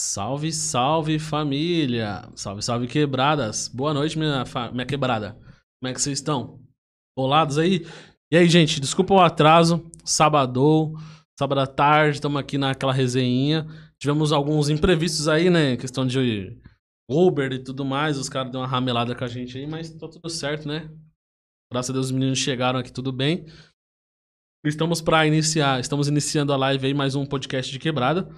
Salve, salve família! Salve, salve quebradas! Boa noite, minha, minha quebrada. Como é que vocês estão? Bolados aí? E aí, gente, desculpa o atraso. Sabadou, sábado à tarde, estamos aqui naquela resenhinha. Tivemos alguns imprevistos aí, né? Questão de Uber e tudo mais. Os caras deu uma ramelada com a gente aí, mas tá tudo certo, né? Graças a Deus os meninos chegaram aqui tudo bem. Estamos para iniciar, estamos iniciando a live aí, mais um podcast de quebrada.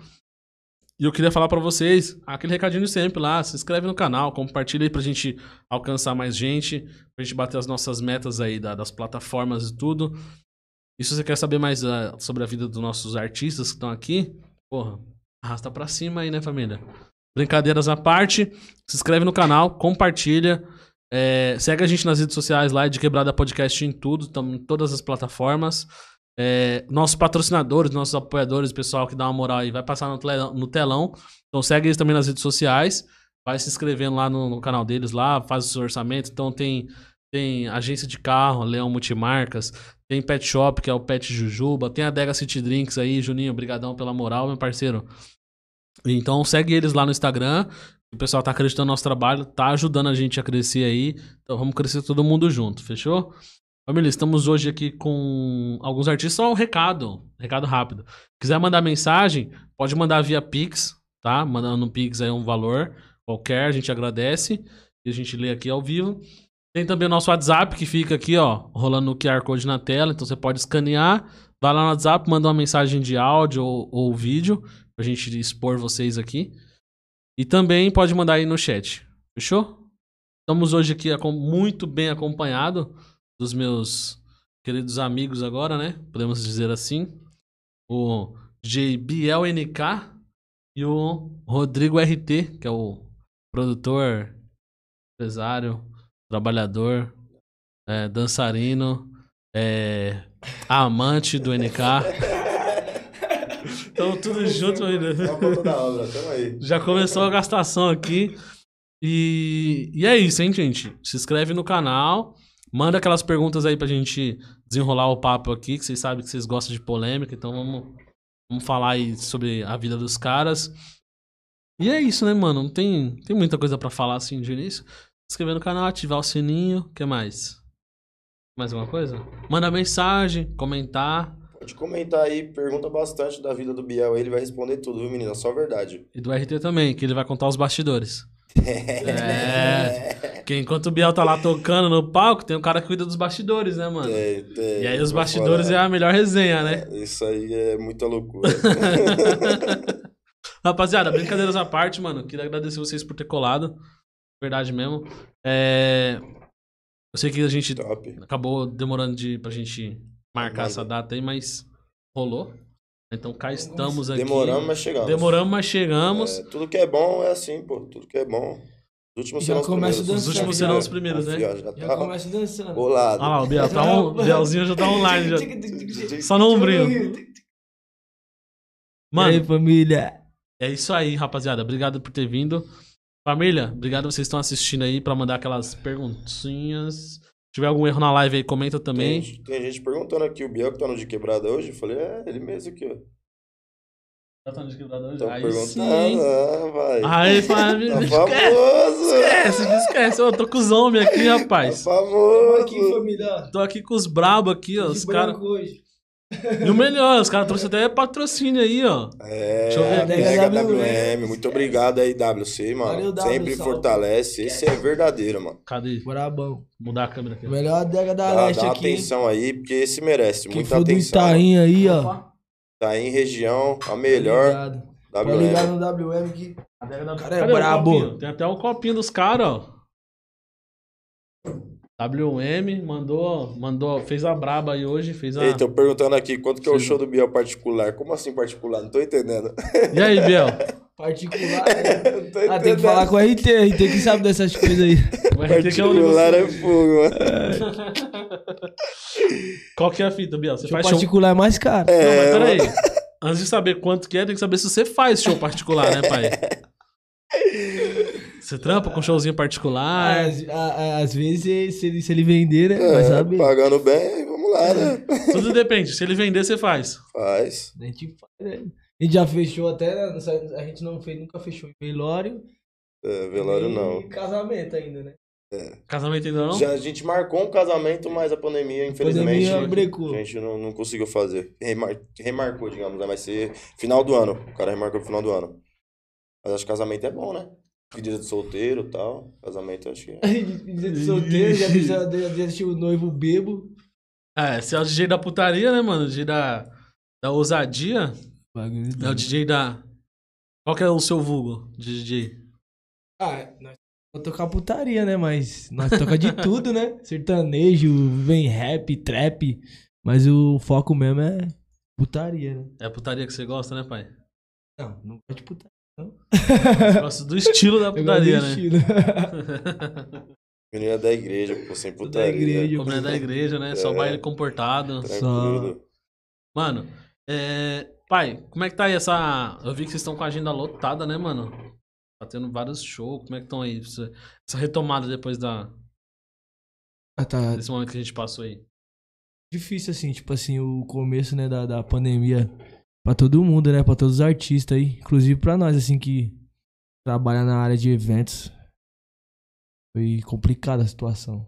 E eu queria falar pra vocês, aquele recadinho de sempre lá, se inscreve no canal, compartilha aí pra gente alcançar mais gente, pra gente bater as nossas metas aí da- das plataformas e tudo. E se você quer saber mais ah, sobre a vida dos nossos artistas que estão aqui, porra, arrasta pra cima aí, né, família? Brincadeiras à parte, se inscreve no canal, compartilha, é, segue a gente nas redes sociais lá, de Quebrada Podcast em tudo, estamos em todas as plataformas. É, nossos patrocinadores, nossos apoiadores, pessoal que dá uma moral aí, vai passar no, tle- no telão. Então segue eles também nas redes sociais. Vai se inscrevendo lá no, no canal deles lá, faz o seu orçamento. Então tem, tem agência de carro, Leão Multimarcas, tem Pet Shop, que é o Pet Jujuba, tem a Dega City Drinks aí, Juninho, brigadão pela moral, meu parceiro. Então segue eles lá no Instagram. O pessoal tá acreditando no nosso trabalho, tá ajudando a gente a crescer aí. Então vamos crescer todo mundo junto, fechou? Família, estamos hoje aqui com alguns artistas. Só um recado, recado rápido. Quiser mandar mensagem, pode mandar via Pix, tá? Mandando no Pix aí um valor qualquer, a gente agradece. E a gente lê aqui ao vivo. Tem também o nosso WhatsApp que fica aqui, ó, rolando o QR Code na tela. Então você pode escanear, vai lá no WhatsApp, manda uma mensagem de áudio ou, ou vídeo pra gente expor vocês aqui. E também pode mandar aí no chat. Fechou? Estamos hoje aqui muito bem acompanhado dos meus queridos amigos agora, né? Podemos dizer assim. O JBL NK e o Rodrigo RT, que é o produtor, empresário, trabalhador, é, dançarino, é, amante do NK. Então tudo junto ainda. Já começou a gastação aqui. E, e é isso, hein, gente? Se inscreve no canal. Manda aquelas perguntas aí pra gente desenrolar o papo aqui, que vocês sabem que vocês gostam de polêmica, então vamos, vamos falar aí sobre a vida dos caras. E é isso, né, mano? Não tem, tem muita coisa pra falar assim de início. Se inscrever no canal, ativar o sininho. O que mais? Mais alguma coisa? Manda mensagem, comentar. Pode comentar aí, pergunta bastante da vida do Biel, ele vai responder tudo, viu, menina? Só verdade. E do RT também, que ele vai contar os bastidores. É. Porque enquanto o Biel tá lá tocando no palco, tem um cara que cuida dos bastidores, né, mano? Tem, tem. E aí os bastidores é falar. a melhor resenha, né? Isso aí é muita loucura. Rapaziada, brincadeiras à parte, mano. Queria agradecer vocês por ter colado. Verdade mesmo. É... Eu sei que a gente Top. acabou demorando de, pra gente marcar essa data aí, mas rolou. Então cá estamos aqui. Demoramos, mas chegamos. Demoramos, mas chegamos. É, tudo que é bom é assim, pô. Tudo que é bom. Os últimos serão os primeiros. Os últimos serão os primeiros, né? Já Já tá começa dançando. bolado. Olha lá, o Biel tá on... o Bielzinho já tá online. Já... Só no ombrinho. E Mano, aí, família? É isso aí, rapaziada. Obrigado por ter vindo. Família, obrigado vocês estão assistindo aí pra mandar aquelas perguntinhas. Se tiver algum erro na live aí, comenta também. Tem, tem gente perguntando aqui, o Biel que tá no de quebrada hoje. Eu falei, é, ele mesmo aqui, ó. Já tá no desquebrado hoje? Estão Aí sim. ah, vai. Aí, família. Tá famoso. esquece, esquece. Eu tô com os homens aqui, Tá rapaz. famoso. aqui, família. Tô aqui com os brabo aqui, ó. Os De caras. hoje. E o melhor, os caras trouxeram até patrocínio aí, ó. É, Deixa eu ver aqui. Pega WM. WM. Muito obrigado aí, WC, mano. Valeu, W, Sempre salve. fortalece. Esse é verdadeiro, mano. Cadê? Brabão. Mudar a câmera aqui. ó. Melhor adega da Dá, Leste dá aqui. hein? atenção aí, porque esse merece. Quem Muita for do atenção. Itaim aí, ó. Opa. Tá em região, a Tá melhor ligado. Pode ligar WM. no WM que Cadê o cara é brabo. copinho? Tem até o copinho dos caras, ó. WM mandou, mandou, fez a braba aí hoje, fez a... Ei, tô perguntando aqui, quanto que é o show do Biel particular? Como assim particular? Não tô entendendo. E aí, Biel? particular. Não tô ah, tem que falar com o RT. RT que sabe dessas coisas aí. O RT que é Particular é fogo, mano. Qual que é a fita, Biel? Você Show faz show... particular é mais caro. Não, mas É, peraí. Antes de saber quanto que é, tem que saber se você faz show particular, né, pai? Você trampa com showzinho particular? Às, a- a- às vezes, se ele, se ele vender, né? É, saber. pagando bem, vamos lá, né? Tudo depende. Se ele vender, você faz. Faz. A gente faz, né? A gente já fechou até. A gente não fez, nunca fechou em velório. É, velório e não. casamento ainda, né? Casamento ainda não? Já, a gente marcou um casamento, mas a pandemia, infelizmente, Pandemia brecou. a gente não, não conseguiu fazer. Remar- remarcou, digamos, né? Vai ser final do ano. O cara remarcou pro final do ano. Mas acho que casamento é bom, né? Pedida de solteiro e tal. Casamento acho que é. De solteiro, já deixa já deixa o noivo bebo. É, você é o DJ da putaria, né, mano? O DJ da, da ousadia. É o DJ da. Qual que é o seu vulgo de DJ? Ah, nós vamos tocar putaria, né? Mas nós toca de tudo, né? Sertanejo, vem rap, trap. Mas o foco mesmo é putaria, né? É a putaria que você gosta, né, pai? Não, não gosto de putaria. Gosta do estilo da gosto putaria, né? estilo. Menina da igreja, pô, sem putaria. igreja. Como é da igreja, né? Só É. baile comportado. Tranquilo. Mano, é... pai, como é que tá aí essa. Eu vi que vocês estão com a agenda lotada, né, mano? Tá tendo vários shows. Como é que estão aí? Essa essa retomada depois da... Ah, tá desse momento que a gente passou aí. difícil, assim, tipo assim, o começo, né, da, da pandemia pra todo mundo, né? Pra todos os artistas aí. Inclusive pra nós, assim, que trabalha na área de eventos. Foi complicada a situação.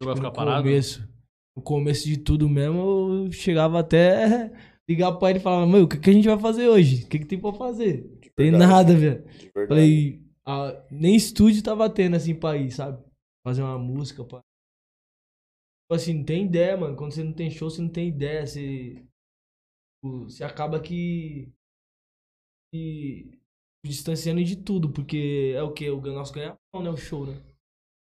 Você vai ficar no parado? começo, no começo de tudo mesmo, eu chegava até ligar pra ele e falava, meu, o que, que a gente vai fazer hoje? O que, que tem pra fazer? De Tem verdade, nada, velho. Falei, ah, nem estúdio tava tendo assim pra ir, sabe? Fazer uma música pra. Tipo assim, não tem ideia, mano. Quando você não tem show, você não tem ideia. Você. Tipo, Você acaba que. que distanciando de tudo, porque é o que? O nosso ganha-pão, né? O show, né?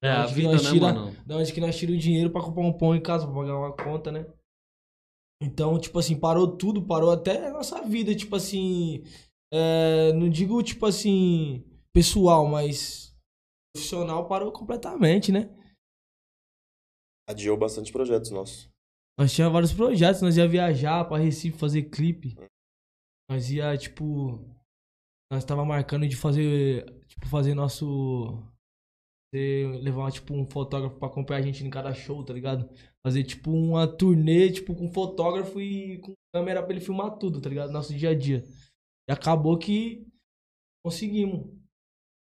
É, a Acho que vida, né, tira- mano? Da onde que nós tiramos o dinheiro pra comprar um pão em casa, pra pagar uma conta, né? Então, tipo assim, parou tudo, parou até a nossa vida, tipo assim. é, não digo, tipo assim, pessoal, mas profissional parou completamente, né? Adiou bastante projetos nossos. Nós tínhamos vários projetos, nós ia viajar pra Recife fazer clipe. Nós ia, tipo. Nós tava marcando de fazer. Tipo, fazer nosso. levar, tipo, um fotógrafo pra acompanhar a gente em cada show, tá ligado? Fazer, tipo, uma turnê, tipo, com fotógrafo e com câmera pra ele filmar tudo, tá ligado? Nosso dia a dia. E acabou que conseguimos.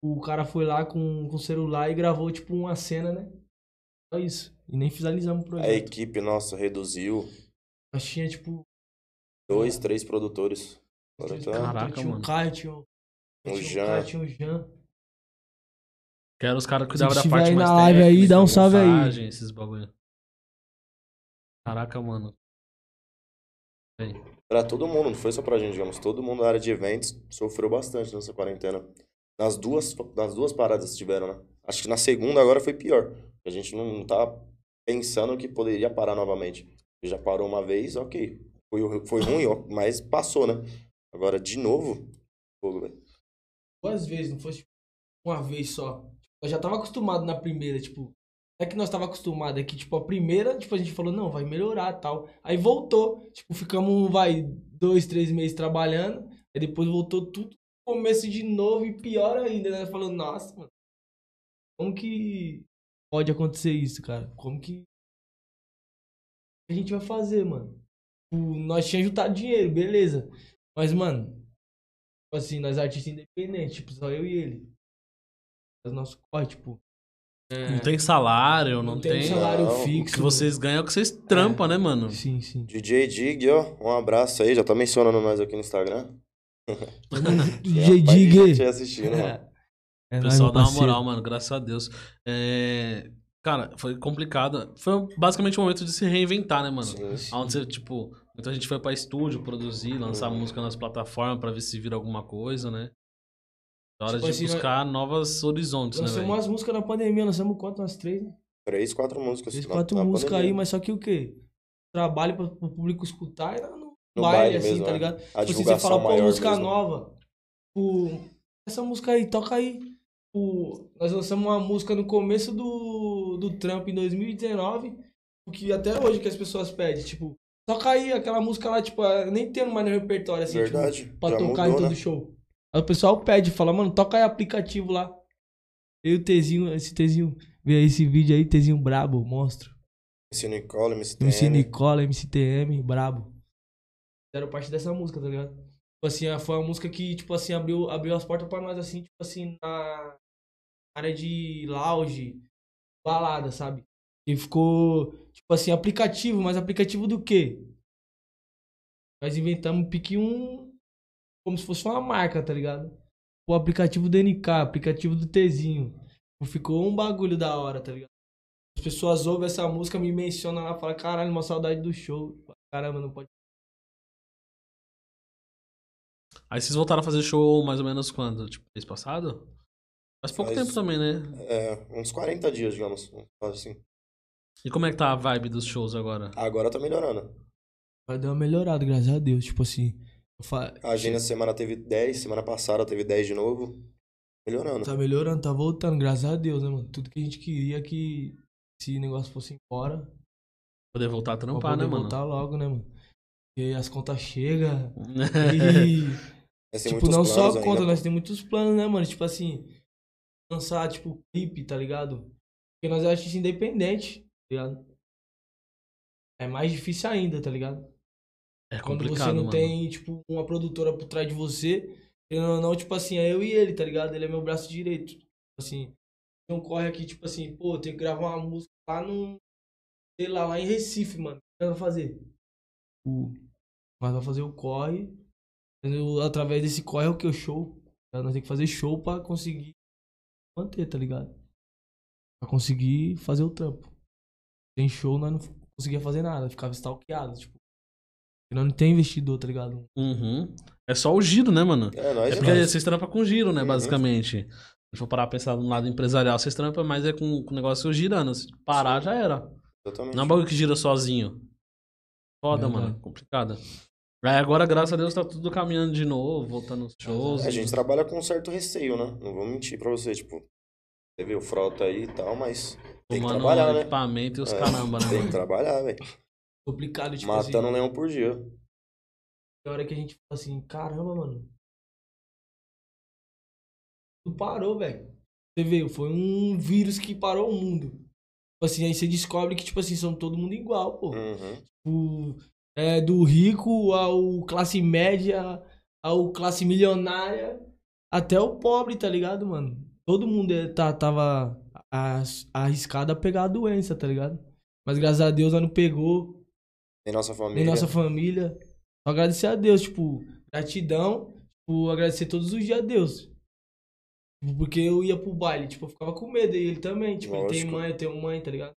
O cara foi lá com com o celular e gravou, tipo, uma cena, né? Só isso. E nem finalizamos o A projeto. equipe nossa reduziu Nós tinha, tipo, dois, três produtores. Agora tá. Caraca, tinha mano. o Caio, tinha o, O tinha o Jean. Caio, tinha o Jean. Que eram os caras que cuidavam da parte aí mais na live aí, dá um salve aí. esses bagulho. Caraca, mano. Bem, Pra todo mundo, não foi só pra gente, digamos. Todo mundo na área de eventos sofreu bastante nessa quarentena. Nas duas, nas duas paradas que tiveram, né? Acho que na segunda agora foi pior. A gente não tá pensando que poderia parar novamente. Já parou uma vez, ok. Foi, foi ruim, ó, mas passou, né? Agora, de novo, fogo, velho. Duas vezes, não fosse uma vez só. Eu já tava acostumado na primeira, tipo. É que nós tava acostumado, é que, tipo, a primeira, tipo, a gente falou, não, vai melhorar tal. Aí voltou. Tipo, ficamos, vai, dois, três meses trabalhando. Aí depois voltou tudo, começo de novo e pior ainda, né? Falando, nossa, mano. Como que pode acontecer isso, cara? Como que. O que a gente vai fazer, mano? Tipo, nós tínhamos juntado dinheiro, beleza. Mas, mano, tipo assim, nós artistas independentes, tipo, só eu e ele. Faz nosso corre, tipo. é, Não tem salário, não, não tem. tem salário Não, o O fixo. que vocês ganham é o que vocês trampam, né, mano? Sim, sim. DJ Dig, ó, um abraço aí. Já tá mencionando nós aqui no Instagram. DJ Tem a gente Dig. assistindo, mano. É, é O pessoal dá uma moral, mano, graças a Deus. É, Cara, foi complicado. Foi basicamente o momento de se reinventar, né, mano? Sim. Onde você, tipo, muita gente foi pra estúdio produzir, lançar Uhum. música nas plataformas pra ver se vira alguma coisa, né? É hora Tipo de assim, buscar novos horizontes, né, Lançamos umas músicas na pandemia, lançamos quanto? Umas três, né? Três, quatro músicas. Três, quatro na músicas aí, mas só que o quê? Trabalho pra, pro público escutar era no, No baile, baile assim, mesmo, tá né? ligado? A Tipo assim, você fala, pô, música mesmo. nova. Tipo, essa música aí, toca aí. Tipo, nós lançamos uma música no começo do, do Trump em 2019, o que até hoje que as pessoas pedem, tipo, toca aí aquela música lá, tipo, ah, nem tendo mais no repertório, assim, tipo, Verdade. pra já tocar mudou, em todo né? show. Aí o pessoal pede, fala, mano, toca aí aplicativo lá. Eu e o Tezinho, esse Tezinho, vê esse vídeo aí, Tezinho brabo, monstro. MC Nicole, MC MC. Nicola, MC TM, brabo. Fizeram parte dessa música, tá ligado? Assim, foi uma música que, tipo assim, abriu, abriu as portas pra nós, assim, tipo assim, na área de lounge, balada, sabe? E ficou, tipo assim, aplicativo, mas aplicativo do quê? Nós inventamos pique um. Como se fosse uma marca, tá ligado? O aplicativo do NK, aplicativo do Tzinho. Ficou um bagulho da hora, tá ligado? As pessoas ouvem essa música, me mencionam lá, falam, caralho, uma saudade do show. Caramba, não pode. Aí vocês voltaram a fazer show mais ou menos quando? Tipo, mês passado? Faz pouco Faz- tempo também, né? É, uns 40 dias, digamos. Assim. E como é que tá a vibe dos shows agora? Agora tá melhorando. Vai dar uma melhorada, graças a Deus. Tipo assim. Eu fa... A agenda semana teve 10, semana passada teve 10 de novo. Melhorando. Tá melhorando, tá voltando, graças a Deus, né, mano? Tudo que a gente queria que esse negócio fosse embora. Poder voltar a trampar, poder né, mano? voltar logo, né, mano? Porque as contas chegam. E. Tipo, não só ainda. conta, nós temos muitos planos, né, mano? Tipo assim, lançar, tipo, clipe, tá ligado? Porque nós é artista independente, tá ligado? É mais difícil ainda, tá ligado? É Quando você não mano. tem, tipo, uma produtora por trás de você, ou não, tipo assim, é eu e ele, tá ligado? Ele é meu braço direito. Tipo assim, não corre aqui, tipo assim, pô, tem que gravar uma música lá no. Sei lá, lá em Recife, mano. O que nós vamos fazer? O. Nós vamos fazer o corre. Através desse corre é o que? O show. Nós temos que fazer show pra conseguir manter, tá ligado? Pra conseguir fazer o trampo. Sem show, nós não conseguia fazer nada. Ficava stalkeado, tipo. Porque nós não tem investidor, tá ligado? Uhum. É só o giro, né, mano? É, nós É e porque nós. vocês trampam com giro, né, Uhum. basicamente. Se for parar pra pensar no lado empresarial, vocês trampam, mas é com, com o negócio girando. Se parar, já era. Exatamente. Não é um bagulho que gira sozinho. Foda, Verdade. mano. Complicado. Aí agora, graças a Deus, tá tudo caminhando de novo, voltando aos shows. É, a gente trabalha com um certo receio, né? Não vou mentir pra você, tipo, você vê o frota aí e tal, mas tem que tomando trabalhar, né? equipamento e os É, caramba, né, Tem que trabalhar, velho. Complicado, tipo Matando assim. leão por dia. Tem hora que a gente fala assim, caramba, mano. Tudo parou, velho. Você vê, foi um vírus que parou o mundo. Tipo assim, aí você descobre que, tipo assim, são todo mundo igual, pô. Uhum. Tipo, é, do rico ao classe média, ao classe milionária, até o pobre, tá ligado, mano? Todo mundo é- tá, tava arriscado a pegar a doença, tá ligado? Mas graças a Deus, nós não pegou, Tem nossa família. nossa família. Só agradecer a Deus, tipo, gratidão, tipo, agradecer todos os dias a Deus. Tipo, Porque eu ia pro baile, tipo, eu ficava com medo, e ele também, tipo, ele tem Lógico. mãe, eu tenho mãe, tá ligado?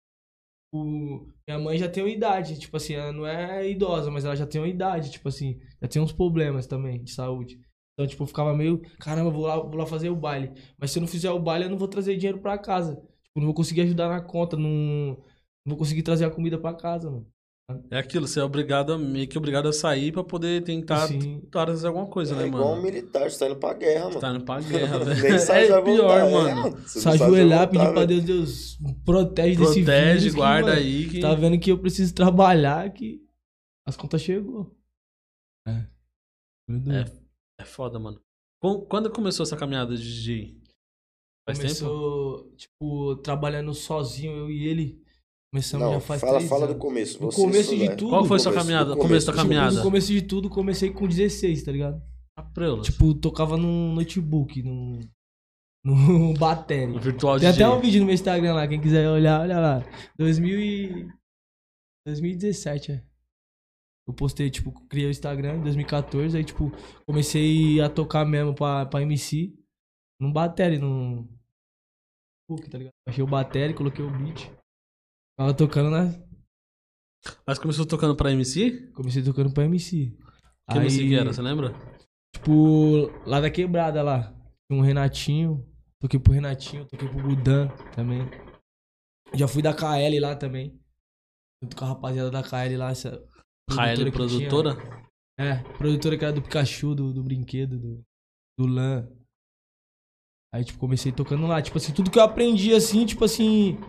O... Minha mãe já tem uma idade, tipo assim, ela não é idosa, mas ela já tem uma idade, tipo assim, já tem uns problemas também de saúde. Então, tipo, eu ficava meio, caramba, vou lá, vou lá fazer o baile. Mas se eu não fizer o baile, eu não vou trazer dinheiro pra casa. Tipo, não vou conseguir ajudar na conta, não, não vou conseguir trazer a comida pra casa, mano. É aquilo, você é obrigado, a- meio que obrigado a sair pra poder tentar Sim. fazer alguma coisa, É né, igual um mano? militar, você tá indo pra guerra, mano. Tá indo pra guerra, velho. Nem É pior, voltar, é, mano. Você Se ajoelhar, pedir pra. Deus, Deus, protege desse Protege, vírus. que, guarda mano, aí que... Tá vendo que eu preciso trabalhar, que as contas chegou. É. É foda, mano. Quando começou essa caminhada de DJ? Faz tempo? Começou, tipo, trabalhando sozinho, eu e ele. Começamos Não, já faz fala, três fala do anos. começo. No você começo de tudo. Qual foi sua caminhada? do começo da caminhada? No começo de tudo, comecei com 16, tá ligado? A preula. Tipo, tocava num notebook, num, num bateria. no virtual Tem DJ. até um vídeo no meu Instagram lá, quem quiser olhar, olha lá. 2000 e... 2017, é. Eu postei, tipo, criei o Instagram em 2014, aí, tipo, comecei a tocar mesmo pra, pra MC num bateria, num... notebook, tá ligado? Achei o bateria, coloquei o beat. Tava tocando na... Mas começou tocando pra MC? Comecei tocando pra MC. Que MC que era, você lembra? Tipo, lá da quebrada lá. Tinha um Renatinho. Toquei pro Renatinho, toquei pro Gudan também. Já fui da KL lá também. Junto com a rapaziada da KL lá. Essa KL que produtora? tinha. É, produtora que era do Pikachu, do, do brinquedo, do, do LAN. Aí, tipo, comecei tocando lá. Tipo assim, tudo que eu aprendi, assim, tipo assim,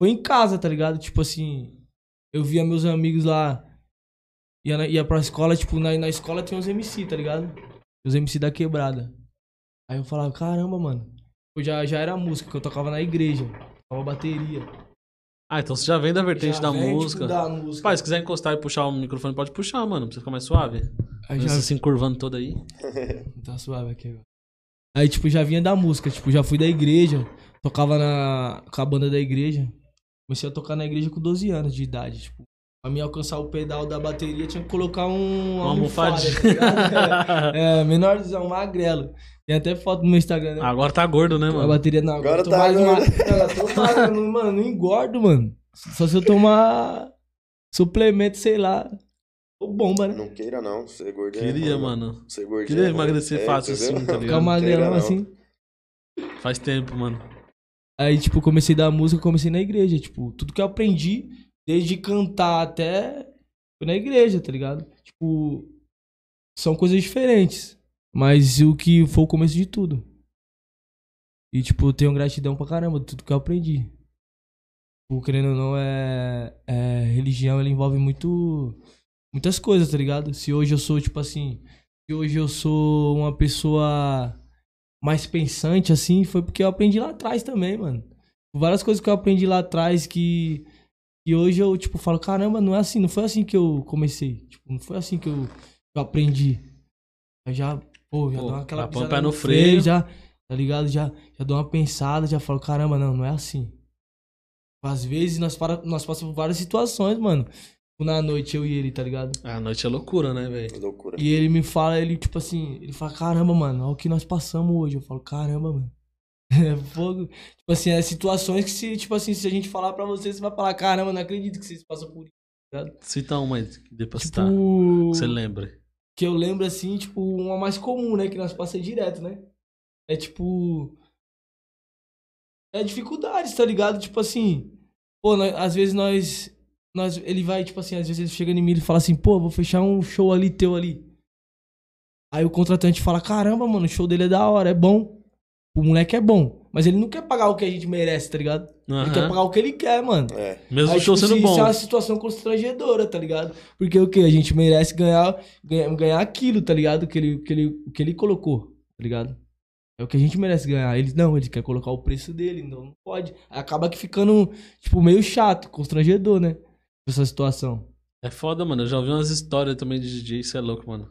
foi em casa, tá ligado? Tipo assim, eu via meus amigos lá, ia, na- ia pra escola, tipo, na, na escola tinha uns MC, tá ligado? Os MC da quebrada. Aí eu falava, caramba, mano. Eu já, já era música, que eu tocava na igreja. Tocava bateria. Ah, então você já vem da vertente Já da vem, tipo, música. da música. Pai, se quiser encostar e puxar o microfone, pode puxar, mano. Pra você ficar mais suave. Aí já Você se encurvando toda aí. Tá suave aqui agora. Aí, tipo, já vinha da música, tipo, já fui da igreja, tocava na, com a banda da igreja. Comecei a tocar na igreja com 12 anos de idade, tipo. Pra mim alcançar o pedal da bateria, tinha que colocar um Uma almofada, almofadinha. tá? É, é, menorzão, magrelo. Tem até foto no meu Instagram, né? Agora tá gordo, né, a mano? bateria não, Agora tá mais gordo. ma- Não, tô mano, não engordo, mano. Só se eu tomar suplemento, sei lá. Ou bomba, né? Não queira, não. Ser gordinho. Queria, é ruim, mano. Ser gordinho. Queria é emagrecer É, fácil assim, tá ligado? Ficar magrelão assim. Faz tempo, mano. Aí, tipo, comecei a dar música, comecei na igreja. Tipo, tudo que eu aprendi, desde cantar até. Foi na igreja, tá ligado? Tipo, são coisas diferentes. Mas o que foi o começo de tudo. E, tipo, eu tenho gratidão pra caramba de tudo que eu aprendi. Tipo, querendo ou não, é. é religião, ela envolve muito. Muitas coisas, tá ligado? Se hoje eu sou, tipo assim. Se hoje eu sou uma pessoa mais pensante, assim, foi porque eu aprendi lá atrás também, mano. Várias coisas que eu aprendi lá atrás que, que hoje eu, tipo, falo, caramba, não é assim, não foi assim que eu comecei. Tipo, não foi assim que eu, eu aprendi. Eu já, pô, já Pô, dou aquela já põe o pisada pé no freio. já, tá ligado? Já, já dou uma pensada, já falo, caramba, não, não é assim. Às vezes nós, para, nós passamos por várias situações, mano. Na noite, eu e ele, tá ligado? A noite é loucura, né, velho? Que loucura. E ele me fala, ele, tipo assim, ele fala, caramba, mano, olha o que nós passamos hoje. Eu falo, caramba, mano. É fogo. Tipo assim, é situações que se, tipo assim, se a gente falar pra você, você vai falar, caramba, não acredito que vocês passam por isso. Cita uma aí, citar. Tipo, Que você lembra. que eu lembro assim, tipo, uma mais comum, né, que nós passamos direto, né? É tipo é dificuldades, tá ligado? Tipo assim, pô, nós- às vezes nós nós ele vai, tipo assim, às vezes ele chega em mim e fala assim, pô, vou fechar um show ali teu ali. Aí o contratante fala, caramba, mano, o show dele é da hora, é bom. O moleque é bom. Mas ele não quer pagar o que a gente merece, tá ligado? Ele Aham. quer pagar o que ele quer, mano. É. Mesmo Aí, o show tipo, sendo isso bom. é uma situação constrangedora, tá ligado? Porque o que? A gente merece ganhar, ganhar, ganhar aquilo, tá ligado? Que ele, que, ele, que ele colocou, tá ligado? É o que a gente merece ganhar. Ele não, ele quer colocar o preço dele, então não pode. Acaba que ficando, tipo, meio chato, constrangedor, né? Essa situação. É foda, mano. Eu já ouvi umas histórias também de DJ, isso é louco, mano.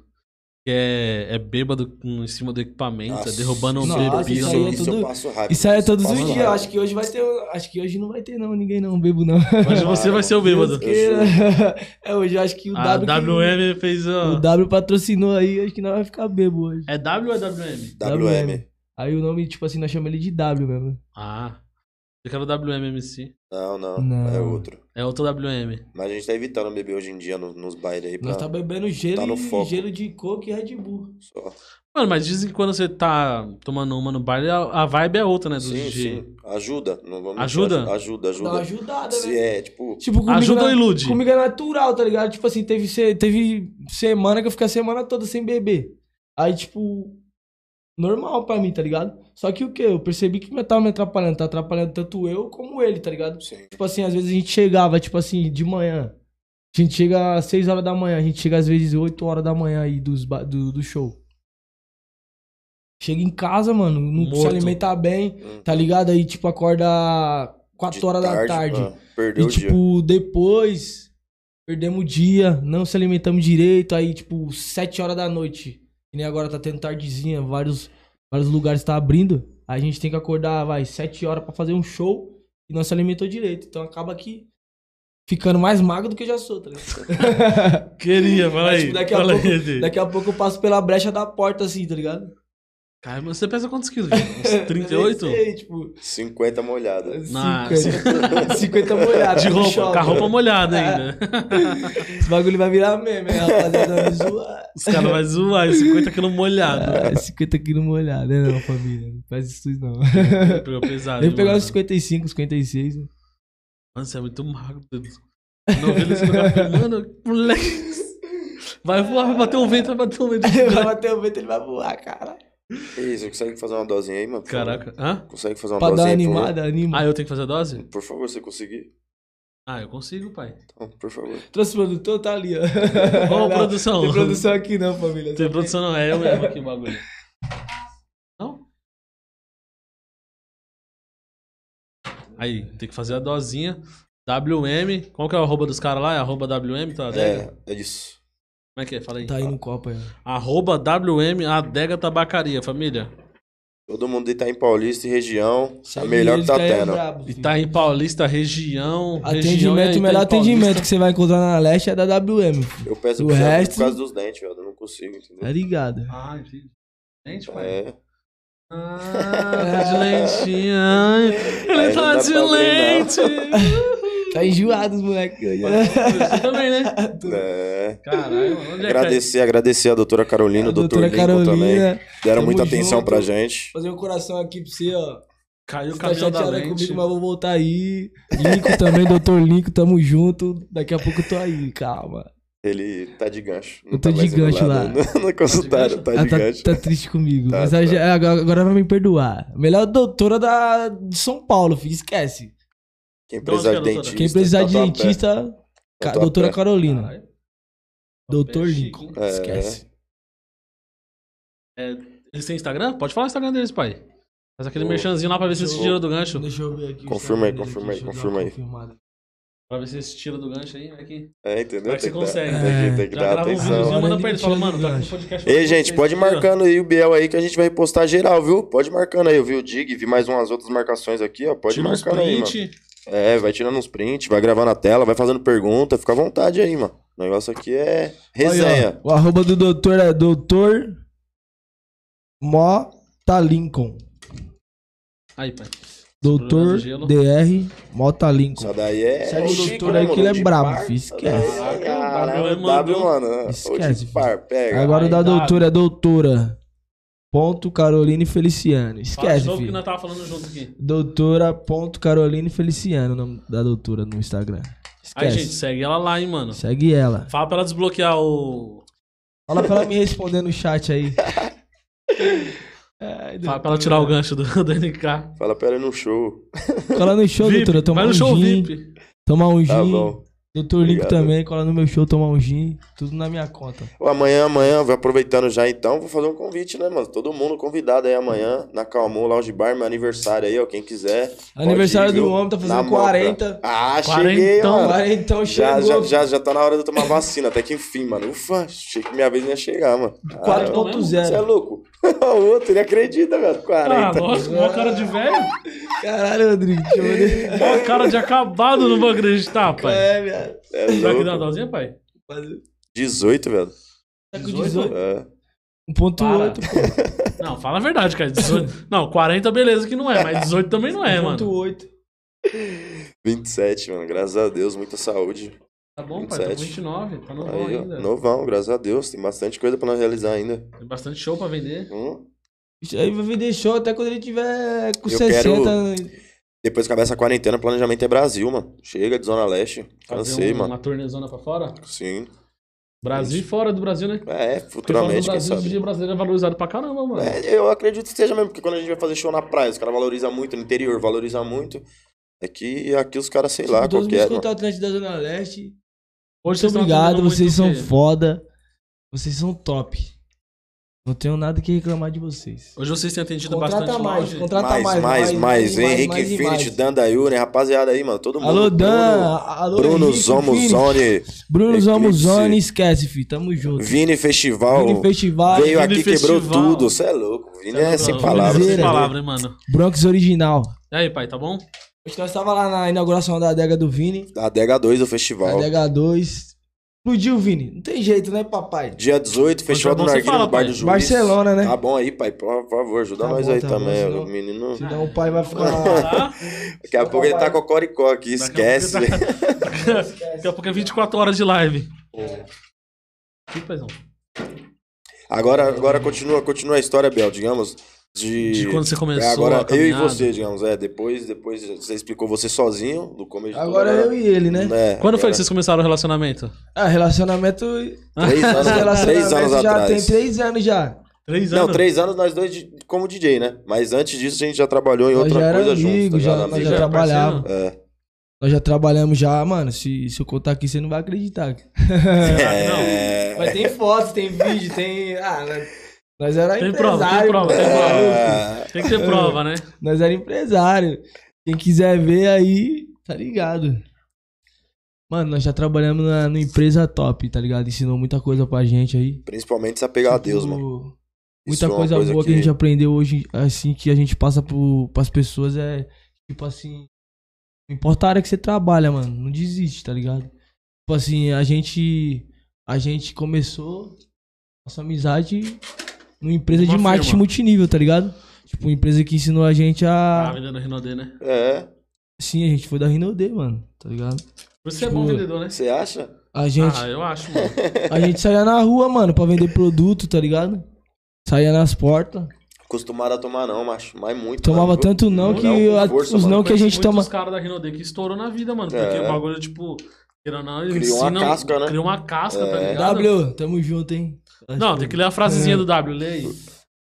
Que é, é bêbado em cima do equipamento, é Nossa, derrubando um bebida. isso aí é isso tudo- eu passo rápido. Isso aí é todos os dias. Acho que hoje vai ter. Acho que hoje não vai ter, não. Ninguém não, bebo, não. Mas você vai ser o bêbado. Queira. É, hoje eu acho que o A W. que- WM fez O. W patrocinou aí, acho que não vai ficar bebo hoje. É W ou é WM? WM. Aí o nome, tipo assim, nós chamamos ele de W mesmo. Ah. Eu quero WMMC. Não, não, Não. É outro. É outro WM. Mas a gente tá evitando beber hoje em dia no- nos bailes aí pra... Nós tá bebendo gelo, tá no e- foco. gelo de coco e Red Bull. só. Mano, mas dizem que quando você tá tomando uma no baile, a, a vibe é outra, né? Do Sim, DJ. sim. Ajuda. Não vamos Ajuda? Ajuda, Dá uma ajuda. ajudada, Se né? é, tipo... Tipo, comigo Ajuda ou na- ilude? Comigo é natural, tá ligado? Tipo assim, teve, se- teve semana que eu fiquei a semana toda sem beber. Aí, tipo, normal pra mim, tá ligado? Só que o que? Eu percebi que tava me atrapalhando. Tá atrapalhando tanto eu como ele, tá ligado? Sim. Tipo assim, às vezes a gente chegava, tipo assim, de manhã. A gente chega às 6 horas da manhã, a gente chega às vezes 8 horas da manhã aí dos, do, do show. Chega em casa, mano, não se Morto. alimenta bem, Hum. tá ligado? Aí, tipo, acorda 4 De horas da tarde. perdeu E, o dia. tipo, depois perdemos o dia, não se alimentamos direito. Aí, tipo, 7 horas da noite, nem agora tá tendo tardezinha, vários, vários lugares tá abrindo. A gente tem que acordar, vai, 7 horas pra fazer um show e não se alimentou direito. Então acaba que ficando mais magro do que eu já sou, tá ligado? Queria, fala Mas, aí. tipo, daqui a fala pouco- aí. Daqui a pouco eu passo pela brecha da porta, assim, tá ligado? Caramba, você pesa quantos quilos? gente? Uns 38? Eu nem sei, tipo, 50 molhada. 50, 50 molhados. De roupa, com a roupa molhada ainda. Esse bagulho vai virar meme, hein, rapaziada. Vai me zoar. Os caras vão zoar, 50 quilos molhado. Ah, 50 quilos molhado, né, não, família? Não faz isso não. Pegou pesado. Deve pegar uns 55, 56. né? Mano, você é muito magro. Não vê esse lugar, mano, moleque. Vai voar, vai bater um vento, vai bater um vento. Vai bater o vento, ele vai voar, cara. Isso, você consegue fazer uma dosinha aí, mano? Caraca. Hã? Consegue fazer uma Pra dar dosinha, por favor? animada, anima. Ah, eu tenho que fazer a dose? Por favor, você conseguir? Ah, eu consigo, pai. Então, por favor. Trouxe produtor, tá ali, ó. Ô, Não, produção. Tem produção aqui não, família. Tem produção não, é eu mesmo aqui o bagulho. Não? Aí, tem que fazer a dosinha. WM. Qual que é o arroba dos caras lá? É arroba WM, tá? É, é isso. Como é que é? Fala aí. Tá aí no copo aí. Arroba WM Adega Tabacaria, família. Todo mundo de Itaim Paulista e região. Segue a melhor que tá é tendo. brabo. Itaim Paulista, região. Atendimento, o melhor atendimento Paulista. que você vai encontrar na Leste é da WM. filho. Eu peço O resto- por causa dos dentes, velho. Eu não consigo, entendeu? Tá ligado? Ah, entendi. Gente, pai. É. Ah, tá de lentinho. Ai, Ele tá de abrir, lente. Tá enjoado os moleques hoje. Você também, né? É. Caralho, mano. Onde é que Agradecer, agradecer a doutora Carolina, A o doutor Lincoln também. Carolina. Deram tamo muita atenção junto. pra gente. Fazer um coração aqui pra você, ó. caiu o tá caminhão da chateada lente? comigo, mas vou voltar aí. Linko também, doutor Linko, tamo junto. Daqui a pouco eu tô aí, calma. Ele tá de gancho. Não Eu tô tá de gancho lá. No, no consultório, gancho? tá Ela de tá, gancho. tá triste comigo. Tá, mas tá. agora vai me perdoar. Melhor doutora da, de São Paulo, filho. Esquece. Quem De precisar de que é, dentista. Quem precisar de dentista, ca- doutora Carolina. Caralho. Doutor Pé Lincoln. chique. É. Esquece. É, eles têm Instagram? Pode falar o Instagram deles, pai. Faz aquele Ô, merchanzinho lá pra ver se se deixa eu- tira do gancho. Deixa eu ver aqui. Confirma aí, confirma aí, confirma aí. Pra ver se se tira do gancho aí. Aqui. É, entendeu? É que você Tem que dar- consegue? Tem que, tem que Já dar um atenção. Agora manda ele pra eles. tira Fala, mano, tá podcast. Ei, gente, pode ir marcando. aí o Biel aí que a gente vai repostar geral, viu? Pode marcando aí. Eu vi o Dig, vi mais umas outras marcações aqui, ó. Pode uns marcando aí, mano. É, vai tirando uns prints, vai gravando a tela, vai fazendo pergunta. Fica à vontade aí, mano. O negócio aqui é resenha. Aí, ó, o arroba do doutor é doutor Mota Lincoln. Aí, pai. Doutor. DR Mota Lincoln. Isso daí é. Segue o Chico, doutor né, aí que ele é brabo, filho, esquece. Ah, Caraca, Caralho, o o W, mano. Esquece, O par, pega. Agora o da doutora é doutora. Ponto Caroline Feliciano. Fala de Esquece, novo que nós tava falando junto aqui. Doutora ponto Caroline Feliciano, o nome da doutora no Instagram. Aí, Esquece. gente, segue ela lá, hein, mano. Segue ela. Fala pra ela desbloquear o. Fala pra ela me responder no chat aí. Ai, Fala pra ela tirar o gancho do, do NK. Fala pra ela ir no show. Cola no show, VIP, doutora. Tomar vai no um show gin. VIP. Tomar um Tá gin. bom. Doutor Obrigado. também. Cola no meu show, tomar um gin. Tudo na minha conta. Ô, amanhã, amanhã, aproveitando já então, vou fazer um convite, né, mano? Todo mundo convidado aí amanhã na Calmon Lounge Bar, meu aniversário aí, ó. Quem quiser. Aniversário ir, do homem, tá fazendo Moca. 40. Ah, cheguei, Quarentão. mano. 40 então Já, chegou. já, já, já tá na hora de eu tomar vacina, até que enfim, mano. Ufa, achei que minha vez ia chegar, mano. Ah, Você é 4.0. louco? o outro, ele acredita, velho. 40. Ah, nossa, mó cara de velho. Caralho, Rodrigo. Ver. Mó cara de acabado, não vou acreditar, pai. É, viado. É Vai que dá uma dosinha, pai? 18, velho. Tá com 18. É. 1.8, pô. Não, fala a verdade, cara. 18. Não, 40 beleza que não é, mas 18 também não é, mano. 1.8. 27, mano. Graças a Deus, muita saúde. Tá bom, pai, tá com 27. 29, tá novão Aí, ainda. novão, graças a Deus. Tem bastante coisa pra nós realizar ainda. Tem bastante show pra vender. Hum. Aí vai vender show até quando ele tiver com Eu 60. quero- Depois que acabar essa quarentena, o planejamento é Brasil, mano. Chega de Zona Leste. Fazer Cansei, um- mano. uma turnezona pra fora. Sim. Brasil e fora do Brasil, né? É, do futuramente, quem Brasil, o sabe. DJ brasileiro é valorizado pra caramba, mano. É, eu acredito que seja mesmo, porque quando a gente vai fazer show na praia, os caras valorizam muito, no interior valoriza muito. É que aqui os caras, sei lá, Tipo, todos os qualquer. mano. contratantes da Zona Leste. Hoje Muito estão obrigado, vocês muito são foda. Vocês são top. Não tenho nada que reclamar de vocês. Hoje vocês têm atendido Contrata bastante mais, lounge. contrata Mais, mais, mais, mais, Henrique mais e Infinity, mais. Dandayune, rapaziada aí, mano. Todo mundo. Alô, Dan. Bruno, Alô, Bruno Zomuzone. Bruno. Zomuzone, esquece, fi. Tamo junto. Vini Festival. Vini Festival. Veio Vini aqui, quebrou Festival. tudo. Você é louco. Vini é Não, sem palavras. Sem palavras, hein, mano. Bronx original. E aí, pai, tá bom? Nós tava lá na inauguração da adega do Vini. Da Adega 2 do A festival. adega 2. Explodiu, Vini. Não tem jeito, né, papai? Dia 18, Festival do é bom Narguilha fala, no Bar pai. do Juiz. Barcelona, né? Tá bom aí, pai. Por favor, ajuda Tá nós bom, aí tá bom, também. senão- O menino. Senão o pai vai ficar. Tá? Daqui a pouco ele tá com o Coricó aqui, Daqui a esquece. pouco tá- Daqui a pouco é 24 horas de live. Que paizão. Agora, agora continua, continua a história, Bel, digamos. De, De quando você começou É, agora a eu e você, digamos, é. Depois, depois você explicou você sozinho, do começo de Agora eu e ele, né? É, Quando foi agora- que vocês começaram o relacionamento? Ah, relacionamento. Três anos, relacionamento três anos já atrás. tem três anos já. Três anos? Não, três anos nós dois de- como DJ, né? Mas antes disso a gente já trabalhou em Nós outra já coisa amigo, juntos, já, tá nós já trabalhávamos. É. Nós já trabalhamos já, mano. Se, se eu contar aqui, você não vai acreditar. É. Mas tem fotos, tem vídeo, tem. Ah, nós, nós era Tem prova, tem empresário. prova, tem pô. prova. É. Tem que ter prova, né? Nós era empresário. Quem quiser ver aí, tá ligado. Mano, nós já trabalhamos na, numa empresa top, tá ligado? Ensinou muita coisa pra gente aí. Principalmente se apegar a Deus, Tipo, mano. Muita Isso é uma coisa, boa que... a gente aprendeu hoje, assim, que a gente passa pro, pras pessoas é, tipo assim, não importa a área que você trabalha, mano, não desiste, tá ligado? Tipo assim, a gente, a gente começou nossa amizade numa empresa Uma de marketing firma. multinível, tá ligado? Tipo, uma empresa que ensinou a gente Ah, a... vendendo Rinodê, né? É. Sim, a gente foi da Rinode, mano, tá ligado? Por isso você é Tipo, bom vendedor, né? Você acha? A gente, Ah, eu acho, mano. a gente saía na rua, mano, pra vender produto, tá ligado? Saía nas portas. Acostumado a tomar não, macho. Mas muito. Tomava mano. tanto não Não, que com a- força, os mano. não que a gente toma. muitos caras da Rinodê que estourou na vida, mano. Porque É. o bagulho, tipo, queira ou não, eles Cria uma casca, né? Cria uma casca, tá É. ligado? W, tamo junto, hein? Não, tem que ler a frasezinha É. do W, lê aí.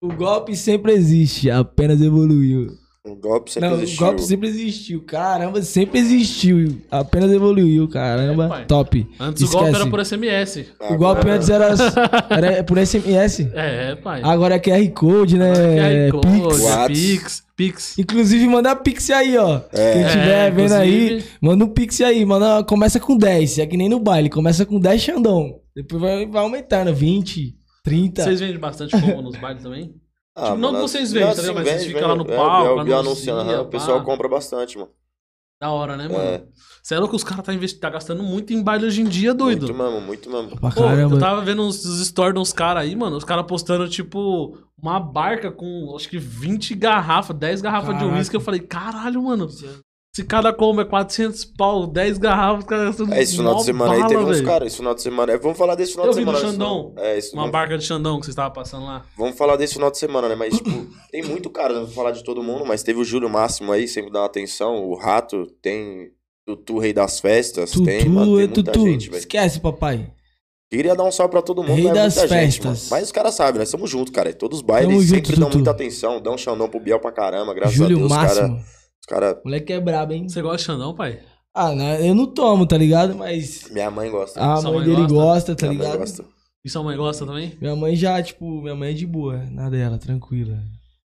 O golpe sempre existe, apenas evoluiu. O golpe sempre não, existiu. o golpe sempre existiu. Caramba, sempre existiu. Apenas evoluiu, caramba. É, pai. Top. Antes o Esquece. golpe era por SMS. O golpe antes era, era por SMS. É, pai. Agora é QR Code, né? QR Code, Pix. Whats. Pix, Pix. Inclusive, manda Pix aí, ó. Quem estiver É, vendo aí, inclusive- manda um Pix aí. Manda, começa com 10. É que nem no baile. Começa com 10 Xandão. Depois vai, vai aumentando. 20, 30. Vocês vendem bastante combo nos bailes também? Ah, Tipo, não mano, que vocês vendem, tá? Mas vocês vende, ficam lá no. É, palco, eu- eu anuncia, anunciando, aham, o pessoal compra bastante, mano. Da hora, né, mano? É. Você é louco, os caras tá, investi- tá gastando muito em baile hoje em dia, doido. Muito mesmo, muito mesmo. Pô, caramba. eu tava vendo uns uns stories de uns caras aí, mano. Os caras postando, tipo, uma barca com acho que 20 garrafas, 10 garrafas de Caraca. uísque. Eu falei, caralho, mano. Se cada combo é 400 pau, 10 garrafas, os caras É, esse final de semana aí bala, teve uns caras. Esse final de semana. é, Vamos falar desse final Eu de vi no semana. esse Xandão. É, esse, Uma vamos, barca de Xandão que vocês estavam passando lá. vamos falar desse final de semana, né? Mas, tipo, tem muito cara, não vou falar de todo mundo, mas teve o Júlio Máximo aí, sempre dá uma atenção. O Rato, tem Tutu, Rei das Festas. Tutu tem, mano, tem é muita Tutu. gente, velho. Esquece, papai. Queria dar um salve pra todo mundo, Rei mas é das muita gente, festas. mano. Mas os caras sabem, nós estamos juntos, cara. Todos os bailes Tamo junto, sempre dão Tutu. muita atenção, dão um Xandão pro Biel pra caramba, graças Júlio a Deus. Máximo. caras. Os cara, Moleque é brabo, hein? Você gosta de Xandão, pai? Ah, não, eu não tomo, tá ligado? Mas minha mãe gosta. a Sua mãe mãe dele gosta? gosta, tá minha mãe ligado? gosta. E sua mãe gosta também? Minha mãe já, tipo, minha mãe é de boa, nada dela, tranquila.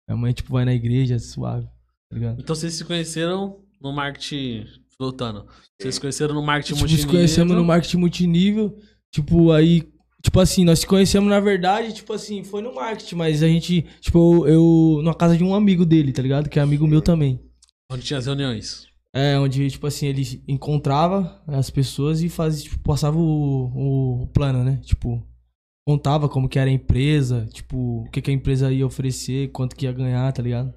Minha mãe, tipo, vai na igreja, suave, tá ligado? Então vocês se conheceram no marketing. Voltando. Vocês se conheceram no marketing Tipo, se multinível. conhecemos no marketing multinível, tipo, aí, tipo assim, nós se conhecemos na verdade, tipo assim, foi no marketing, mas a gente, tipo, eu, eu na casa de um amigo dele, tá ligado? Que é amigo meu também. Onde tinha as reuniões. É, onde, tipo assim, ele encontrava as pessoas e fazia, tipo, passava o, o plano, né? Tipo, contava como que era a empresa, tipo, o que, que a empresa ia oferecer, quanto que ia ganhar, tá ligado?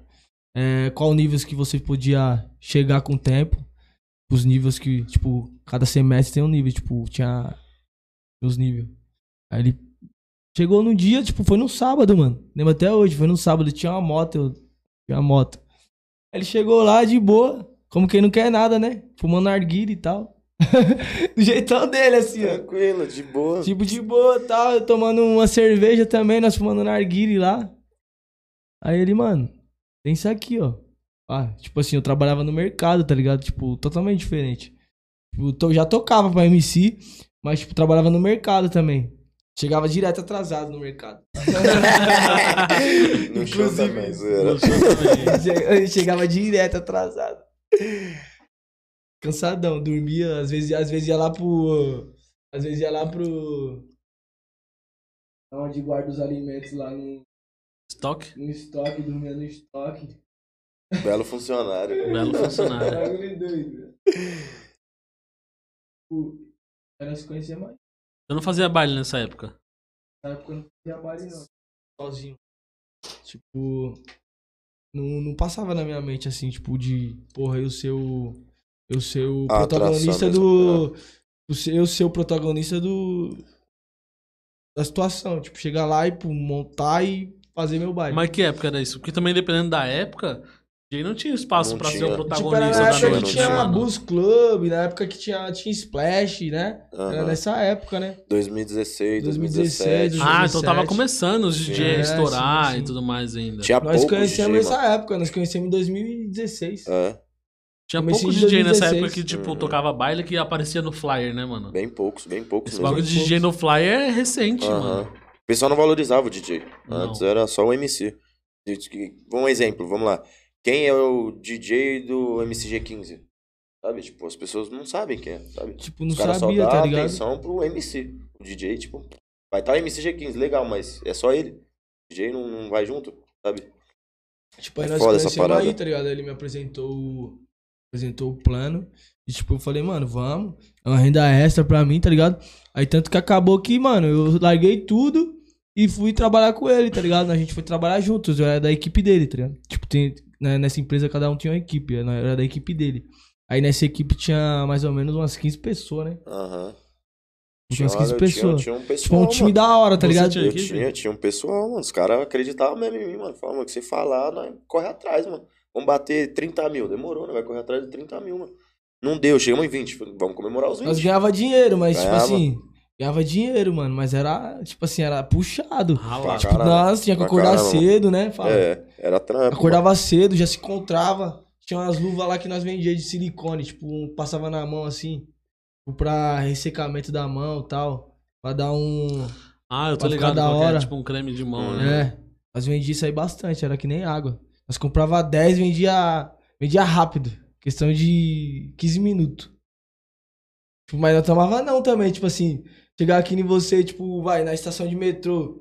É, qual níveis que você podia chegar com o tempo. Os níveis que, tipo, cada semestre tem um nível, tipo, tinha os níveis. Aí ele chegou no dia, tipo, foi no sábado, mano. Lembro até hoje, foi no sábado, tinha uma moto, eu tinha uma moto. Ele chegou lá de boa, como quem não quer nada, né? Fumando narguilha e tal. Do jeitão dele, assim, ó. Tranquilo, de boa. Tipo, de boa e tal, eu tomando uma cerveja também, nós fumando narguile lá. Aí ele, mano, tem isso aqui, ó. Ah, tipo assim, eu trabalhava no mercado, tá ligado? Tipo, totalmente diferente. Tipo, to- já tocava pra MC, mas, tipo, trabalhava no mercado também. Chegava direto atrasado no mercado. No show também, zoeira. Che- Chegava direto atrasado. Cansadão, dormia, às vezes, às vezes ia lá pro. Às vezes ia lá pro. Onde guarda os alimentos lá no, Estoque? no estoque, dormia no estoque. Belo funcionário. Belo funcionário. Bagulho doido. Tipo, Era se conhecer mais. Eu não fazia baile nessa época. Na época eu não fazia baile, não. Sozinho. Tipo. Não, não passava na minha mente assim, tipo, de. Porra, eu ser o. Eu ser o A protagonista do. o ser- Eu ser o protagonista do. Da situação. Tipo, chegar lá e pô, montar e fazer meu baile. Mas que época era isso? Porque também dependendo da época, ele não tinha espaço Não pra ser o Tipo, era protagonista na da época noite, que tinha mano. Blues Club, na época que tinha, tinha Splash, né? Era Aham. nessa época, né? 2016, 2016, 2017. Ah, então tava 2017. começando os Sim. DJs a É, estourar sim, sim. e tudo mais ainda. Tinha Nós conhecemos DJ, nessa mano. época, nós conhecemos em 2016. É, Tinha Comecinho poucos DJ nessa 2016. época que, tipo, Uhum. tocava baile que aparecia no flyer, né, mano? bem poucos, bem poucos Esse bagulho de. DJ no flyer é recente, Aham. mano. O pessoal não valorizava o DJ. Não. Antes era só o MC. Um exemplo, vamos lá. Quem é o DJ do MCG15? Sabe? Tipo, as pessoas não sabem quem é, sabe? Tipo, não Os caras só sabia, dão tá ligado? atenção pro MC. O DJ, tipo, vai estar tá MC G15, legal, mas é só ele. O DJ não, não vai junto, sabe? Tipo, aí É nós conhecemos parada. aí, tá ligado? Ele me apresentou, apresentou o plano. E tipo, eu falei, mano, vamos. É uma renda extra pra mim, tá ligado? Aí tanto que acabou que, mano, eu larguei tudo e fui trabalhar com ele, tá ligado? A gente foi trabalhar juntos, eu era da equipe dele, tá ligado? Tipo, tem, né, nessa empresa cada um tinha uma equipe, eu era da equipe dele. Aí nessa equipe tinha mais ou menos umas 15 pessoas, né? Aham. Tinha umas 15 olha, pessoas. Tinha, tinha um pessoal, Tipo, um time mano. da hora, tá Você ligado? tinha- Eu tinha, tinha um pessoal, mano. Os caras acreditavam mesmo em mim, mano. Falavam, mano, que você falar, nós corre atrás, mano. Vamos bater 30 mil. Demorou, né? Vai correr atrás de 30 mil, mano. Não deu, chegamos em 20. Falei, Vamos comemorar os 20. Nós ganhava dinheiro, mas Ganhava. tipo assim, ganhava dinheiro, mano, mas era, tipo assim, era puxado. Pra Tipo, caralho. nós tinha que acordar caramba. cedo, né? Fala. É, era trampo. Acordava cedo, já se encontrava. Tinha umas luvas lá que nós vendíamos de silicone, tipo, um- passava na mão assim, tipo, pra ressecamento da mão e tal. Pra dar um. Ah, eu tô ligado da que é, hora. tipo um creme de mão, Hum. né? É. Nós vendíamos isso aí bastante, era que nem água. Nós comprava 10, vendia, vendia rápido. Questão de 15 minutos. Tipo, mas não tomava não também, tipo assim, chegar aqui em você, tipo, vai, na estação de metrô.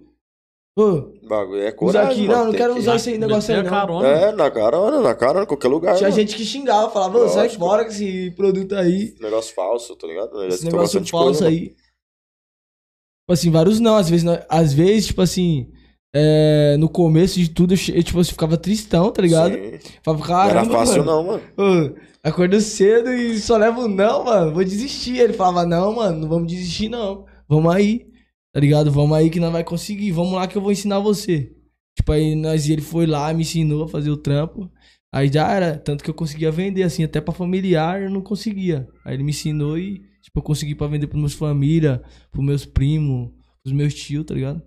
Ô, O bagulho é coragem, aqui. mano. Não, não quero que- usar esse negócio aí não. carona. É, na carona, na carona, qualquer lugar. Tinha mano. gente que xingava, falava, ô, sai Lógico. fora com esse produto aí. Negócio falso, tá ligado? Esse negócio falso coisa, aí. Tipo assim, vários não. Às vezes, nós- às vezes tipo assim, é, no começo de tudo, eu, tipo, eu ficava tristão, tá ligado? Sim. Falava, Não era caramba, fácil, mano. não, mano. Acordo cedo e só levo não, mano. Vou desistir. Ele falava, não, mano, não vamos desistir, não. Vamos aí. Tá ligado? Vamos aí que nós vai conseguir. Vamos lá que eu vou ensinar você. Tipo, aí nós, ele foi lá, me ensinou a fazer o trampo. Aí já era. Tanto que eu conseguia vender, assim, até pra familiar eu não conseguia. Aí ele me ensinou e, tipo, eu consegui pra vender pros meus família, pros meus primos, pros meus tios, tá ligado?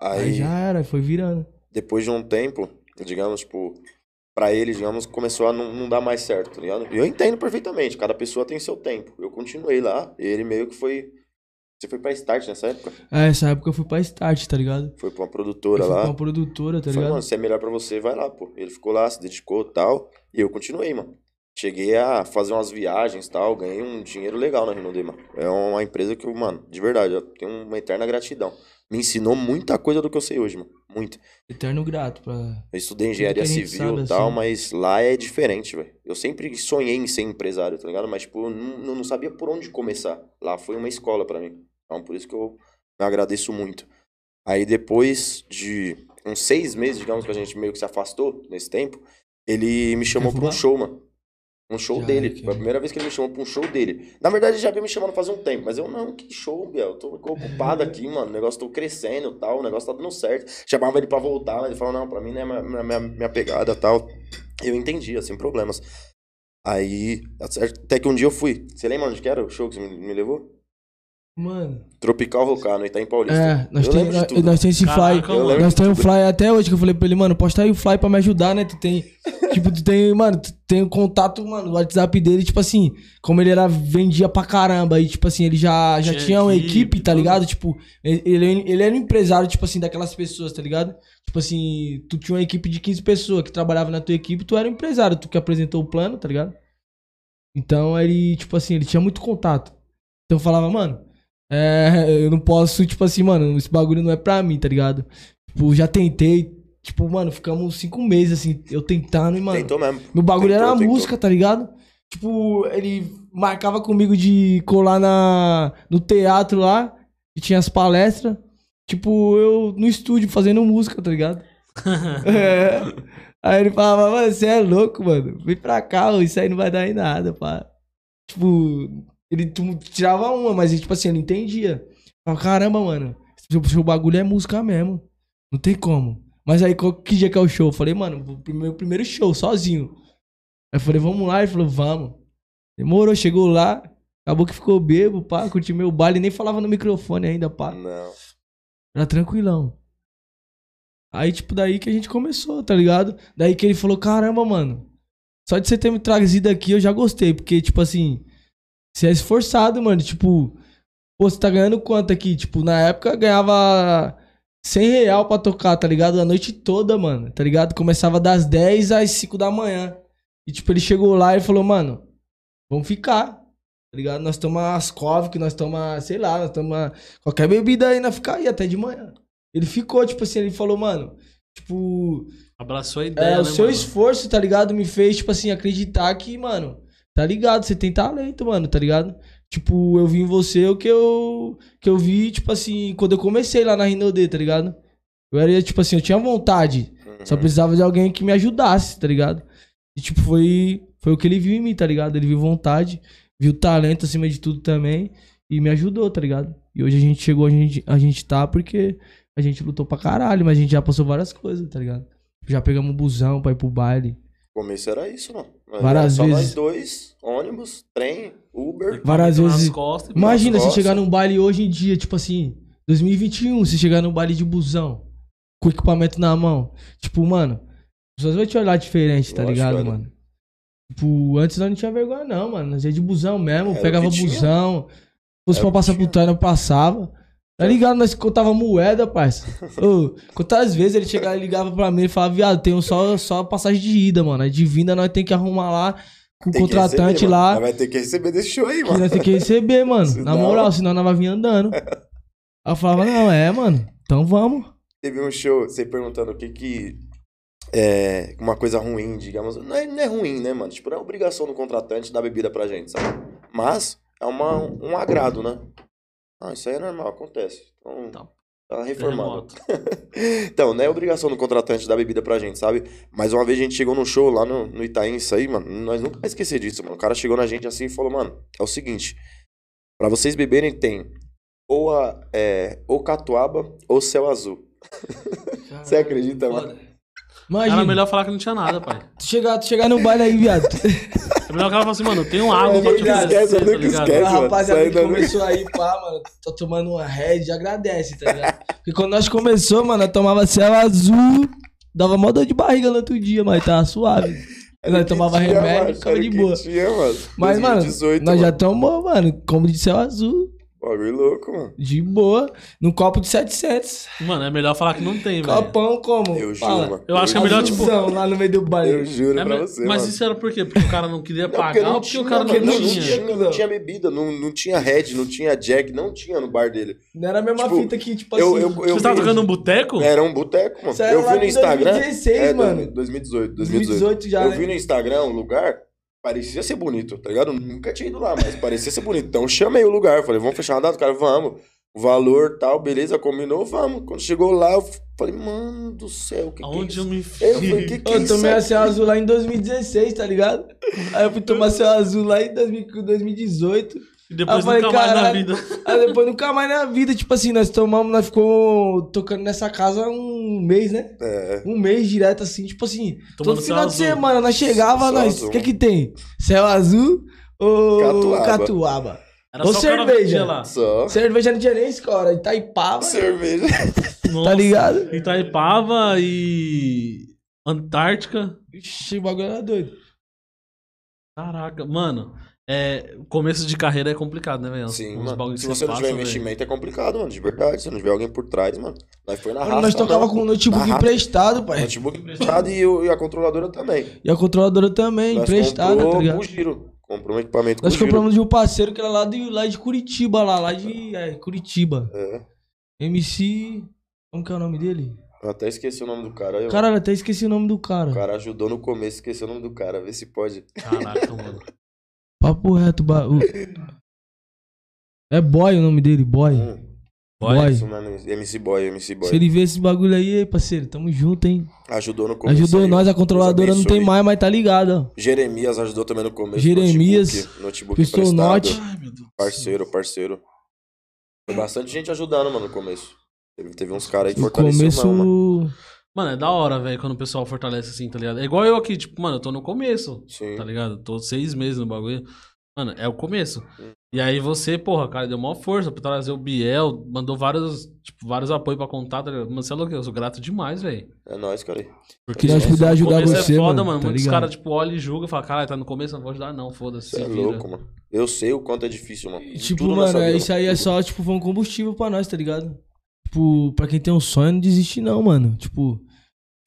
Aí, Aí, já era, foi virando. depois de um tempo, digamos, tipo, pra ele, digamos, começou a não, não dar mais certo, tá ligado? E eu entendo perfeitamente, cada pessoa tem seu tempo. Eu continuei lá, e ele meio que foi. Você foi pra Start nessa época? Aí, essa época eu fui pra Start, tá ligado? Foi pra uma Eu produtora fui pra lá. uma produtora, tá Falei, ligado? mano, se é melhor pra você, vai lá, pô. Ele ficou lá, se dedicou e tal. E eu continuei, mano. Cheguei a fazer umas viagens e tal, ganhei um dinheiro legal na Rinode, mano. É uma empresa que eu, mano, de verdade, eu tenho uma eterna gratidão. Me ensinou muita coisa do que eu sei hoje, mano. Muita. Eterno grato pra. Eu estudei engenharia civil e tal, assim. mas lá é diferente, velho. Eu sempre sonhei em ser empresário, tá ligado? Mas, tipo, eu não, não sabia por onde começar. Lá foi uma escola pra mim. Então, por isso que eu me agradeço muito. Aí, depois de uns seis meses, digamos, que a gente meio que se afastou nesse tempo, ele me chamou pra um show, mano. Um show Já, dele. que- Foi a primeira vez que ele me chamou pra um show dele. Na verdade, ele já vinha me chamando faz um tempo, mas eu não, que show, Biel. Eu tô ocupado aqui, mano. O negócio tô crescendo e tal, o negócio tá dando certo. Chamava ele pra voltar, mas ele falou, não, pra mim não é minha, minha, minha- pegada e tal. Eu entendia, sem problemas. Aí, até que um dia eu fui. Você lembra onde que era o show que você me, me levou? Mano. Tropical Rocar, no Itaim Paulista. É, nós eu tem, lembro de nós, tudo. nós tem esse Caraca, fly. mano. Nós temos um tudo. fly até hoje que eu falei pra ele, mano, posta aí o fly pra me ajudar, né? Tu tem. tipo, tu tem, mano, tu tem o contato, mano, o WhatsApp dele, tipo assim, como ele era, vendia pra caramba. E, tipo assim, ele já, já Tinha tinha uma equipe, equipe, tá ligado? Tipo, ele, ele, ele era um empresário, tipo assim, daquelas pessoas, tá ligado? Tipo assim, tu tinha uma equipe de 15 pessoas que trabalhava na tua equipe, tu era um empresário, tu que apresentou o plano, tá ligado? Então ele, tipo assim, ele tinha muito contato. Então eu falava, mano, é, eu não posso, tipo assim, mano, esse bagulho não é pra mim, tá ligado? Tipo, já tentei, tipo, mano, ficamos cinco meses, assim, eu tentando e, mano, Tentou mesmo. meu bagulho Tentou, era a tentou. música, tá ligado? Tipo, ele marcava comigo de colar na, no teatro lá, que tinha as palestras. Tipo, eu no estúdio fazendo música, tá ligado? É. Aí ele falava, mano, você é louco, mano. Vem pra cá, isso aí não vai dar em nada, pá. Tipo, ele tirava uma, mas tipo assim, ele entendia. Falava, caramba, mano, seu, seu bagulho é música mesmo. Não tem como. Mas aí, qual- que dia que é o show? Eu falei, mano, primeiro, primeiro show, sozinho. Aí eu falei, vamos lá. Ele falou, vamos. Demorou, chegou lá. Acabou que ficou bebo, pá, curtiu meu baile. Nem falava no microfone ainda, pá. Não. Era tranquilão. Aí, tipo, daí que a gente começou, tá ligado? Daí que ele falou, caramba, mano. Só de você ter me trazido aqui, eu já gostei. Porque, tipo assim, você é esforçado, mano. Tipo, pô, você tá ganhando quanto aqui? Tipo, na época eu ganhava 100 real pra tocar, tá ligado? A noite toda, mano, tá ligado? Começava das 10 às 5 da manhã. E, tipo, ele chegou lá e falou, mano, vamos ficar. Tá ligado? Nós tomamos as que nós tomamos, sei lá, nós tomamos qualquer bebida aí, nós ficar aí até de manhã. Ele ficou, tipo assim, ele falou, mano, tipo. Abraçou a ideia. É, né, o seu mano? esforço, tá ligado? Me fez, tipo assim, acreditar que, mano, tá ligado? Você tem talento, mano, tá ligado? Tipo, eu vi em você o que eu, que eu vi, tipo assim, quando eu comecei lá na Rinode, tá ligado? Eu era, tipo assim, eu tinha vontade. Só Uhum. precisava de alguém que me ajudasse, tá ligado? E, tipo, foi, foi o que ele viu em mim, tá ligado? Ele viu vontade, viu talento acima de tudo também e me ajudou, tá ligado? E hoje a gente chegou, a gente, a gente tá porque a gente lutou pra caralho, mas a gente já passou várias coisas, tá ligado? Já pegamos um busão pra ir pro baile. Começo era isso, mano. Várias Só vezes. nós dois, ônibus, trem, Uber. Várias vezes- costas e Imagina se chegar num baile hoje em dia, tipo assim, 2021, se chegar num baile de busão, com equipamento na mão. Tipo, mano, as pessoas vão te olhar diferente, tá ligado, mano? Tipo, antes nós não tinha vergonha, não, mano. Nós ia de busão mesmo, Era pegava busão. Se fosse Era pra passar pro nós passava. Tá ligado? Nós contava moeda, parça. Ô, quantas vezes ele chegava e ligava pra mim e falava, viado, tem só, só passagem de ida, mano. Aí de vinda nós tem que arrumar lá com o Tem contratante receber, lá. Nós Vai ter que receber desse show aí, mano. nós tem que receber, mano. Na moral, senão nós vai vir andando. Aí eu falava, não, é, mano. Então vamos. Teve um show, você perguntando o que que. É. Uma coisa ruim, digamos. Não é, não é ruim, né, mano? Tipo, não é obrigação do contratante dar bebida pra gente, sabe? Mas é uma, um agrado, né? Ah, isso aí é normal, acontece. Então. Então, Tá reformado. terremoto. Então, não é obrigação do contratante dar bebida pra gente, sabe? Mas uma vez a gente chegou num show lá no, no Itaim, isso aí, mano, nós nunca vai esquecer disso, mano. O cara chegou na gente assim e falou, mano, é o seguinte, pra vocês beberem tem ou a, é, ou catuaba ou céu azul. Você acredita, mano? Imagina, Era melhor falar que não tinha nada, pai. tu, chegar, tu chegar no baile aí, viado. É melhor o cara falar assim, mano, tem um água pra te nunca oferecer, esquece, tá nunca ligado? esquece. A mano. rapaziada que começou aí, pá, mano, tá tomando uma red, agradece, tá ligado? Porque quando nós começou, mano, nós tomava céu azul, dava mó dor de barriga no outro dia, mas tava suave. Nós que tomava tinha, remédio mano, e ficava de que boa. tinha, mano. Mas, mano, 2018, nós já tomamos, mano, como de céu azul, Bagulho louco, mano. de boa, num copo de 700. Mano, é melhor falar que não tem, velho. Copão como? Eu juro, Fala. mano. Eu acho que é melhor, tipo- lá no meio do Eu baile. juro É, pra mas você, mas mano. isso era por quê? Porque o cara não queria Não, porque pagar não ou porque tinha, o cara mano, não, não, tinha? tinha, não tinha bebida, não, não tinha Red, não tinha Jack, não tinha no bar dele. Não era a mesma Tipo, fita que, tipo eu- assim. eu- eu- Você tava vi- tocando um boteco? Era um boteco, mano. Eu vi no Instagram. 2016, é, mano. 2018, 2018. 2018 já, Eu né? vi no Instagram um lugar, parecia ser bonito, tá ligado? Nunca tinha ido lá, mas parecia ser bonito. Então eu chamei o lugar, falei, vamos fechar uma data? O cara, vamos. O valor tal, beleza, combinou, vamos. Quando chegou lá, eu falei, mano do céu, o que, que é Aonde eu me Eu falei, que fiz? que é Eu isso tomei a céu azul lá em 2016, tá ligado? Aí eu fui tomar céu azul lá em 2000 2018. E depois falei, nunca mais na vida. Aí depois nunca mais na vida, tipo assim, nós tomamos, nós ficamos tocando nessa casa um mês, né? É, Um mês direto, assim, tipo assim. Tomando todo final de azul. semana nós chegava, Céu nós. azul. O que que tem? Céu azul ou Catuaba. catuaba? Era Ou só o cara cerveja. lá. só Cerveja não tinha nem escola, Itaipava, cerveja. tá Nossa. ligado? Itaipava e Antártica. Ixi, o bagulho era doido. Caraca, mano. É, começo de carreira é complicado, né, velho? Sim, mano. Se você não passa, tiver investimento, é complicado, mano, de verdade. Se não tiver alguém por trás, mano. Nós foi na Mano, raça. nós tocava não. com o notebook Na raça. emprestado, pai. Notebook emprestado e, e a controladora também. E a controladora também, Nós emprestada, comprou tá ligado? com giro. Comprou um equipamento Nós compramos de um parceiro que era lá de, lá de Curitiba, lá, lá de é, Curitiba. É. MC. Como que é o nome dele? Eu até esqueci o nome do cara. Eu, Caralho, até esqueci o nome do cara. O cara ajudou no começo, esqueci o nome do cara. Vê se pode. Caraca, mano. Papo reto, ba... o- É Boy o nome dele, Boy. Hum, Boy. isso mesmo, MC Boy, MC Boy. Se ele ver esse bagulho aí, parceiro, tamo junto, hein? Ajudou no começo. Ajudou aí, nós, a controladora não tem mais, mas tá ligado, ó. Jeremias ajudou também no começo. Jeremias, Notebook, notebook. Note. Parceiro, parceiro. Foi bastante gente ajudando, mano, no começo. Teve, teve uns caras aí que No fortaleceram começo. mesmo, mano. Mano, é da hora, velho, quando o pessoal fortalece assim, tá ligado? É igual eu aqui, tipo, mano, eu tô no começo, Sim. tá ligado? Tô seis meses no bagulho. Mano, é o começo. Hum. E aí você, porra, cara, deu maior força pra trazer o Biel, mandou vários, tipo, vários apoios pra contar, tá ligado? Mano, você é louco, eu sou grato demais, velho. É nóis, cara. Porque Que nós tipo, puder o ajudar começo você, é foda, mano, mano. tá Muitos caras, tipo, olham e julgam e falam, caralho, tá no começo, eu não vou ajudar não, foda-se, Você é vira. louco, mano. Eu sei o quanto é difícil, mano. E, Tipo, Tudo mano, é, vida, isso aí é só, tipo, foi um combustível pra nós, tá ligado? Tipo, pra quem tem um sonho, não desiste não, mano. Tipo,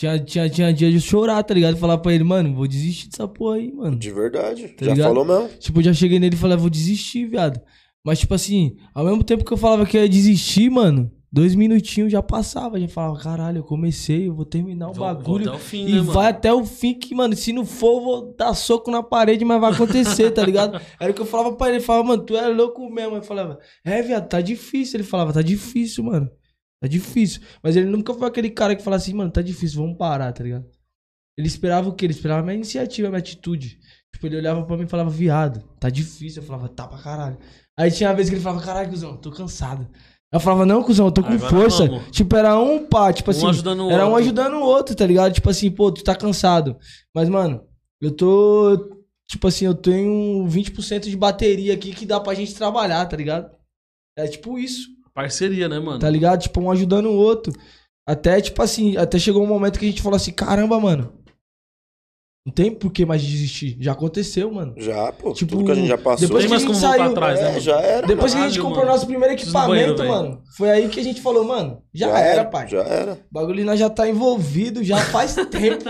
Tinha, tinha, tinha dia de chorar, tá ligado? Falar pra ele, mano, vou desistir dessa porra aí, mano. De verdade. Tá Já ligado? falou mesmo. Tipo, eu já cheguei nele e falei, vou desistir, viado. Mas, tipo assim, ao mesmo tempo que eu falava que eu ia desistir, mano, dois minutinhos já passava. Já falava, caralho, eu comecei, eu vou terminar o Vou- vou bagulho. até o fim, e né, mano? vai até o fim que, mano, se não for, eu vou dar soco na parede, mas vai acontecer, tá ligado? Era o que eu falava pra ele. Ele falava, mano, tu é louco mesmo. Eu falava, é, viado, tá difícil. Ele falava, tá difícil, mano. Tá difícil. Mas ele nunca foi aquele cara que falava assim, mano, tá difícil, vamos parar, tá ligado? Ele esperava o quê? Ele esperava minha iniciativa, minha atitude. Tipo, ele olhava pra mim e falava, viado, tá difícil. Eu falava, tá pra caralho. Aí tinha vez que ele falava, caralho, cuzão, tô cansado. Eu falava, não, cuzão, eu tô com Agora força. vamos. Tipo, era um pá, tipo Um assim. ajudando o era um outro. ajudando o outro, tá ligado? Tipo assim, pô, tu tá cansado. Mas, mano, eu tô. Tipo assim, eu tenho 20% de bateria aqui que dá pra gente trabalhar, tá ligado? É tipo isso. Parceria, né, mano? Tá ligado? Tipo, um ajudando o outro. Até, tipo assim, até chegou um momento que a gente falou assim, caramba, mano. Não tem por que mais desistir. Já aconteceu, mano. Já, pô. Tipo, tudo que a gente já passou. depois que a mais gente saiu. atrás, né, É, mano? já era. Depois que a gente comprou mano. nosso primeiro banheiro, equipamento, velho. mano, foi aí que a gente falou, mano, já, era, pai. Já era. O bagulho nós já tá envolvido já faz tempo.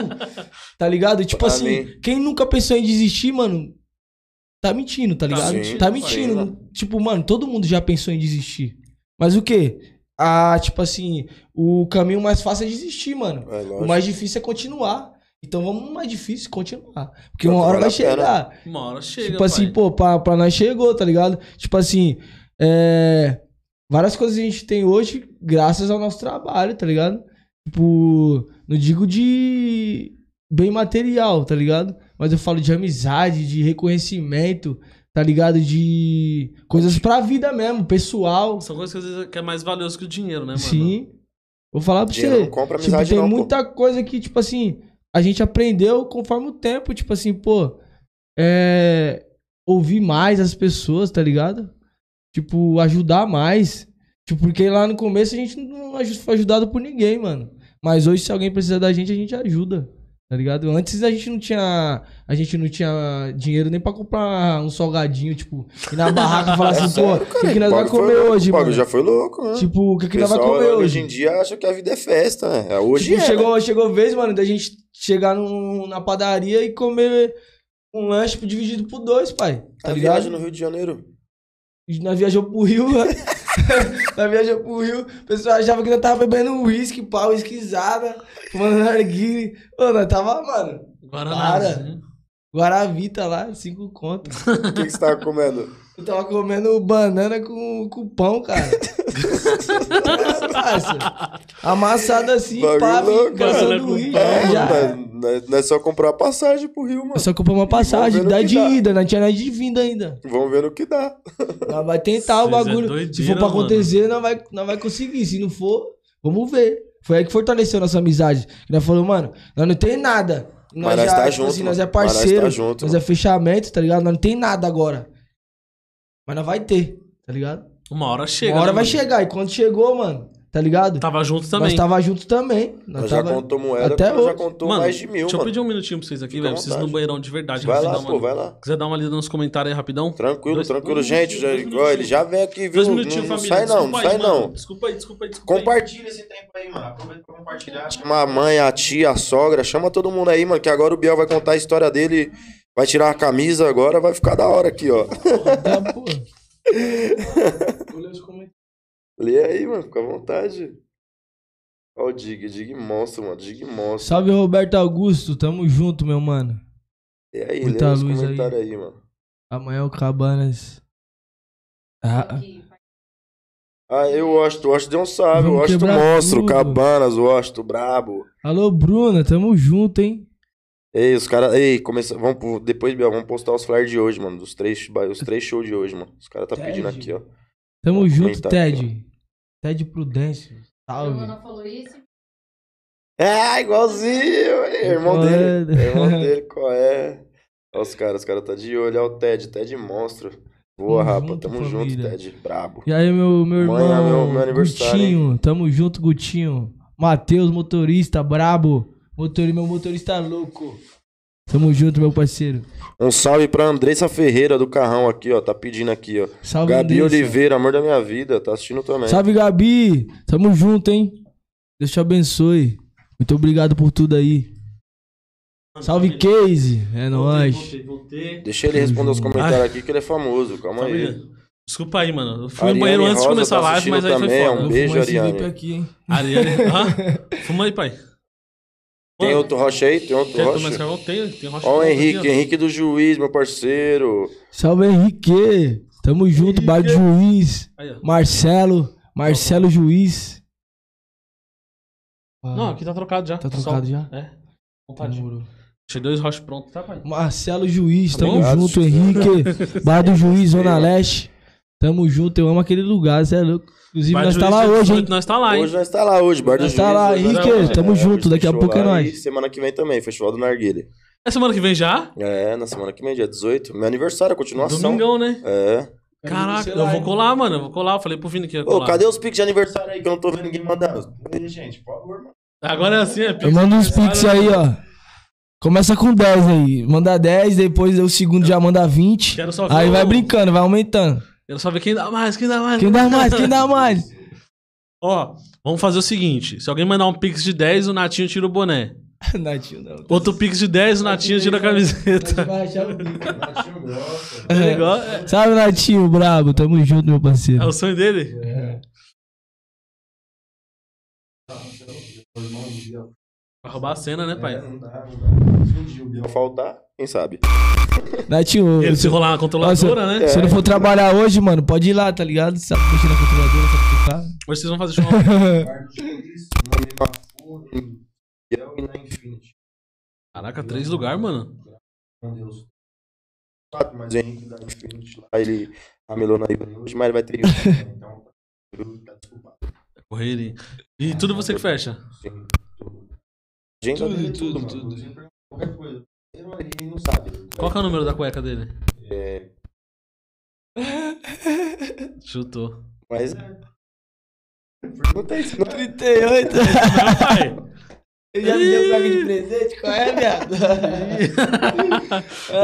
Tá ligado? Tipo Pra assim, mim. quem nunca pensou em desistir, mano, tá mentindo, tá ligado? mentindo, tá sim, mentindo. mano. Tipo, mano, todo mundo já pensou em desistir. Mas o quê? Ah, tipo assim, o caminho mais fácil é desistir, mano. É, O mais difícil é continuar. Então vamos no mais difícil continuar. Porque uma hora vai chegar. Uma hora chega, Tipo assim, pai. pô, pra, pra nós chegou, tá ligado? Tipo assim, é, várias coisas a gente tem hoje graças ao nosso trabalho, tá ligado? Tipo, não digo de bem material, tá ligado? Mas eu falo de amizade, de reconhecimento, tá ligado? De coisas pra vida mesmo, pessoal. São coisas que às vezes que é mais valioso que o dinheiro, né, mano? Sim. Vou falar pra Dinheiro você. não compra Tipo, amizade, tem não, pô. muita coisa que, tipo assim, a gente aprendeu conforme o tempo. Tipo assim, pô, é. Ouvir mais as pessoas, tá ligado? Tipo, ajudar mais. Tipo, porque lá no começo a gente não aju- foi ajudado por ninguém, mano. Mas hoje, se alguém precisa da gente, a gente ajuda. Tá ligado? Antes a gente não tinha. A gente não tinha dinheiro nem pra comprar um salgadinho, tipo, ir na barraca e falar assim, pô, o que, que nós vamos comer louco, hoje, mano? já foi louco, né? Tipo, o que, que nós vamos comer hoje hoje? em dia acha que a vida é festa, né? É, Hoje Tipo, é. chegou, chegou vez, mano, da gente chegar num- na padaria e comer um lanche dividido por dois, pai. Tá a ligado? viagem no Rio de Janeiro. Nós viajamos pro Rio, né? nós viajamos pro Rio. O pessoal achava que nós tava bebendo uísque, pau, uísquezada, fumando narguile. Ô, nós tava, mano, Guaranazinho. Guaravita lá, cinco contos. O que, que você tava comendo? Eu tava comendo banana com, com pão, cara. é. Amassado assim, Bagulho pá, louco, com uísque. pão. É, já mano, nós, nós só comprar a passagem pro Rio, mano. Eu só comprei uma passagem, que de dá. ida, não tinha nada de vinda ainda. Vamos ver no que dá. Nós vai tentar o é bagulho. Se doideira, for pra acontecer, nós vai, nós vai conseguir. Se não for, vamos ver. Foi aí que fortaleceu nossa amizade. Nós falou, mano, nós não tem nada. Nós Mas nós já, tá tipo junto, assim, nós é. Mas nós parceiro, tá nós, junto, é mano. fechamento, tá ligado? Nós não tem nada agora. Mas nós vai ter, tá ligado? Uma hora chega. Uma hora né, vai mano? chegar. E quando chegou, mano, tá ligado? Tava junto também. Nós tava junto também. Nós Nós já tava... contou moeda, até nós já contou Mano, mais de mil, deixa eu mano. pedir um minutinho pra vocês aqui, Fica velho. vontade. no beirão de verdade. Vai lá, pô, mano. vai lá. Quiser dar uma lida nos comentários aí rapidão? Tranquilo, Dois- tranquilo, dois gente. Já, dois minutinhos. ele já vem aqui, viu? Dois Não, minutinhos, não família. sai não, Desculpa não aí, sai mano. não. Desculpa aí, desculpa aí, desculpa aí. Compartilha esse tempo aí, mano. Aproveita pra compartilhar. Chama a mãe, a tia, a sogra, chama todo mundo aí, mano, que agora o Biel vai contar a história dele, vai tirar a camisa agora, vai ficar da hora aqui, ó. Tá, pô. Vou ler os comentários. Lê aí, mano, fica à vontade. Ó o Dig, Dig monstro, mano, Dig monstro. Salve, Roberto Augusto. Tamo junto, meu mano. E aí, Muita lê luz aí. aí. mano. Amanhã o Cabanas. Ah, Ah, eu Washington, o Washington deu um salve, o Vamos Washington quebrar monstro, tudo. Cabanas, o Washington, brabo. alô, Bruna. Tamo junto, hein? Ei, os caras, ei, começa, vamos, depois, Biel, vamos postar os flyers de hoje, mano, dos três, os três shows de hoje, mano. Os caras tá Ted. pedindo aqui, ó. Tamo Vou junto, comentar aqui, Ted. Prudêncio. Salve. Giovana falou isso. É, igualzinho, é, irmão Qual dele, é? é irmão dele, qual é? Ó os caras, os caras tá de olho, ó o Ted, Ted monstro. Boa, Tamo rapa, junto, tamo junto, família. Ted, brabo. E aí, meu, meu irmão, é meu- meu aniversário, Gutinho. Tamo junto, Gutinho. Matheus, motorista, brabo. Motor, meu motorista louco. Tamo junto, meu parceiro. Um salve pra Andressa Ferreira do Carrão aqui, ó, tá pedindo aqui, ó. Salve, Gabi Andressa. Oliveira, amor da minha vida, tá assistindo também. Salve, Gabi. Tamo junto, hein? Deus te abençoe. Muito obrigado por tudo aí. Salve, Case! É nóis. Voltei, voltei. Deixa ele responder os comentários aqui que ele é famoso. Calma aí. Desculpa aí, mano. Eu fui no Ariane banheiro antes de Rosa começar a tá live, mas aí assistindo foi também, foda. um beijo, Ariane. aqui, hein? Ariane. Hã? Fuma aí, pai. Tem outro rocha aí? Tem outro Quer rocha? tem, tem rocha Ó o Henrique, aqui, ó. Henrique do Juiz, meu parceiro. Salve, Henrique! Tamo junto, bar do juiz. Aí, ó. Marcelo, Marcelo Juiz. Não, aqui tá trocado já. Tá trocado já? É. Vontade. Demorou. Deixei dois rochos prontos, tá, pai? Marcelo Juiz, tamo Obrigado, junto. Henrique. Bar do Juiz, Zona Leste. Tamo junto, eu amo aquele lugar, cê é louco. Inclusive, Vai nós tá lá hoje, hein? 18 Nós tá lá, hein? Hoje nós tá lá hoje, Bar do Nós Juiz. tá lá, Henrique, nós- tamo junto, daqui a pouco é. E semana que vem também, Festival do Narguile. É semana que vem já? É, na semana que vem, dia 18. Meu aniversário, continuação. Domingão, né? É. Caraca, eu vou colar, mano. Eu vou colar. Eu falei pro Vini que ia Ô, colar. cadê os piques de aniversário aí que eu não tô vendo ninguém mandando? Gente? Por favor, mano. Agora é assim, é Eu mando uns pix aí, ó. Começa com 10 aí. Manda 10, depois o segundo já manda 20. Quero só ver Aí o- vai brincando, vai aumentando. Quero só ver quem dá mais, quem dá mais. Quem dá mais, quem dá mais? Ó, vamos fazer o seguinte. Se alguém mandar um pix de 10, o Natinho tira o boné. Natinho, não. Outro pix de 10, o Natinho tira a camiseta. É igual- é- Salve, Natinho, brabo. Tamo junto, meu É parceiro. o sonho dele? Vai roubar a cena, né, pai? Vai faltar, quem sabe? Natinho, Ele se se, rolar na controladora, né? se eu não for trabalhar hoje, mano, pode ir lá, tá ligado? Sabe mexer na controladora, sabe tocar? Hoje vocês vão fazer show. Caraca, três lugares, mano. Com Deus. Quatro, mas o Henrique da Infinity lá, ele ramelou na Ivan hoje, mas ele vai ter então. tá desculpado. Correria. E tudo você que fecha. Sim, tudo. Agenda Tudo, tudo, tudo. Você Qualquer coisa. Ele não sabe. Qual que é o número da cueca dele? É, Chutou. mas é. Pergunta aí, senão 38. Meu pai. Ele já me deu placa de presente? Qual é, viado?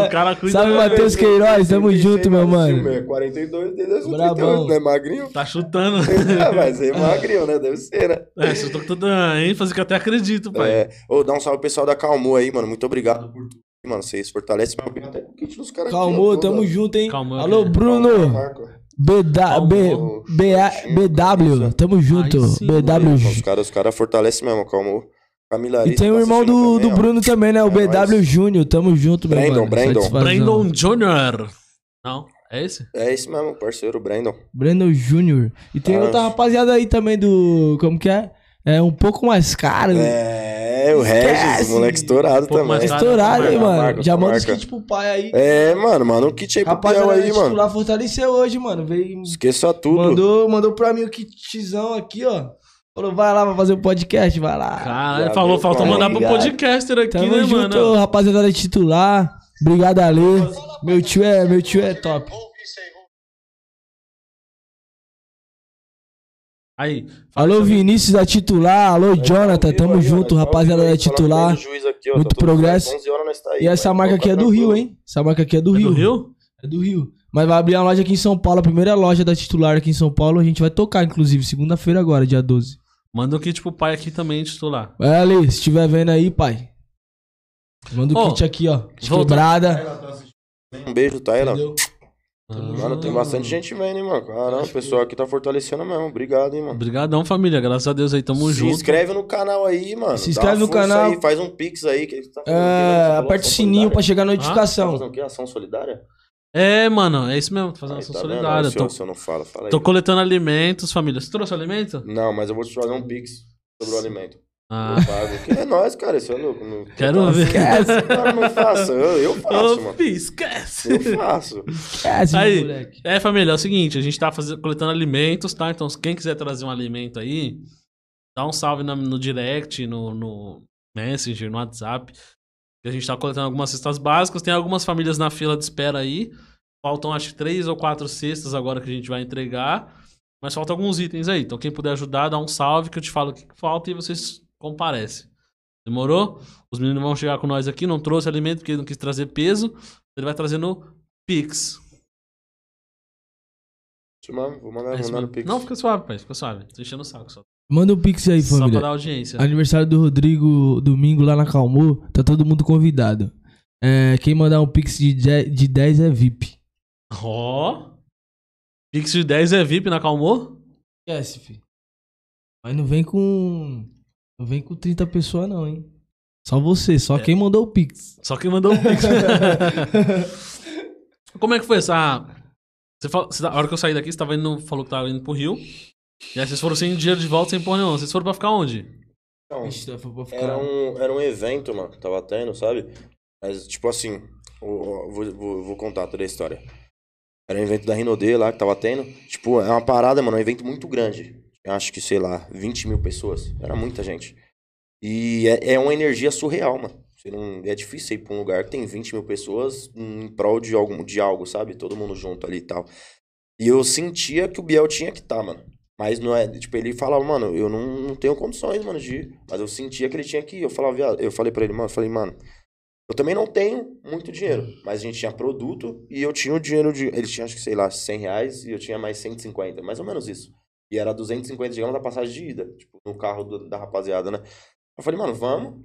o cara cuida. Salve, Matheus Queiroz, tamo 36 junto, meu mano. 5, é 42, dele é Brabão. 38, né? Magrinho? Tá chutando. É, mas é magrinho, né? Deve ser, né? É, chutou com toda ênfase que eu até acredito, pai. É. Ô, dá um salve pro pessoal da Calmo aí, mano. Muito obrigado por tudo. Mano, vocês fortalecem meu até o kit dos caras. Calmou, tamo junto, hein? Calmou, Alô? Bruno. BW, B, Calmou. B, BW, tamo junto. BW. Os caras, os caras fortalecem mesmo, calmo. Camila E tem o tá irmão assistindo do, também, do. Bruno também, né? O É BW nóis. Júnior. Tamo junto, meu Brandon, mano. Brandon. Brandon Jr. Não, é esse? É esse mesmo, parceiro, Brandon. Brandon Júnior. E tem Ah. outra rapaziada aí também do. Como que é? É um pouco mais caro. É, o Regis, Esquece. o moleque estourado Um também. mais. Estourado, hein, Marca, mano? marca, Já manda os kits pro pai aí. É, mano, manda um kit aí pro Rapaziada, aí, mano. titular fortaleceu hoje, mano. Veio. Esqueça tudo. Mandou, mandou pra mim o kitzão aqui, ó. Falou, vai lá, vai fazer o podcast, vai lá. Caralho, Já falou, pai? mandar pro podcaster aqui, Tamo né, junto, mano? rapaziada da titular. Obrigado, Ale. Meu tio é, meu tio é top. Aí. Alô, Vinícius da titular. Alô, Jonathan. Tamo junto, rapaziada da titular. Muito progresso. tá E essa marca aqui é do Rio, hein? Essa marca aqui é do É Rio. do Rio? É do Rio. Mas vai abrir uma loja aqui em São Paulo, a primeira loja da titular aqui em São Paulo. A gente vai tocar, inclusive, segunda-feira agora, dia 12. Manda um kit pro pai aqui também, titular. Vai ali, se estiver vendo aí, pai. Manda o Ô, kit aqui, ó. De quebrada. Um beijo, Taylor. Entendeu? Mano, tem bastante gente vendo, hein, mano. Caramba, o pessoal aqui tá fortalecendo mesmo. Obrigado, hein, mano. Obrigadão, família. Graças a Deus aí, tamo Se junto. inscreve no canal aí, mano. Se Dá inscreve uma no força canal. Aí, faz um pix aí. Que tá fazendo É, falou aperta o ação sininho pra solidária? chegar a Tá notificação. fazendo o quê? Ação solidária? É, mano, é isso mesmo. Tô fazendo Aí, ação tá vendo? solidária. Se Tô, eu, se eu não falo, fala aí. tô coletando alimentos, família. Você trouxe alimento? Não, mas eu vou te fazer um pix sobre o alimento. Ah. Eu pago. Que é nóis, cara. Isso eu não, não- Quero não ver. Esquece, cara, não faça. Eu, eu faço, Ô, mano. fi, esquece. Eu faço. Esquece, Aí, moleque. é, família, é o seguinte, a gente tá fazendo, coletando alimentos, tá? Então, quem quiser trazer um alimento aí, dá um salve na- no, direct, no, no Messenger, no WhatsApp. A gente tá coletando algumas cestas básicas. Tem algumas famílias na fila de espera aí. Faltam, acho que, três ou quatro cestas agora que a gente vai entregar. Mas faltam alguns itens aí. Então, quem puder ajudar, dá um salve que eu te falo o que falta e vocês comparecem. Demorou? Os meninos vão chegar com nós aqui. Não trouxe alimento porque não quis trazer peso. Ele vai trazer no Pix. Vou mandar, É mandar no pix. Não, fica suave, pai. Fica suave. Tô enchendo o saco só. Manda um pix aí, Só pra família. dar audiência. Aniversário do Rodrigo domingo lá na Calmô. Tá todo mundo convidado. É, quem mandar um pix de, de de 10 é VIP. Ó. Pix de 10 é VIP na Calmô? Esquece, filho. Mas não vem com. Não vem com 30 pessoas, não, hein? Só você, só É. quem mandou o pix. Só quem mandou o Pix. Como é que foi essa. Você fala, tá- a hora que eu saí daqui, você tava indo, falou que tava indo pro Rio. E aí vocês foram sem dinheiro de volta, sem porra nenhuma. Vocês foram pra ficar onde? Então, Ixi, foi pra ficar- Era um, era um evento, mano, que tava tendo, sabe? Mas, tipo assim, vou, vou, vou contar toda a história. Era um evento da Rinodê lá que tava tendo. Tipo, é uma parada, mano, um evento muito grande. Eu acho que, sei lá, 20 mil pessoas. Era muita gente. E é, é uma energia surreal, mano. Você não, é difícil ir pra um lugar que tem 20 mil pessoas em prol de algo, de algo, sabe? Todo mundo junto ali e tal. E eu sentia que o Biel tinha que estar, mano. Mas não é, tipo, ele falava, mano, eu não, não tenho condições, mano, de ir. Mas eu sentia que ele tinha que ir. Eu falava, viado, eu falei pra ele, mano, eu falei, mano, eu também não tenho muito dinheiro, mas a gente tinha produto e eu tinha o dinheiro de. Ele tinha, acho que, sei lá, 100 reais e eu tinha mais 150, mais ou menos isso. E era 250, digamos, da passagem de ida, tipo, no carro do- da rapaziada, né? Eu falei, mano, vamos.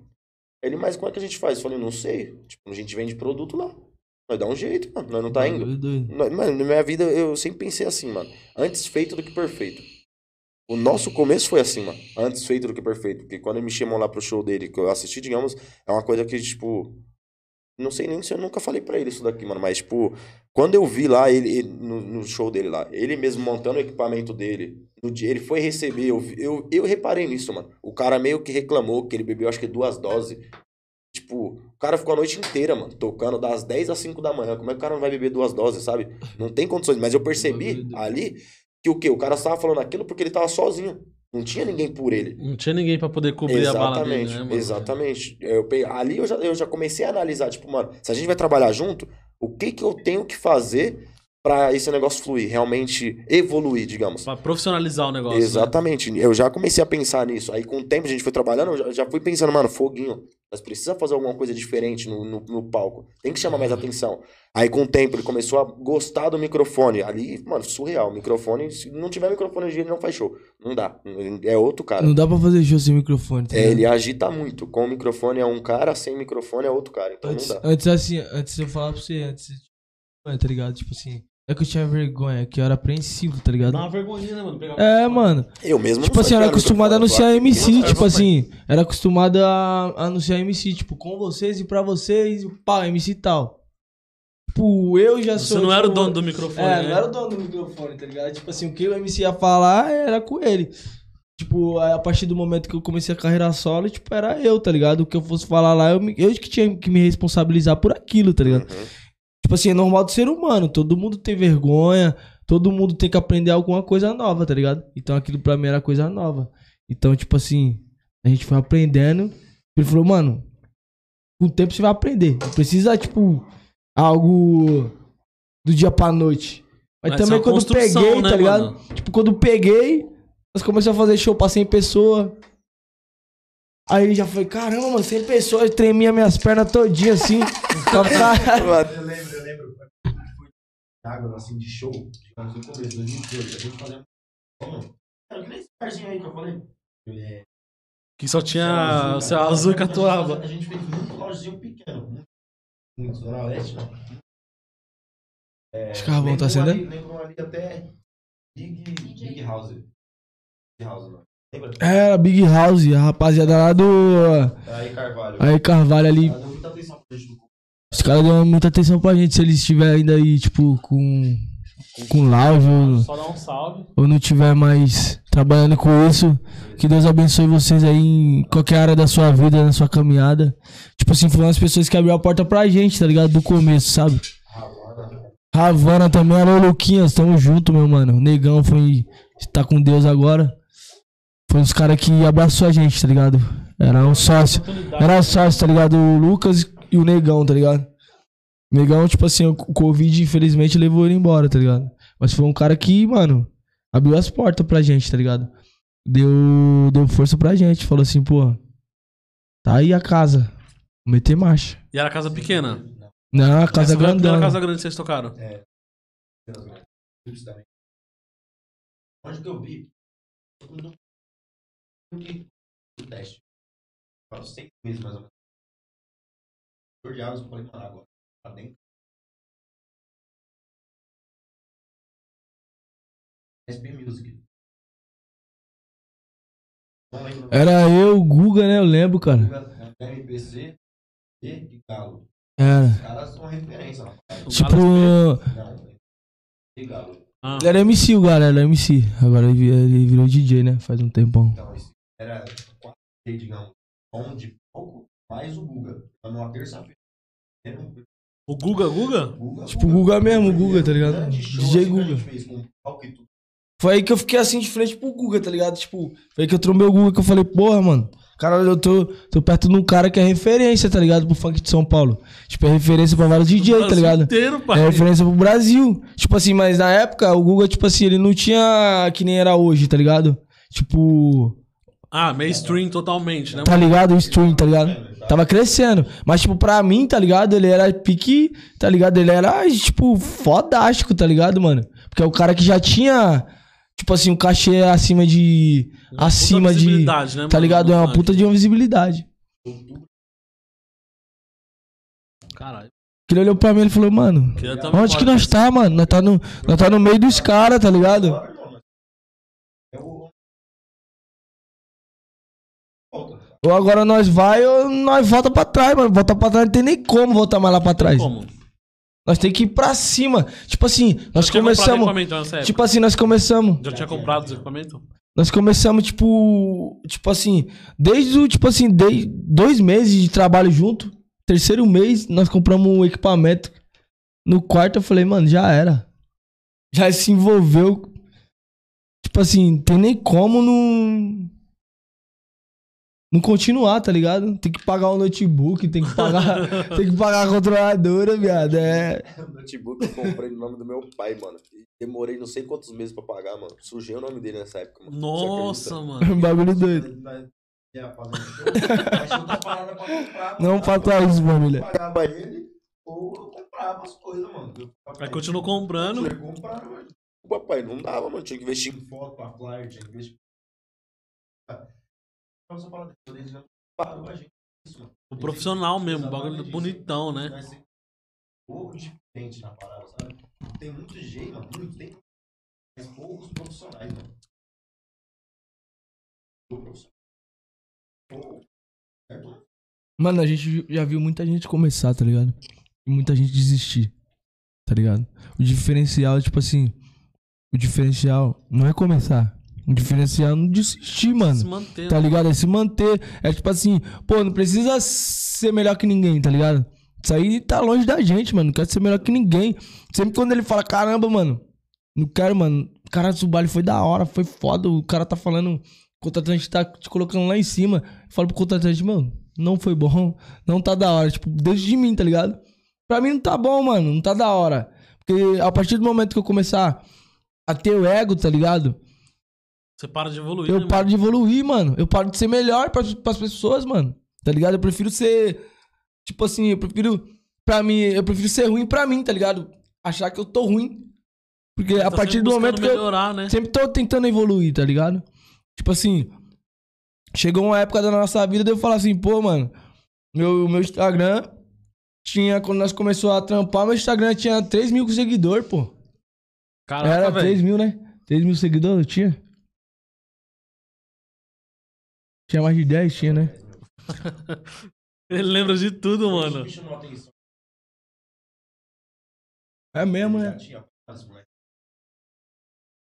Ele, mas como é que a gente faz? Eu falei, não sei. Tipo, a gente vende produto lá. Nós dá um jeito, mano. Nós não tá indo. Mano, na minha vida eu sempre pensei assim, mano. Antes feito do que perfeito. O nosso começo foi assim, mano. Antes feito do que perfeito. Porque quando me chamam lá pro show dele, que eu assisti, digamos, é uma coisa que, tipo. Não sei nem se eu nunca falei pra ele isso daqui, mano. Mas, tipo, quando eu vi lá ele, ele- no, no show dele lá, ele mesmo montando o equipamento dele, no dia ele foi receber, eu, eu, eu reparei nisso, mano. O cara meio que reclamou que ele bebeu, acho que duas doses. Tipo, o cara ficou a noite inteira, mano, tocando das 10 às 5 da manhã. Como é que o cara não vai beber duas doses, sabe? Não tem condições. Mas eu percebi ali que o quê? O cara estava falando aquilo porque ele tava sozinho. Não tinha ninguém por ele. Não tinha ninguém pra poder cobrir a bala dele, Exatamente, né, mano? exatamente. Eu, ali eu já, eu já comecei a analisar, tipo, mano, se a gente vai trabalhar junto, o que que eu tenho que fazer pra esse negócio fluir, realmente evoluir, digamos. Pra profissionalizar o negócio. né? Exatamente. Eu já comecei a pensar nisso. Aí, com o tempo, a gente foi trabalhando, eu já, já fui pensando, mano, foguinho. Nós precisamos fazer alguma coisa diferente no, no, no palco. Tem que chamar mais atenção. Aí, com o tempo, ele começou a gostar do microfone. Ali, mano, surreal. Microfone, se não tiver microfone, ele não faz show. Não dá. É outro cara. Não dá pra fazer show sem microfone, tá É, ele agita muito. Com o microfone é um cara, sem microfone é outro cara. Então Antes, não dá. antes assim, antes eu falar pra você, antes, tipo, tá ligado? Tipo assim, é que eu tinha vergonha, que eu era apreensivo, tá ligado? Dá uma vergonhinha, né, mano? Pegar É, mano. Eu mesmo Tipo assim, sei era pegar acostumado a anunciar MC, tipo assim, era acostumado a anunciar MC, tipo, com vocês e pra vocês, e pá, MC tal. Tipo, eu já Você sou. não era o tipo, dono do microfone, É, né? não era o dono do microfone, tá ligado? Tipo assim, o que o MC ia falar era com ele. Tipo, a partir do momento que eu comecei a carreira solo, tipo, era eu, tá ligado? O que eu fosse falar lá, eu, me- eu que tinha que me responsabilizar por aquilo, tá ligado? Uhum. Tipo assim, é normal do ser humano. Todo mundo tem vergonha. Todo mundo tem que aprender alguma coisa nova, tá ligado? Então aquilo pra mim era coisa nova. Então, tipo assim, a gente foi aprendendo. Ele falou, mano, com o tempo você vai aprender. Não precisa, tipo, algo do dia pra noite. Mas, Mas é também uma quando peguei, né, tá ligado? mano? Tipo, quando peguei, nós começamos a fazer show pra 100 pessoas. Aí ele já foi, caramba, mano, 100 pessoas, eu tremia minhas pernas todinhas assim. Pra ficar- Eu lembro, eu lembro. Foi água, assim, de show. Digamos, no começo, 2018. A gente fazia. Era que nem esse barzinho aí que eu falei. É, Que só tinha céu azul e catuaba. A gente fez muito lojazinho pequeno. muito- Muito Zona Leste, não. É, Os carros vão tá lembram acendendo? ali- Lembram ali até Big, Big House. Big House. Lembra? Era Big House, a rapaziada lá do. Aí Carvalho. Aí Carvalho ali. Ela deu muita atenção pra gente no. Os caras dão muita atenção pra gente se eles estiverem ainda aí, tipo, com. Com lounge ou, Só dá um salve. ou não tiver mais trabalhando com isso. Que Deus abençoe vocês aí em qualquer área da sua vida, na sua caminhada. Tipo assim, foram as pessoas que abriram a porta pra gente, tá ligado? Do começo, sabe? Havana também, alô Luquinhas, tamo junto, meu mano. O Negão foi. Tá com Deus agora. Foi os caras que abraçou a gente, tá ligado? Era um sócio. Era um sócio, tá ligado? O Lucas e o Negão, tá ligado? O Negão, tipo assim, o Covid infelizmente levou ele embora, tá ligado? Mas foi um cara que, mano, abriu as portas pra gente, tá ligado? Deu, deu força pra gente. Falou assim, pô, tá aí a casa. Vou meter marcha. E era casa pequena. Não, a casa Essa foi a casa grande que vocês tocaram. Também. Onde que eu vi? fiquei no teste. Foram seis meses mais ou menos. Águas, eu falei, mano, agora tá dentro. SP Music. Não. Era eu, o Guga, né? Eu lembro, cara. Guga, MPC e Galo. Era. Os caras são referência Tipo, Galo Não, e Galo. Ah, ele era MC, o ele era MC. Agora ele ele virou DJ, né? Faz um tempão. Então, esse era quase, digamos, um de pouco, mais o Guga. Então, numa terça-feira. O Guga Guga? Guga. Tipo, o Guga mesmo, o Guga, tá ligado? DJ Guga. Foi aí que eu fiquei assim de frente pro Guga, tá ligado? Tipo, foi aí que eu trombei o Guga que eu falei, porra, mano. Caralho, eu tô, tô perto de um cara que é referência, tá ligado? Pro funk de São Paulo. Tipo, é referência pra vários DJ, tá ligado? inteiro, pai. É referência pro Brasil. Tipo assim, mas na época o Guga, tipo assim, ele não tinha que nem era hoje, tá ligado? Tipo, Ah, mainstream totalmente, né? tá ligado? O stream, tá ligado? Tava crescendo. Mas, tipo, pra mim, tá ligado? Ele era pique, tá ligado? Ele era, tipo, fodástico, tá ligado, mano? Porque é o cara que já tinha, tipo assim, um cachê acima de. Uma acima de. né, Tá mano, ligado? no É uma puta de uma visibilidade. Caralho. Que ele olhou pra mim e falou, mano, onde que nós tá, mano? Nós tá no, nós tá no meio dos caras, tá ligado? Ou agora nós vai ou nós volta pra trás, mano. Volta pra trás não tem nem como voltar mais lá pra trás. Como? Nós tem que ir pra cima. Tipo assim, nós começamos. Tipo assim, nós começamos. Já tinha comprado os equipamentos? Nós começamos, tipo. Tipo assim, desde o, tipo assim, desde dois meses de trabalho junto. Terceiro mês, nós compramos um equipamento. No quarto eu falei, mano, já era. Já se envolveu. Tipo assim, tem nem como não. Não continuar, tá ligado? Tem que pagar o notebook, tem que pagar. tem que pagar a controladora, viado. É. O notebook eu comprei no nome do meu pai, mano. E demorei não sei quantos meses pra pagar, mano. Sujei o nome dele nessa época, mano. Nossa, mano. Um bagulho doido. Pra. Não mano. faça isso, família. Eu pagava ele, ou eu comprava as coisas, mano. Aí continuou comprando. Eu comprava, mano. O papai não dava, mano. Tinha que investir. Tinha foto pra flyer, tinha que investir. Você fala, "Deus, eles não pagam a gente isso, mano." O profissional mesmo, o bagulho bonitão, isso. né? Vai ser pouco diferente na parada, sabe? Tem muito jeito, mano. Muito, tem. Mas poucos profissionais, mano. Certo? Mano, a gente já viu muita gente começar, tá ligado? E muita gente desistir, tá ligado? O diferencial, tipo assim, o diferencial não é começar. O diferencial é não desistir, Se mano. manter. Tá né? ligado? É se manter. É tipo assim, pô, não precisa ser melhor que ninguém, tá ligado? Isso aí tá longe da gente, mano. Não quero ser melhor que ninguém. Sempre quando ele fala, caramba, mano, não quero, mano. Cara, o baile foi da hora, foi foda. O cara tá falando, o contratante tá te colocando lá em cima. Eu falo pro contratante, mano, não foi bom, não tá da hora. Tipo, desde de mim, tá ligado? Pra mim não tá bom, mano, não tá da hora. Porque a partir do momento que eu começar a ter o ego, tá ligado? Você para de evoluir. Eu né, paro de evoluir, mano. Eu paro de ser melhor pras, pras pessoas, mano. Tá ligado? Eu prefiro ser. Tipo assim, eu prefiro. Pra mim, eu prefiro ser ruim pra mim, tá ligado? Achar que eu tô ruim. Porque mano? a Tá partir do momento que eu melhorar, né? sempre tô tentando evoluir, tá ligado? Tipo assim. Chegou uma época da nossa vida de eu falar assim, pô, mano. Meu, meu Instagram tinha. Quando nós começamos a trampar, meu Instagram tinha 3 mil seguidores, pô. Caraca, Era velho. 3 mil, né? 3 mil seguidores eu tinha? Tinha mais de 10, tinha, né? Ele lembra de tudo, mano. É mesmo, né?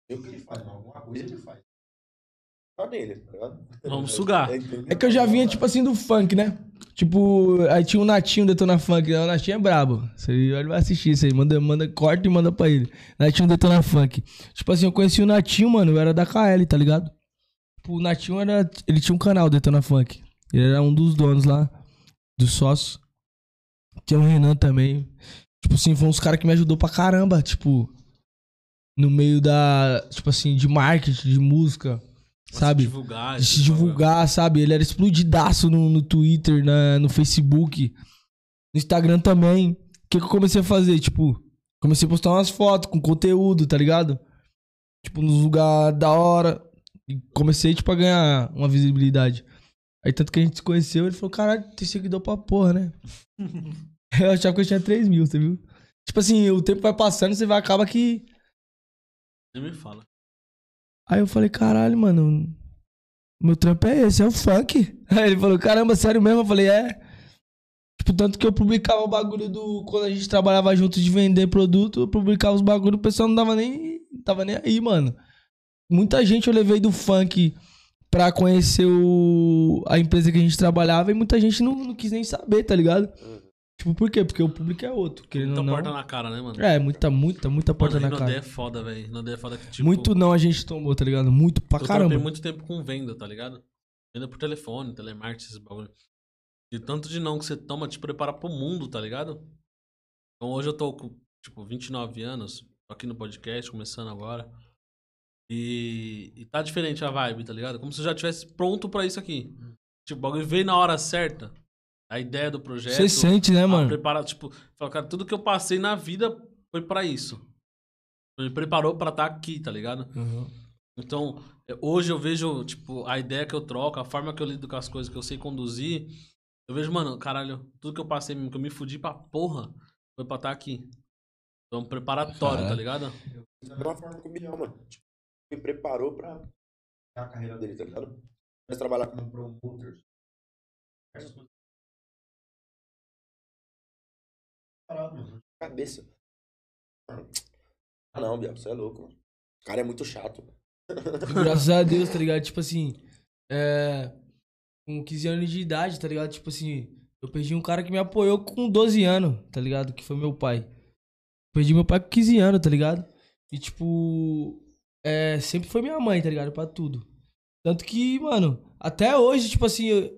Eu que ele faz, mas alguma coisa ele faz. Nele, tá ligado? Vamos sugar. entendeu? É que eu já vinha, tipo assim, do funk, né? Tipo, aí tinha o Natinho Detona Funk. né? O Natinho é brabo. Você ele vai assistir isso aí. Manda, manda, corta e manda pra ele. Natinho Detona Funk. Tipo assim, eu conheci o Natinho, mano. Eu era da KL, tá ligado? Tipo, o Natinho era. Ele tinha um canal, Detona Funk. Ele era um dos donos lá, dos sócios. Tinha o Renan também. Tipo assim, foi uns caras que me ajudou pra caramba. Tipo, no meio da. Tipo assim, de marketing, de música. Pra Sabe? Se divulgar. de se divulgar, sabe? Ele era explodidaço no, no Twitter, na, no Facebook, no Instagram também. O que, que eu comecei a fazer? Tipo, comecei a postar umas fotos com conteúdo, tá ligado? Tipo, nos lugares da hora. E comecei, tipo, a ganhar uma visibilidade. Aí tanto que a gente se conheceu, ele falou, caralho, tem seguidor pra porra, né? eu achava que eu tinha 3 mil, você viu? Tipo assim, o tempo vai passando, você vai, acaba que... Nem me fala. Aí eu falei, caralho, mano, meu trampo é esse, é o funk. Aí ele falou, caramba, sério mesmo? Eu falei, é. Tipo, tanto que eu publicava o bagulho do. Quando a gente trabalhava junto de vender produto, eu publicava os bagulhos, o pessoal não dava nem. tava nem aí, mano. Muita gente eu levei do funk pra conhecer o, a empresa que a gente trabalhava e muita gente não, não quis nem saber, tá ligado? Uhum. Tipo, por quê? Porque o público é outro, querendo Muita não. porta na cara, né, mano? É, muita, muita, muita porta Mano, na Nodé cara. é foda, velho. Nodé é foda que, tipo... Muito não a gente tomou, tá ligado? Muito pra eu caramba. trampei muito tempo com venda, tá ligado? Venda por telefone, telemarketing, esses bagulho. E tanto de não que você toma te prepara pro mundo, tá ligado? Então hoje eu tô com, tipo, 29 anos, tô aqui no podcast, começando agora. E, e tá diferente a vibe, tá ligado? Como se eu já tivesse pronto pra isso aqui. Tipo, o bagulho veio na hora certa. A ideia do projeto. Você sente, né, mano? Prepara, tipo, fala, cara, tudo que eu passei na vida foi pra isso. Me preparou pra estar aqui, tá ligado? Uhum. Então, é, hoje eu vejo, tipo, a ideia que eu troco, a forma que eu lido com as coisas, que eu sei conduzir. Eu vejo, mano, caralho, tudo que eu passei, mesmo, que eu me fudi pra porra, foi pra estar aqui. Então, preparatório, tá ligado? Da mesma forma que o Biel, mano. Me preparou pra a carreira dele, tá ligado? Mas trabalhar como promotor. Cabeça. Ah, não, Biel, você é louco, mano. O cara é muito chato. Graças a Deus, tá ligado? Tipo assim, é. Com 15 anos de idade, tá ligado? Tipo assim, eu perdi um cara que me apoiou com 12 anos, tá ligado? Que foi meu pai. Perdi meu pai com 15 anos, tá ligado? E tipo. É, sempre foi minha mãe, tá ligado? Pra tudo. Tanto que, mano, até hoje, tipo assim,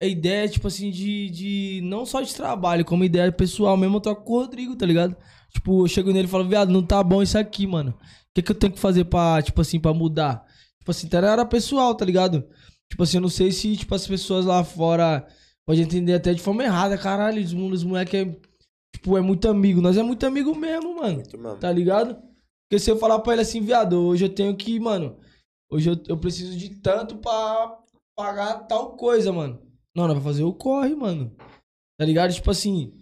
a ideia, tipo assim, de, de. Não só de trabalho, como ideia pessoal mesmo, eu troco com o Rodrigo, tá ligado? Tipo, eu chego nele e falo, viado, não tá bom isso aqui, mano. O que, que eu tenho que fazer pra, tipo assim, pra mudar? Tipo assim, até era pessoal, tá ligado? Tipo assim, eu não sei se, tipo, as pessoas lá fora podem entender até de forma errada. Caralho, os, os moleques é, tipo, é muito amigo. Nós é muito amigo mesmo, mano. Muito mesmo. Tá ligado? Porque se eu falar pra ele assim, viado, hoje eu tenho que, mano, hoje eu, eu preciso de tanto pra pagar tal coisa, mano. Não, não vai fazer o corre, mano. Tá ligado? Tipo assim,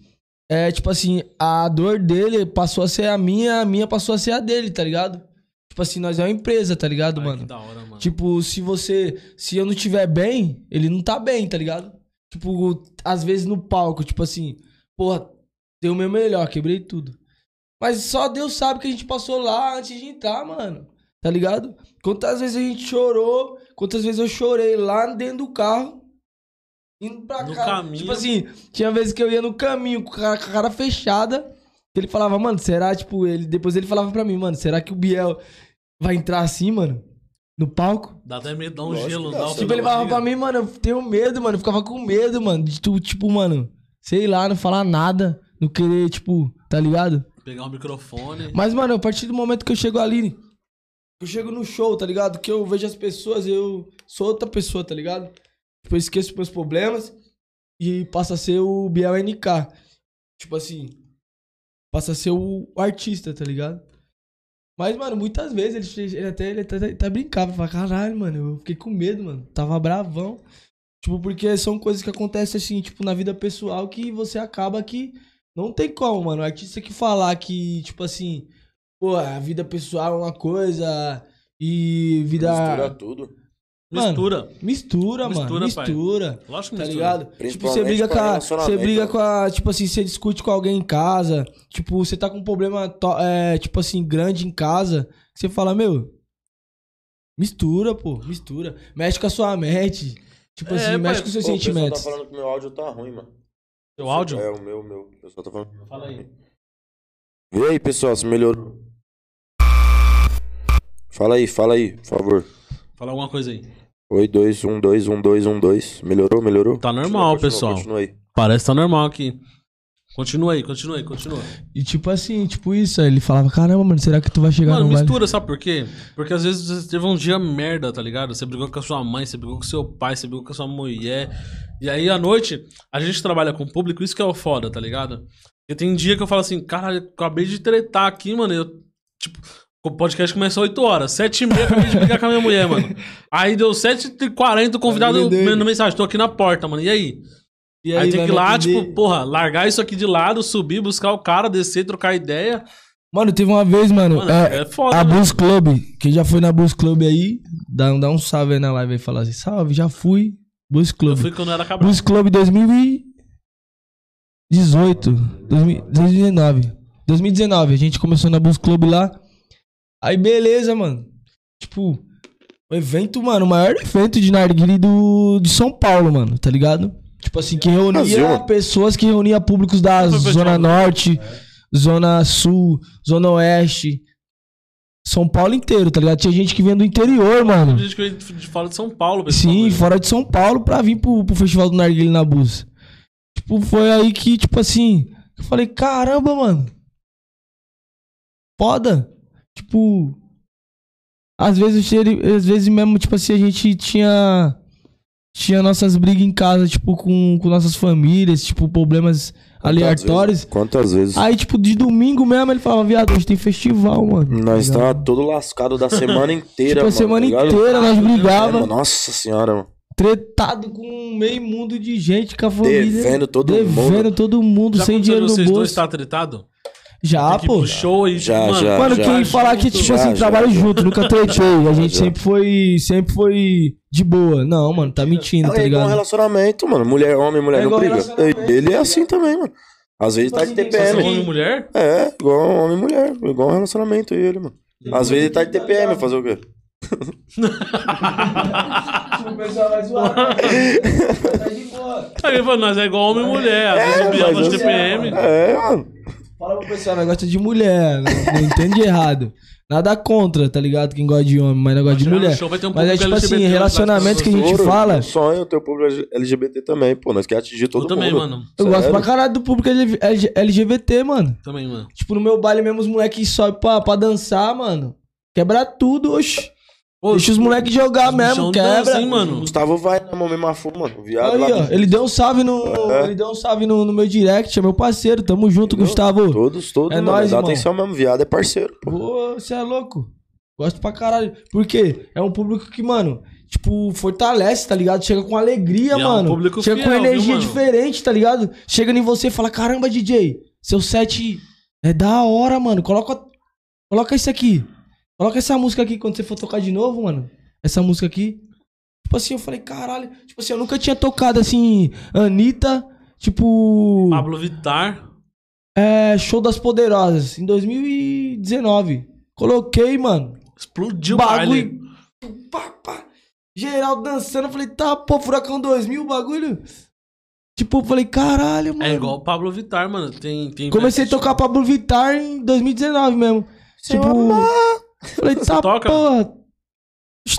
é tipo assim, a dor dele passou a ser a minha, a minha passou a ser a dele, tá ligado? Tipo assim, nós é uma empresa, tá ligado, Ai, mano? hora, mano. Tipo, se você. Se eu não tiver bem, ele não tá bem, tá ligado? Tipo, às vezes no palco, tipo assim, porra, dei o meu melhor, quebrei tudo. Mas só Deus sabe que a gente passou lá antes de entrar, mano. Tá ligado? Quantas vezes a gente chorou, quantas vezes eu chorei lá dentro do carro, indo pra No casa. caminho. Tipo assim, tinha vezes que eu ia no caminho com a cara, com a cara fechada, ele falava, mano, será, tipo, ele. Depois ele falava pra mim, mano, será que o Biel vai entrar assim, mano? No palco? Dá até medo, dá um Lógico gelo, dá um Tipo, Tipo, ele falava pra mim, mano, eu tenho medo, mano. Eu ficava com medo, mano. De tu, tipo, mano, sei lá, não falar nada. Não querer, tipo, tá ligado? Pegar o microfone. Mas, mano, a partir do momento que eu chego ali, eu chego no show, tá ligado? Que eu vejo as pessoas, eu sou outra pessoa, tá ligado? Tipo, eu esqueço meus problemas e passa a ser o Biel NK. Tipo assim, passa a ser o artista, tá ligado? Mas, mano, muitas vezes ele, ele até, ele até, até brincava, falava, caralho, mano, eu fiquei com medo, mano. Tava bravão. Tipo, porque são coisas que acontecem assim, tipo, na vida pessoal que você acaba que não tem como, mano. O artista que falar que, tipo assim, pô, a vida pessoal é uma coisa e vida. Mistura tudo. Mano, Mistura. Mistura, mano. Mistura, pai. Mistura. Lógico que Tá mistura. ligado? Tipo, Principalmente você briga com a. Você briga né? com a. Tipo assim, você discute com alguém em casa. Tipo, você tá com um problema, é, tipo assim, grande em casa. Você fala, meu. Mistura, pô. Mistura. Mexe com a sua mente. Tipo É, assim, pai, mexe com os seus Pô, o pessoal sentimentos. tá falando que meu áudio tá ruim, mano. Seu áudio? É, o meu, o meu. O pessoal tá falando. Fala aí. Vê aí, pessoal, se melhorou. Fala aí, fala aí, por favor. Fala alguma coisa aí. Oi, 2, 1, 2, 1, 2, 1, 2. Melhorou, melhorou? Tá normal, Continua, continua, pessoal. Continua aí. Parece que tá normal aqui. Continua aí, continua aí, continua. E tipo assim, tipo isso. Aí ele falava, caramba, mano, será que tu vai chegar Mano, no baile? mistura, sabe por quê? Porque às vezes você teve um dia merda, tá ligado? Você brigou com a sua mãe, você brigou com seu pai, você brigou com a sua mulher. E aí à noite, a gente trabalha com o público, isso que é o foda, tá ligado? E tem dia que eu falo assim, caralho, eu acabei de tretar aqui, mano. Eu, tipo, O podcast começou 8 horas. 7 e meia acabei de brigar com a minha mulher, mano. Aí deu 7h40, o convidado mandando mensagem. Tô aqui na porta, mano. E aí? E Aí, tem vai que ir lá, atender? tipo, porra, largar isso aqui de lado, subir, buscar o cara, descer, trocar ideia. Mano, teve uma vez, mano, Mano, é, é foda, a né? Bus Club. Quem já foi na Bus Club aí, dá, dá um salve aí na live e fala assim: salve, já fui. Bus Eu Club. fui quando eu era cabral. Bus Club 2018. 2000 2019. 2019. A gente começou na Bus Club lá. Aí, beleza, mano. Tipo, o evento, mano, o maior evento de narguile do, de São Paulo, mano, tá ligado? Tipo assim, que reunia Brasil, pessoas que reunia públicos da Zona Norte, Zona Sul, Zona Oeste. São Paulo inteiro, tá ligado? Tinha gente que vinha do interior, mano. Tem gente que fala de São Paulo, pessoal. Sim, fora de São Paulo pra vir pro, pro Festival do Narguilé na Bus. Tipo, foi aí que, tipo assim, eu falei, caramba, mano. Foda. Tipo, às vezes, às vezes mesmo, tipo assim, a gente tinha tinha nossas brigas em casa, tipo, com, com nossas famílias, tipo, problemas aleatórios. Quantas vezes? Aí, tipo, de domingo mesmo, ele falava, viado, hoje tem festival, mano. Nós Tá ligado? tá todo lascado da semana inteira, Tipo, a mano. semana tá ligado? inteira nós brigava. nossa senhora, mano. tretado com meio mundo de gente, com a família. Devendo todo devendo mundo. todo mundo, Já sem dinheiro no vocês dois bolso. estar tretado? Já, Tem que ir pô. pro show e, Já, mano, já, Mano, já. quem falar que, tipo Já, assim, já, trabalha já. junto, nunca tretei. A gente Já. sempre foi. Sempre foi de boa. Não, mano, tá mentindo, tá É igual um ligado? relacionamento, mano. Mulher, homem, mulher É não briga. Ele é assim também, mano. Às vezes tá de Tipo assim, TPM. homem e mulher? É, igual homem e mulher. Igual um relacionamento ele, mano. Às vezes ele tá de TPM, fazer o quê? O pessoal vai zoar. Tá de boa. Nós é igual homem e mulher. Às vezes É, brigava mas de TPM. É, mano. Pro pessoal, nós gosta de mulher. Não, não entende errado. Nada contra, tá ligado? Quem gosta de homem, mas não gosta de mulher. show, vai ter um Mas é tipo assim, LGBT, relacionamento que a gente fala. meu sonho é ter o público LGBT também, pô. Nós queremos atingir todo Eu também, mundo. mano. Eu gosto Sério? pra caralho do público LG- LG- LGBT, mano. Também, mano. Tipo, no meu baile mesmo, os moleques sobem pra, pra dançar, mano. Quebra tudo, oxi. Pô, Deixa os moleques jogar os mesmo, quebra. dança, hein, mano? Gustavo vai na mão mesmo a fundo, mano. Viado Aí, lá. ó, ele deu um salve no. É. Ele deu um salve no, no meu direct, é meu parceiro. Tamo junto, Entendeu? Gustavo. Todos, todos, É mano. nóis, Dá irmão. atenção mesmo. Viado é parceiro, pô. Pô, você é louco. Gosto pra caralho. Por quê? É um público que, mano, tipo, fortalece, tá ligado? Chega com alegria, E é um mano. público Chega com fiel, viu, energia mano? diferente, tá ligado? Chega em você e fala: caramba, DJ, seu set é da hora, mano. Coloca, coloca isso aqui. Coloca essa música aqui quando você for tocar de novo, mano. Essa música aqui. Tipo assim, eu falei, caralho. Tipo assim, eu nunca tinha tocado assim, Anitta, tipo. Pablo Vittar. É, Show das Poderosas, em 2019. Coloquei, mano. Explodiu o baile. Bagulho. Pá, pá. Geral dançando. Eu falei, tá, pô, Furacão 2000, o bagulho. Tipo, eu falei, caralho, mano. É igual o Pablo Vittar, mano. Tem, tem Comecei a tocar Pablo Vittar em 2019 mesmo. tipo, falei, tá, Às porra. toca?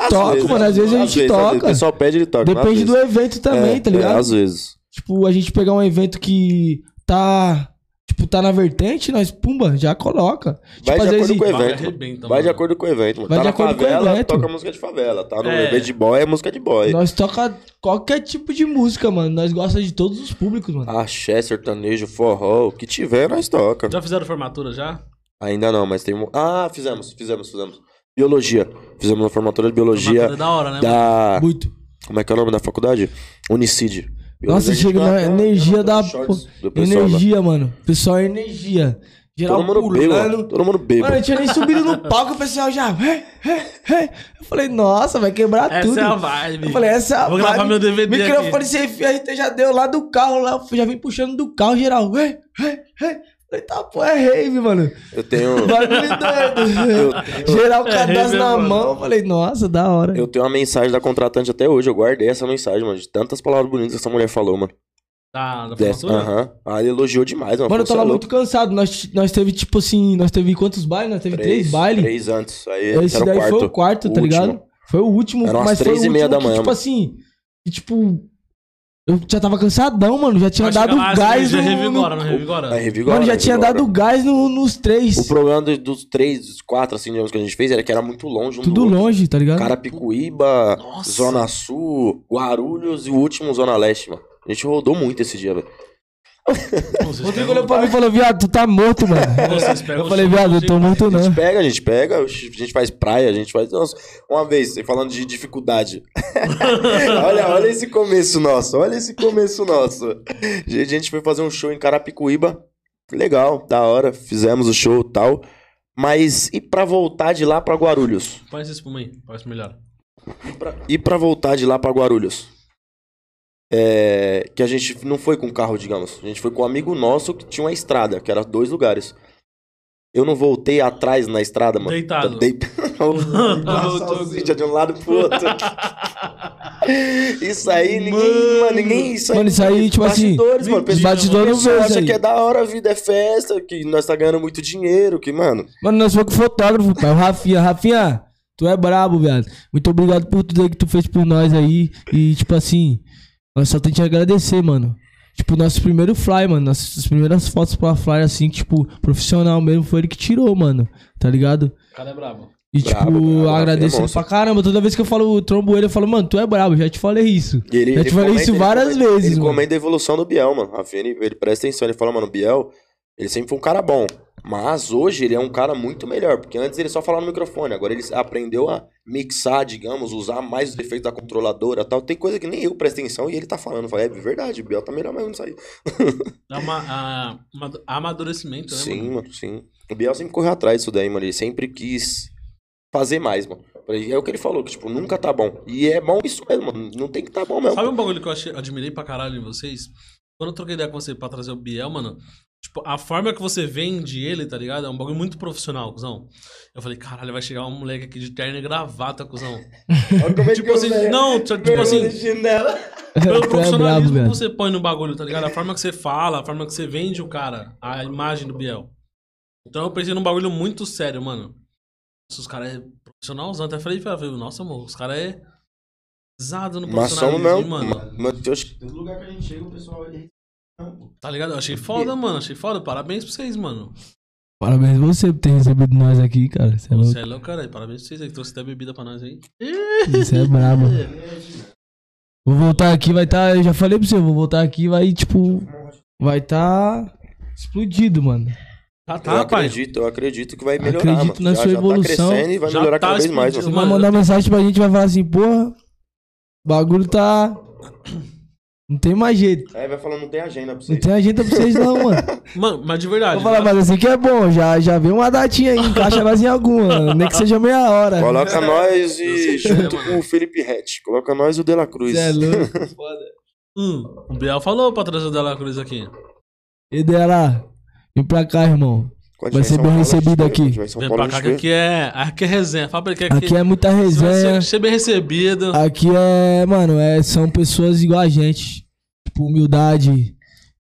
Toca, vezes, mano. Às vezes a gente vezes, vezes. toca. O pessoal pede, ele toca. Depende do vezes. evento também, É, tá ligado? É, às vezes. Tipo, a gente pegar um evento que tá. Tipo, tá na vertente, nós, pumba, já coloca. Vai tipo, às de vezes. acordo com o evento. mano. arrebenta, Vai de acordo com o evento, mano. Vai tá de na acordo com o favela, evento. toca música de favela. Tá no É. evento de boy, é música de boy. Nós toca qualquer tipo de música, mano. Nós gostamos de todos os públicos, mano. Axé, sertanejo, forró, o que tiver, nós toca. Já fizeram formatura já? Ainda não, mas tem um... Ah, fizemos, fizemos, fizemos. Biologia. Fizemos uma formatura de biologia Formatura é da hora, né? mano? da... Muito. Como é que é o nome da faculdade? Unicid. Nossa, Biologia, chega vai na energia da. Energia, mano. Pessoal, é energia. Geral Todo mundo bêbado. pulando. Todo mundo Mano, bêbado. eu tinha nem subido no palco, o pessoal já. "Hey, hey, hey." Eu falei, nossa, vai quebrar Essa tudo. é a vibe. Eu falei, essa é a Vou gravar meu DVD Microfone aqui. sem fio, a gente já deu lá do carro, lá, eu já vim puxando do carro, geral. Hey, hey, hey. Falei, tá, pô, é rave, mano. Eu tenho... Bagulho doido. Geral, É cadastro rave, na mano. mão. Eu falei, nossa, da hora. Eu tenho uma mensagem da contratante até hoje. Eu guardei essa mensagem, mano. De tantas palavras bonitas que essa mulher falou, mano. Tá, da Dessa- formatura? Aham. Ah, ele elogiou demais, mano. Mano, eu tava "Cê é muito cansado. Nós, nós teve, tipo assim, nós teve quantos bailes? Nós teve três, bailes. Três antes. Aí Esse era o daí quarto. foi o quarto, tá O ligado? último. Foi o último, Era umas mas foi três o e meia da manhã, que, tipo mano. assim, que, tipo, eu já tava cansadão, mano, já tinha dado lá, gás já no, revigora, no- revigora? Mano, já tinha dado gás no- nos três. O problema do- dos três, dos quatro, assim, digamos, que a gente fez era que era muito longe um Tudo do outro. longe, tá ligado? Carapicuíba, Nossa. Zona Sul, Guarulhos e o último Zona Leste, mano. A gente rodou muito esse dia, velho. O Rodrigo olhou pra mim e falou, viado, tu tá morto, mano. Eu falei, viado, eu tô morto A não. gente pega, a gente pega, a gente faz praia, a gente faz. Nossa, uma vez, falando de dificuldade. olha, olha esse começo nosso, olha esse começo nosso. A gente foi fazer um show em Carapicuíba. Legal, da hora, fizemos o show e tal. Mas e pra voltar de lá pra Guarulhos? Faz isso pra mim, faz melhor. E pra, e pra voltar de lá pra Guarulhos? É, que a gente não foi com carro, digamos. A gente foi com um amigo nosso que tinha uma estrada, que era dois lugares. Eu não voltei atrás na estrada, mano. Deitado. Dei... salsicha de um lado pro outro. Isso aí, ninguém, Mano. mano, ninguém. Isso aí, Mano, isso aí, tipo assim, bastidores, mano. mentira, Pessoal, bastidor não pessoal vê acha aí. que é da hora, a vida é festa, que nós tá ganhando muito dinheiro, que, mano. Mano, nós fomos com fotógrafo, pai. O Rafinha. Rafinha, tu é brabo, viado. Muito obrigado por tudo aí que tu fez por nós aí. E, tipo assim, nós só tem que agradecer, mano. Tipo, nosso primeiro fly, mano. Nossas primeiras fotos pra fly, assim, tipo, profissional mesmo, foi ele que tirou, mano. Tá ligado? O cara é brabo. E, Brabo, tipo, eu Rafinha agradeço é ele pra caramba. Toda vez que eu falo, trombo ele, eu falo, mano, tu é brabo, já te falei isso. E ele, Já ele te falei isso comenta- várias ele comenta- vezes, Ele mano. comenta a evolução do Biel, mano. Rafinha, ele, ele presta atenção, ele fala, mano, o Biel, ele sempre foi um cara bom. Mas hoje ele é um cara muito melhor, porque antes ele só falava no microfone, agora ele aprendeu a mixar, digamos, usar mais os defeitos da controladora e tal. Tem coisa que nem eu presto atenção e ele tá falando. Falei, é verdade, o Biel tá melhor mesmo nisso aí. É uma- amadurecimento, né, Sim, mano? mano, sim. O Biel sempre correu atrás disso daí, mano. Ele sempre quis fazer mais, mano. É o que ele falou, que, tipo, nunca tá bom. E é bom isso mesmo, mano. Não tem que tá bom mesmo. Sabe um bagulho que eu achei, admirei pra caralho em vocês? Quando eu troquei ideia com você pra trazer o Biel, mano, tipo, a forma que você vende ele, tá ligado? É um bagulho muito profissional, cuzão. Eu falei, caralho, vai chegar um moleque aqui de terno e gravata, cuzão. Olha como é Tipo assim, não, tipo assim, pelo é profissionalismo brabo, que você põe no bagulho, tá ligado? A forma que você fala, a forma que você vende o cara, a imagem do Biel. Então eu pensei num bagulho muito sério, mano. Se os caras é profissionalzão, até falei, falei, nossa, amor, os caras é pesado no Mas profissionalismo, mano. Mas eu acho que Todo lugar que a gente chega, o pessoal Tá ligado? Eu achei foda, mano. Achei foda. Parabéns pra vocês, mano. Parabéns a você por ter recebido nós aqui, cara. Você é louco. Você é louco, caralho. Parabéns pra vocês aí que trouxe até bebida pra nós aí. Você é brabo. Vou voltar aqui, vai estar. eu já falei pra você, vou voltar aqui vai, tipo. Vai tá explodido, mano. Eu tá, pai. acredito, eu acredito que vai melhorar, Acredito mano. na já, sua já evolução. tá crescendo e vai Já melhorar tá cada vez mais, mano. Você vai mandar mensagem pra gente, vai falar assim, porra. O bagulho tá. Não tem mais jeito. Aí vai falando, não tem agenda pra Não vocês. tem agenda pra vocês, não, mano. Mano, mas de verdade. Vou falar, mas assim que é bom, já, já vê uma datinha aí, encaixa nós em alguma, nem que seja meia hora. Coloca nós e sei, junto com o Felipe Rett. Coloca nós e o De La Cruz. Você é louco, foda. Hum, o Biel falou pra trazer o Dela Cruz aqui. E dela, vem pra cá, irmão. Quando Vai ser bem Paulo, recebido aqui. Vem pra cá que aqui é, aqui é resenha. Fala pra ele que aqui, Aqui é muita você vai resenha. ser, ser bem recebido. Aqui é, mano, é, são pessoas igual a gente. Tipo, humildade,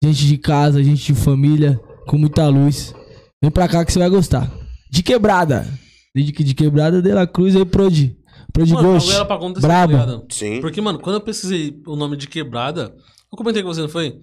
gente de casa, gente de família, com muita luz. Vem pra cá que você vai gostar. De quebrada. De, de quebrada de la Cruz aí, Prodi. Prodi Mano, Ghost. bagulho era pra acontecer, tá ligado? Sim. Porque, mano, quando eu pesquisei o nome de quebrada, eu comentei com você, não foi?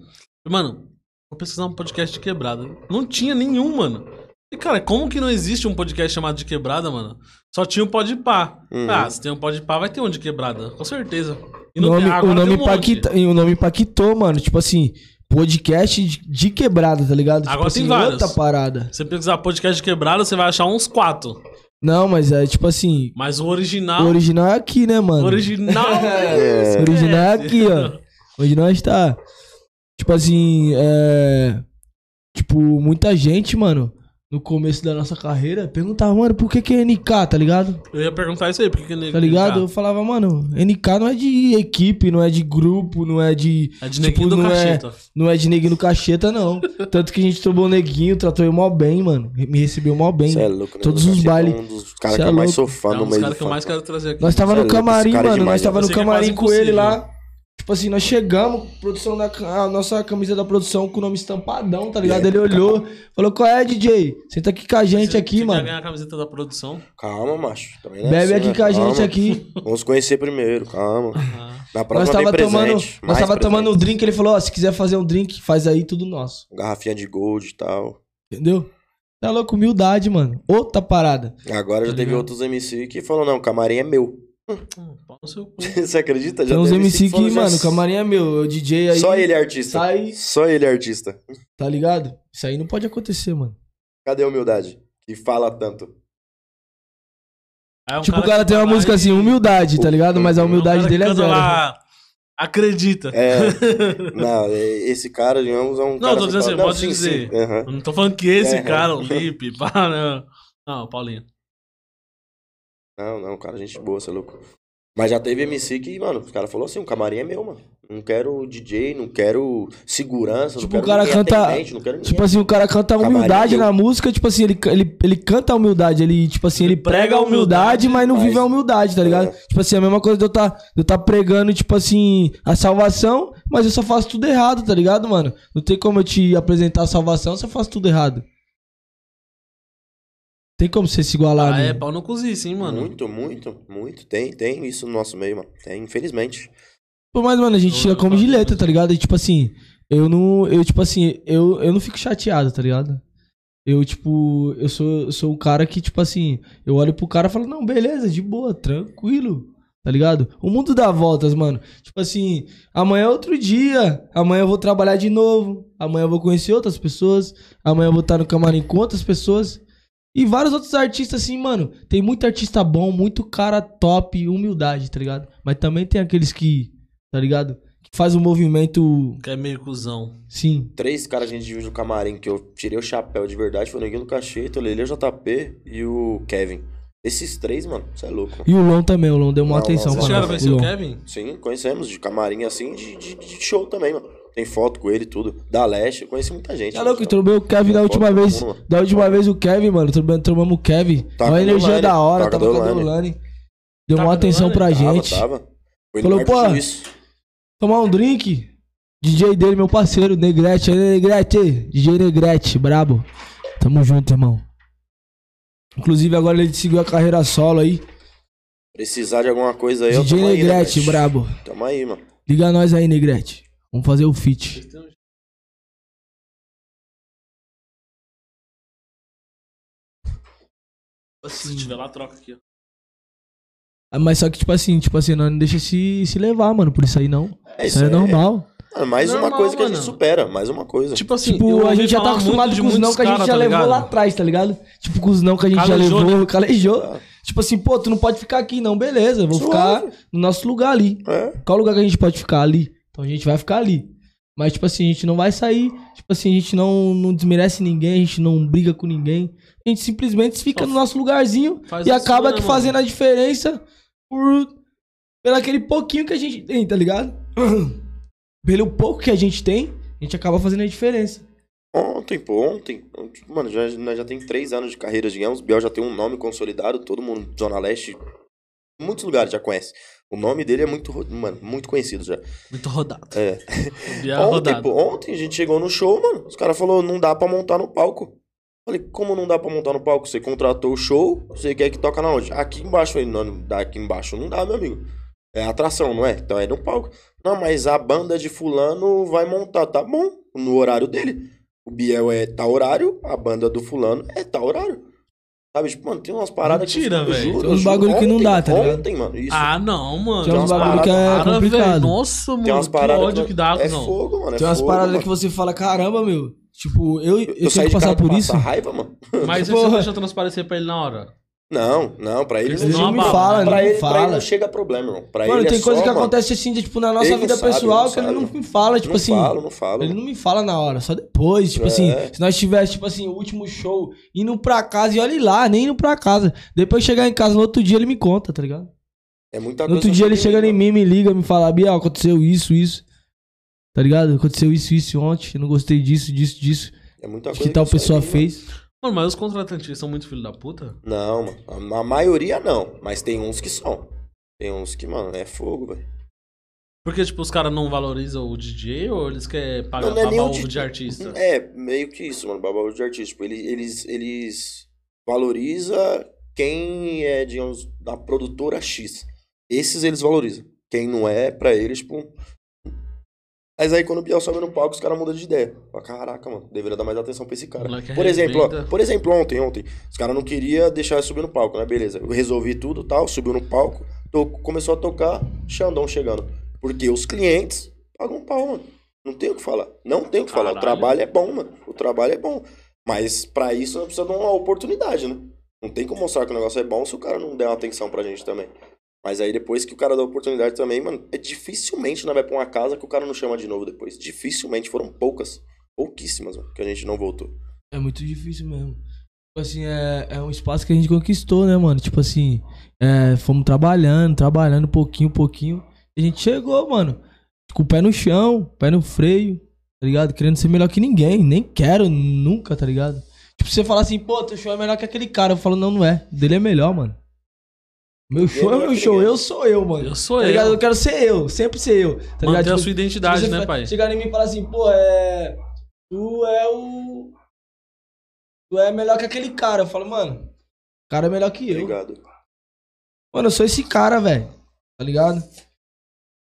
Mano, vou pesquisar um podcast de quebrada. Não tinha nenhum, mano. E, cara, como que não existe um podcast chamado de quebrada, mano? Só tinha um pode pá. Uhum. Ah, se tem um pode pá, vai ter um de quebrada, com certeza. E nome, tem, o, nome um e o nome impactou, mano. Tipo assim, podcast de, de quebrada, tá ligado? Agora tipo tem assim, vários. outra parada. Se você pesquisar podcast de quebrada, você vai achar uns quatro. Não, mas é tipo assim, Mas o o original. original é aqui, né, mano? o original. É. O original é aqui, ó. Hoje nós tá. Tipo assim, é. Tipo, muita gente, mano, no começo da nossa carreira, perguntava, mano, por que que é NK, tá ligado? Eu ia perguntar isso aí, porque que Tá ligado? Eu falava, mano, NK não é de equipe, não é de grupo, não é de. É de neguinho do não é, cacheta. não é de neguinho no cacheta, não. Tanto que a gente tomou o neguinho, tratou ele mó bem, mano. Me recebeu mó bem. Você é louco, né? Todos os que é bailes. Um dos caras Cê que é eu mais fã É no um dos meio caras do que eu mais quero trazer aqui. Nós tava Cê é no camarim, é mano. nós tava no que é camarim com ele lá. Tipo assim, nós chegamos, produção da a nossa camisa da produção com o nome estampadão, tá ligado? Ele olhou, falou: qual é, DJ? Senta aqui com a gente Você- aqui, você mano. quer ganhar a camiseta da produção? Calma, macho. Também não é Bebe assim, aqui né? com a gente aqui. Vamos conhecer primeiro, calma. Ah. Na Nós próxima tava tem tomando, presente. nós tava presente. tomando um drink, ele falou: ó, se quiser fazer um drink, faz aí tudo nosso. Garrafinha de gold e tal. Entendeu? Tá louco, humildade, mano. Outra parada. Agora já Tá teve ligado? outros MC que falaram, não, o camarim é meu. Pau no seu cu. Você acredita? Já Tem uns MC que, já- mano, o camarim é meu, o DJ aí. Só ele é artista. sai- Só ele é artista. Tá ligado? Isso aí não pode acontecer, mano. Cadê a humildade? Que fala tanto. É um tipo, o cara que tem uma música e- assim, humildade, tá ligado? Mas a é um humildade cara que dele é zero. lá, Acredita. É. Não, esse cara, digamos, é um Não, cara tô que dizendo assim, pode sim, dizer. sim, aham. Eu não tô falando que esse É. cara, o Lipe, pá, não. Não, Paulinho. Não, não, cara, gente boa, você é louco. Mas já teve MC que, mano, os caras falaram assim, o camarim é meu, mano. Não quero DJ, não quero segurança, Tipo, não o quero cara ninguém canta- atendente, não quero ninguém. Tipo assim, o cara canta humildade meu. na música, tipo assim, ele, ele, ele canta a humildade, ele, tipo assim, ele, prega a humildade, mas não mas- vive a humildade, tá ligado? É. Tipo assim, a mesma coisa de eu tá, eu tá pregando, tipo assim, a salvação, mas eu só faço tudo errado, tá ligado, mano? Não tem como eu te apresentar a salvação se eu faço tudo errado. Tem como você se igualar, Ah, né? é pau no cozinho, sim, mano. Muito, muito, muito. Tem, tem isso no nosso meio, mano. Tem, infelizmente. Pô, mas, mano, a gente tira como de letra, tá ligado? E, tipo assim, eu não. Eu, tipo assim, eu, eu não fico chateado, tá ligado? Eu, tipo, eu sou, eu sou um cara que, tipo assim, eu olho pro cara e falo, não, beleza, de boa, tranquilo, tá ligado? O mundo dá voltas, mano. Tipo assim, amanhã é outro dia, amanhã eu vou trabalhar de novo, amanhã eu vou conhecer outras pessoas, amanhã eu vou estar no camarim com outras pessoas. E vários outros artistas, assim, mano. Tem muito artista bom, muito cara top, humildade, tá ligado? Mas também tem aqueles que, tá ligado? Que faz um movimento, Que é meio cuzão. sim. Três caras que a gente viu no camarim que eu tirei o chapéu de verdade foi o Neguinho do Cacheta, o Lele, o JP e o Kevin. Esses três, mano, você é louco. E o Lon também, o Lon deu uma Não, atenção não, Vocês chegaram a conhecer o. Kevin? Sim, conhecemos de camarim assim, de, de- de show também, mano. Tem foto com ele e tudo. Da Leste, eu conheci muita gente. Tá louco, mano. tromei o Kevin da última vez. Da última vez o Kevin, mano. Tromamos tromamos o Kevin. Tá uma energia da hora, tá com tava a Deolane. Deu uma atenção pra? Tava, gente. tava. Foi Falou, pô. Tomar um drink. DJ dele, meu parceiro, Negrete. Aí, Negrete. DJ Negrete, brabo. Tamo junto, irmão. Inclusive, agora ele seguiu a carreira solo aí. Precisar de alguma coisa aí, eu DJ tamo aí, né, Negrete, Negrete? brabo. Tamo aí, mano. Liga nós aí, Negrete. Vamos fazer o feat. Se tiver lá, troca aqui, ó. Ah, Mas só que, tipo assim, tipo assim, não deixa se, se levar, mano, por isso aí não. É Isso aí é normal. Ah, mais uma Normal, coisa que a gente supera, mais uma coisa. Tipo assim, Tipo, a gente já tá acostumado de com os não que a gente cara, já tá levou ligado? lá atrás, tá ligado? Tipo, com os não que a gente Calejou, já levou, né? calejou. Ah, Tipo assim, pô, tu não pode ficar aqui não, beleza, vou Suave. ficar no nosso lugar ali. é. Qual lugar que a gente pode ficar ali? Então a gente vai ficar ali. Mas, tipo assim, a gente não vai sair, tipo assim, a gente não, não desmerece ninguém, a gente não briga com ninguém. A gente simplesmente fica Só no nosso lugarzinho e acaba sua, que fazendo a diferença por pelo aquele pouquinho que a gente tem, tá ligado? Pelo pouco que a gente tem, a gente acaba fazendo a diferença. Ontem, pô, ontem. Mano, já, já tem três anos de carreira, digamos. Biel já tem um nome consolidado, todo mundo, Zona Leste, muitos lugares já conhece. O nome dele é muito, mano, muito conhecido já. Muito rodado. É. Biel ontem, rodado. pô, ontem a gente chegou no show, mano. Os caras falaram, não dá pra montar no palco. Falei, como não dá pra montar no palco? Você contratou o show, você quer que toca na onde? Aqui embaixo. Falei, não, aqui embaixo, não dá, meu amigo. É atração, não é? Então é no palco. Não, mas a banda de fulano vai montar, tá bom, no horário dele. O Biel é tal horário, a banda do fulano é tal horário. Sabe, tipo, mano, tem umas paradas Mentira, que eu velho. Tem uns bagulho que não dá, tá ligado? Ontem, mano, isso. Ah, não, mano. Tem uns bagulho que é complicado. Nossa, mano. tem umas que paradas ódio que dá, é não. fogo, mano, é Tem umas paradas que você fala, caramba, meu. Tipo, eu, eu, Eu, tenho que passar por isso. raiva, mano. Mas você Porra. deixa transparecer pra ele na hora. Não, não, pra ele Eles Eles não não falam, né? não pra, me ele, pra ele não chega problema, irmão. Pra Mano, ele tem é coisa só, que mano, acontece assim, de, tipo, na nossa Ele vida sabe, pessoal, que ele sabe. não me fala, tipo não assim. falo, não falo. Ele não me fala na hora, só depois. Tipo É. assim, se nós tivéssemos, tipo assim, o último show, indo pra casa, e olha lá, nem indo pra casa. Depois chegar em casa no outro dia, ele me conta, tá ligado? É muita No coisa. outro dia ele chega em mim, me liga, me fala, Biel, aconteceu isso, isso. Tá ligado? Aconteceu isso, isso ontem, eu não gostei disso, disso, disso. É muita O coisa que tal pessoa mano. fez. Mano, mas os contratantes são muito filho da puta? Não, mano. A, a maioria não. Mas tem uns que são. Tem uns que, mano, é fogo, velho. Porque, tipo, os caras não valorizam o DJ ou eles querem pagar Não, não é babar ovo de artista? É, meio que isso, mano. Babau de artista. Tipo, eles, eles, eles valoriza quem é, digamos, da produtora X. Esses eles valorizam. Quem não é, pra eles, tipo. Mas aí quando o Biel sobe no palco, os caras mudam de ideia. Fala, caraca, mano, deveria dar mais atenção pra esse cara. Moleque Por exemplo, ó, por exemplo, ontem, ontem, os caras não queriam deixar eu subir no palco, né? Beleza. Eu resolvi tudo tal, subiu no palco, to- começou a tocar, Xandão chegando. Porque os clientes pagam pau, mano. Não tem o que falar. Não tem o que falar. O trabalho é bom, mano. O trabalho é bom. Mas pra isso precisa de uma oportunidade, né? Não tem como mostrar que o negócio é bom se o cara não der uma atenção pra gente também. Mas aí depois que o cara dá oportunidade também, mano, é dificilmente nós vai pra uma casa que o cara não chama de novo depois. Dificilmente, foram poucas, pouquíssimas, mano, que a gente não voltou. É muito difícil mesmo. Tipo assim, é, é um espaço que a gente conquistou, né, mano? Tipo assim, é, fomos trabalhando, trabalhando pouquinho, pouquinho. E a gente chegou, mano. Com o pé no chão, pé no freio, tá ligado? Querendo ser melhor que ninguém. Nem quero, nunca, tá ligado? Tipo, você fala assim, pô, teu show é melhor que aquele cara. Eu falo, não, não é. Dele é melhor, mano. Meu show é meu show, eu sou eu, mano. Eu sou tá eu. ligado? Eu quero ser eu, sempre ser eu. Tá ligado? Manter a Tipo, sua identidade, você né, pai? Chegar em mim e falar assim, pô, é. Tu é o. Tu é melhor que aquele cara. Eu falo, mano, o cara é melhor que eu. Obrigado. Mano, eu sou esse cara, velho. Tá ligado?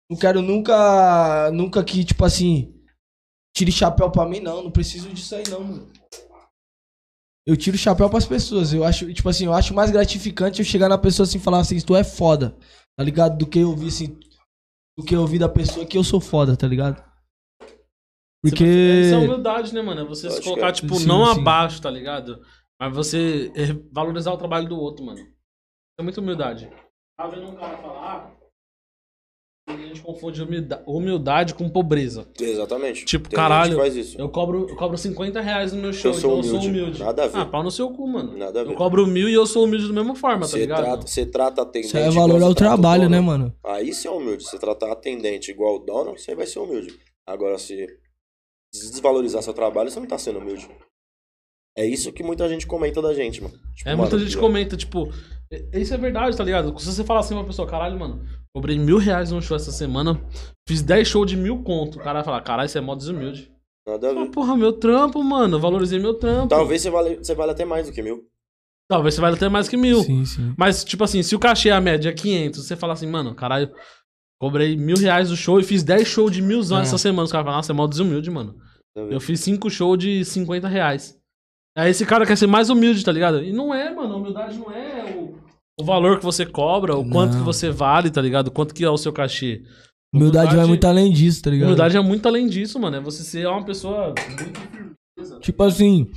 Não quero nunca. Nunca que, tipo assim. Tire chapéu pra mim, não. Não preciso disso aí, não, mano. Eu tiro chapéu pras pessoas. Eu acho, tipo assim, eu acho mais gratificante eu chegar na pessoa assim e falar assim, tu é foda. Tá ligado? Do que eu ouvir assim. Do que eu ouvir da pessoa que eu sou foda, tá ligado? Porque. Isso é humildade, né, mano? É você se colocar, é. tipo, Sim, não sim. abaixo, tá ligado? Mas você valorizar o trabalho do outro, mano. É muita humildade. Tá vendo um cara falar. A gente confunde humilda- humildade com pobreza. Exatamente. Tipo, Tem caralho. Eu cobro, eu cobro 50 reais no meu show, Eu sou então eu sou humilde. humilde. Nada a ver. Ah, pau no seu cu, mano. Nada a ver. Eu cobro mil e eu sou humilde da mesma forma, tá Você ligado? trata, você trata atendente. Isso é igual valor você ao trata o trabalho, dono. né, mano? Aí você é humilde. Você tratar atendente igual o dono, você vai ser humilde. Agora, se desvalorizar seu trabalho, você não tá sendo humilde. É isso que muita gente comenta da gente, mano. Tipo, É, mano, muita gente eu- comenta, tipo, "É- isso é verdade, tá ligado? Se você falar assim pra pessoa, caralho, mano, cobrei mil reais num show essa semana, fiz 10 shows de mil conto. O cara vai falar, caralho, isso é mó desumilde. Nada a Ah, ver. porra, meu trampo, mano, eu valorizei meu trampo. Talvez você vale, você vale até mais do que mil. Talvez você vai até mais que mil. Sim, sim. Mas, tipo assim, se o cachê a média é 500, você fala assim, mano, caralho, cobrei mil reais do show e fiz 10 shows de milzão É. essa semana. Os caras falam, nossa, é mó desumilde, mano. Eu fiz 5 shows de 50 reais. Aí esse cara quer ser mais humilde, tá ligado? E não é, mano. A humildade não é o, o valor que você cobra, o quanto Não. que você vale, tá ligado? Quanto que é o seu cachê. Humildade vai muito além disso, tá ligado? Humildade é muito além disso, mano. É você ser uma pessoa muito. Tipo assim,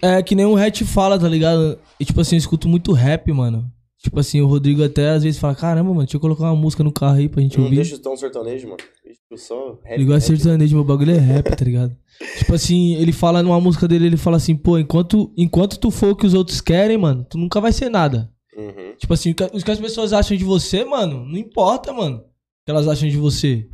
é que nem o Hatch fala, tá ligado? E tipo assim, eu escuto muito rap, mano. Tipo assim, o Rodrigo até às vezes fala, caramba, mano, deixa eu colocar uma música no carro aí pra gente Não ouvir. deixa tão sertanejo, mano. Isso só rap, Ele gosta de rap. sertanejo, meu bagulho é rap, tá ligado? tipo assim, ele fala numa música dele, ele fala assim, pô, enquanto, enquanto tu for o que os outros querem, mano, tu nunca vai ser nada. Uhum. Tipo assim, o que as pessoas acham de você, mano, não importa, mano. O que elas acham de você.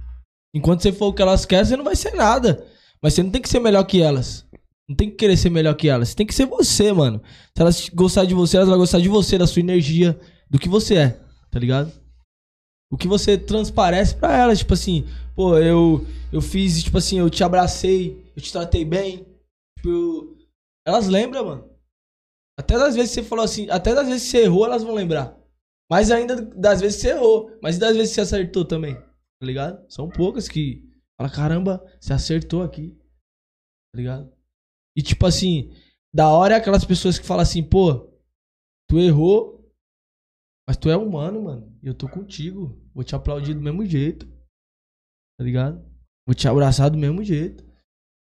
Enquanto você for o que elas querem, você não vai ser nada. Mas você não tem que ser melhor que elas. Não tem que querer ser melhor que elas. Tem que ser você, mano. Se elas gostarem de você, elas vão gostar de você, da sua energia, do que você é, tá ligado? O que você transparece pra elas, tipo assim, pô, eu, eu fiz, tipo assim, eu te abracei, eu te tratei bem. Tipo, eu- elas lembram, mano. Até das vezes que você falou assim, até das vezes que você errou, elas vão lembrar. Mais ainda das vezes que você errou, mas das vezes que você acertou também, tá ligado? São poucas que fala, caramba, você acertou aqui, tá ligado? E tipo assim, da hora é aquelas pessoas que falam assim, pô, tu errou, mas tu é humano, mano, e eu tô contigo, vou te aplaudir do mesmo jeito, tá ligado? Vou te abraçar do mesmo jeito.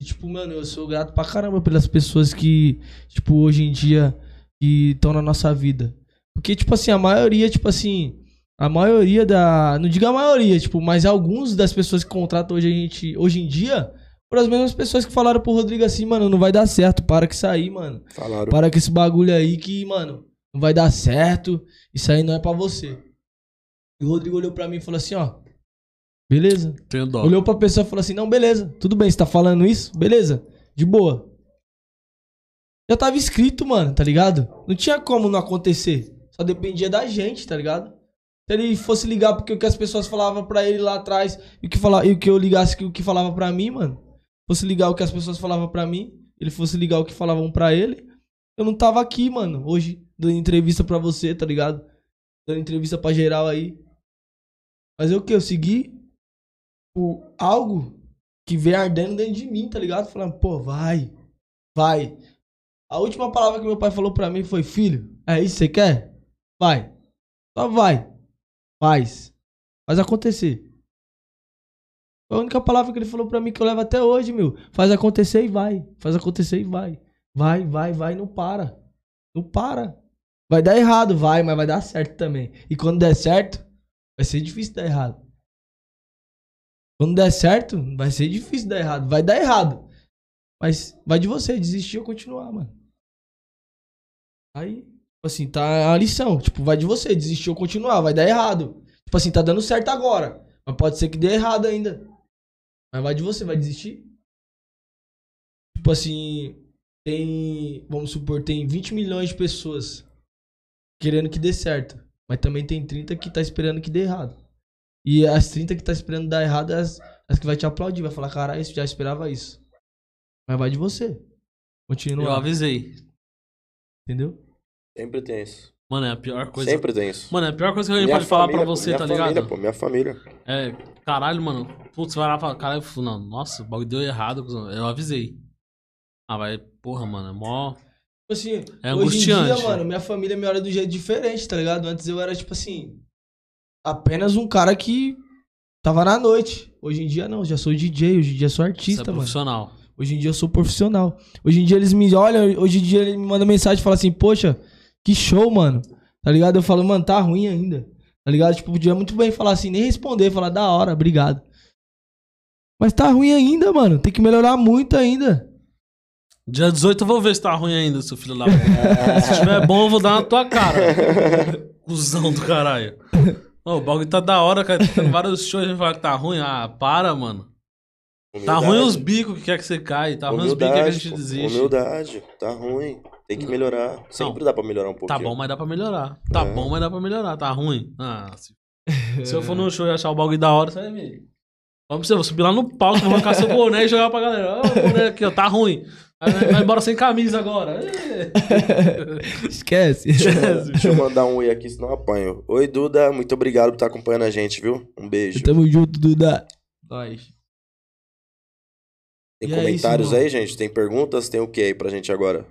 E, tipo, mano, eu sou grato pra caramba pelas pessoas que, tipo, hoje em dia, que estão na nossa vida. Porque, tipo assim, a maioria, tipo assim, a maioria da. Não digo a maioria, tipo, mas alguns das pessoas que contratam hoje a gente, hoje em dia, foram as mesmas pessoas que falaram pro Rodrigo assim, mano, não vai dar certo, para que isso aí, mano. Falaram. Para com esse bagulho aí que, mano, não vai dar certo. Isso aí não é pra você. E o Rodrigo olhou pra mim e falou assim, ó. Beleza. Tenho dó. Olhou pra pessoa e falou assim: Não, beleza, tudo bem, você tá falando isso? Beleza, de boa. Já tava escrito, mano, tá ligado? Não tinha como não acontecer. Só dependia da gente, tá ligado? Se ele fosse ligar porque o que as pessoas falavam pra ele lá atrás e o que, fala, e o que eu ligasse que o que falava pra mim, mano. Fosse ligar o que as pessoas falavam pra mim, ele fosse ligar o que falavam pra ele, eu não tava aqui, mano, hoje, dando entrevista pra você, tá ligado? Dando entrevista pra geral aí. Mas eu o que? Eu segui o algo que veio ardendo dentro de mim, tá ligado? Falando, pô, vai, vai. A última palavra que meu pai falou pra mim foi, filho, é isso que você quer? Vai. Só vai. Faz. Faz acontecer. A única palavra que ele falou pra mim que eu levo até hoje, meu. Faz acontecer e vai. Faz acontecer e vai. Vai, vai, vai, não para. Não para. Vai dar errado, vai, mas vai dar certo também. E quando der certo, vai ser difícil dar errado. Quando der certo, vai ser difícil dar errado. Vai dar errado. Mas vai de você, desistir ou continuar, mano. Aí, tipo assim, tá a lição. Tipo, vai de você, desistir ou continuar. Vai dar errado. Tipo assim, tá dando certo agora. Mas pode ser que dê errado ainda. Mas vai de você, vai desistir. Tipo assim, tem, vamos supor, tem 20 milhões de pessoas querendo que dê certo. Mas também tem 30 que tá esperando que dê errado. E as 30 que tá esperando dar errado é as, as que vai te aplaudir, vai falar, caralho, isso já esperava isso. Mas vai de você. Eu Continua, avisei. entendeu? Sempre tem isso. Mano, é a pior coisa. Sempre tem isso. Mano, é a pior coisa que alguém Minha pode falar pra família, você, minha tá família, ligado? Pô, minha família. É, caralho, mano. Putz, vai lá e fala, caralho, não, nossa, o bagulho deu errado. Eu avisei. Ah, vai, porra, mano, é mó. Tipo assim, É hoje em dia, angustiante. mano, minha família me olha do jeito diferente, tá ligado? Antes eu era, tipo assim, apenas um cara que tava na noite. Hoje em dia, não, já sou DJ, hoje em dia sou artista, é mano. profissional. Hoje em dia eu sou profissional. Hoje em dia eles me olham, hoje em dia eles me mandam mensagem e falam assim, poxa, que show, mano. Tá ligado? Eu falo, mano, tá ruim ainda. Tá ligado? Tipo, podia muito bem falar assim, nem responder, falar, da hora, obrigado. Mas tá ruim ainda, mano. Tem que melhorar muito ainda. Dia 18 eu vou ver se tá ruim ainda, seu filho da puta. se tiver bom, eu vou dar na tua cara. Cusão do caralho. Ô, o bagulho tá da hora, cara. Tem vários shows e falar que tá ruim. Ah, para, mano. Tá Humildade. ruim os bicos que quer que você cai. Tá ruim os bicos que que a gente desiste. Humildade. Tá ruim. Tem que melhorar. Sempre dá pra melhorar um pouquinho. Tá bom, mas dá pra melhorar. Tá É. bom, mas dá pra melhorar. Tá ruim. Ah, se, se eu for no show e achar o bagulho da hora, você vai ver. Vamos você, vou subir lá no palco, vou arrancar seu boné e jogar pra galera. Ó, o boné aqui, ó, tá ruim. Vai, embora sem camisa agora. Esquece. Deixa eu mandar um oi aqui, senão eu apanho. Oi, Duda. Muito obrigado por estar acompanhando a gente, viu? Um beijo. Tamo junto, Duda. Nós. Tem E é comentários isso, irmão. aí, gente? Tem perguntas? Tem o que aí pra gente agora?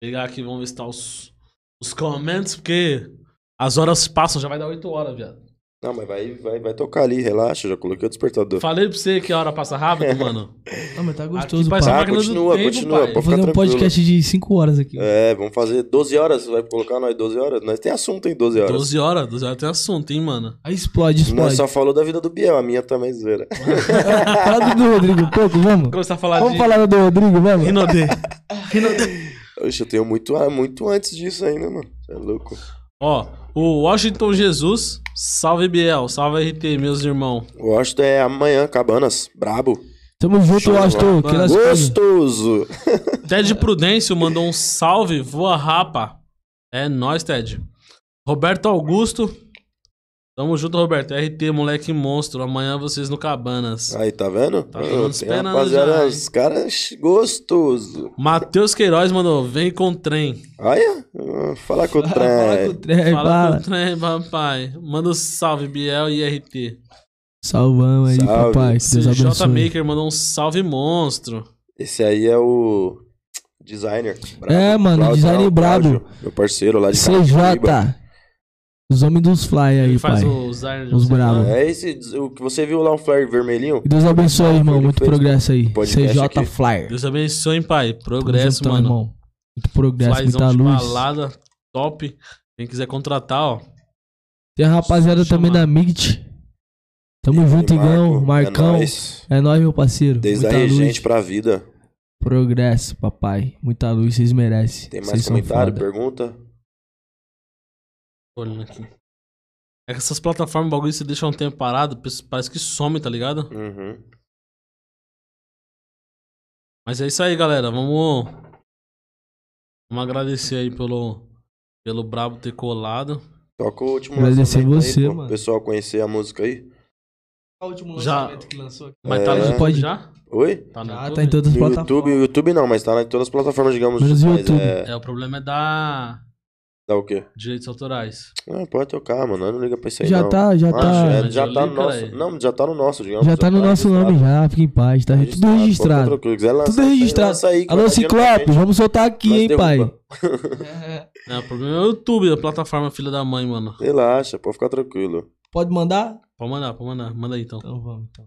Pegar aqui, vamos ver se tá os, os comentários, porque as horas passam, já vai dar 8 horas, viado. Não, mas vai, vai, vai tocar ali, relaxa. Já coloquei o despertador. Falei pra você que a hora passa rápido, mano. Não, mas tá Aqui gostoso, parece pai. a Ah, máquina do continua, tempo, continua, pai. Vou fazer um tranquilo. podcast de 5 horas aqui. É, vamos fazer 12 horas. Vai colocar nós 12 horas? Nós tem assunto em 12 horas. 12 horas, 12 horas tem assunto, hein, mano. Aí explode, Nós explode. só falou da vida do Biel, a minha também zoeira. Fala do Rodrigo um pouco, vamos? Começar a falar Vamos de falar do Rodrigo, vamos? Rinodê. Rinodê. Oxe, eu tenho muito, ah, muito antes disso ainda, mano. Você é louco. Ó, o Washington Jesus, salve Biel, salve RT, meus irmãos. O Washington é amanhã, Cabanas. Brabo. Tamo junto, Show, Washington. Que nas. Gostoso. Ted Prudêncio mandou um salve, voa rapa. É nóis, Ted. Roberto Augusto. Tamo junto, Roberto. RT, moleque monstro. Amanhã vocês no Cabanas. Aí, tá vendo? Tá esperando rapaziada, já, os caras gostoso. Matheus Queiroz mandou, vem com trem. Olha, falar com o Fala com o trem. trem, Fala fala. com o trem, papai. Manda um salve, Biel e RT. Salvamos aí, Salve. papai. Que Deus CJ abençoe. Maker mandou um salve monstro. Esse aí é o designer. brabo. É, mano, Cláudio, designer brabo. Meu parceiro lá de. CJ. Os homens dos fly aí, faz pai. Os você. bravos. É esse, o que você viu lá, um flyer vermelhinho? Deus abençoe, irmão. Muito fez progresso aí. podcast CJ aqui. Flyer. Deus abençoe, hein, pai. Progresso, mano. irmão. Muito progresso, Flyzão muita de luz. balada, top. Quem quiser contratar, ó. Tem a rapaziada Só também chamar. da MIGT. Tamo junto, Marco, Igão, Marcão. É nóis. É nóis, meu parceiro. Desde a Muita luz. regente pra vida. Progresso, papai. Muita luz, vocês merecem. Tem mais Vocês são comentário, pergunta? Olhando aqui. É que essas plataformas, bagulho, você deixa um tempo parado, parece que some, tá ligado? Uhum. Mas é isso aí, galera. Vamos. Vamos agradecer aí pelo. Pelo Brabo ter colado. Toca o último Agradecer você, aí, mano. O pessoal conhecer a música aí. Qual o último Já- lançamento que lançou aqui? Mas tá no É. YouTube Pode- já? Oi? Tá no Já YouTube? tá em todas as No plataformas. YouTube, o YouTube não, mas tá em todas as plataformas, digamos. Menos o mas YouTube. É, É, o problema é da. Dá o quê? Direitos autorais. Ah, pode tocar, mano. Nós não liga pra isso aí, Já não. tá, já Ah, tá. já, já Já tá no nosso. caralho. Não, já tá no nosso, digamos. Já tá no nosso registrado. nome já, fica em paz, tá tudo pode ficar registrado. tranquilo. Quiser lançar, Tudo registrado. lança aí, Alô, Ciclope, vamos soltar aqui, hein, pai. É, o problema é o YouTube, a plataforma filha da mãe, mano. Relaxa, pode ficar tranquilo. Pode mandar? Pode mandar, pode mandar. Manda aí então. Então vamos, então.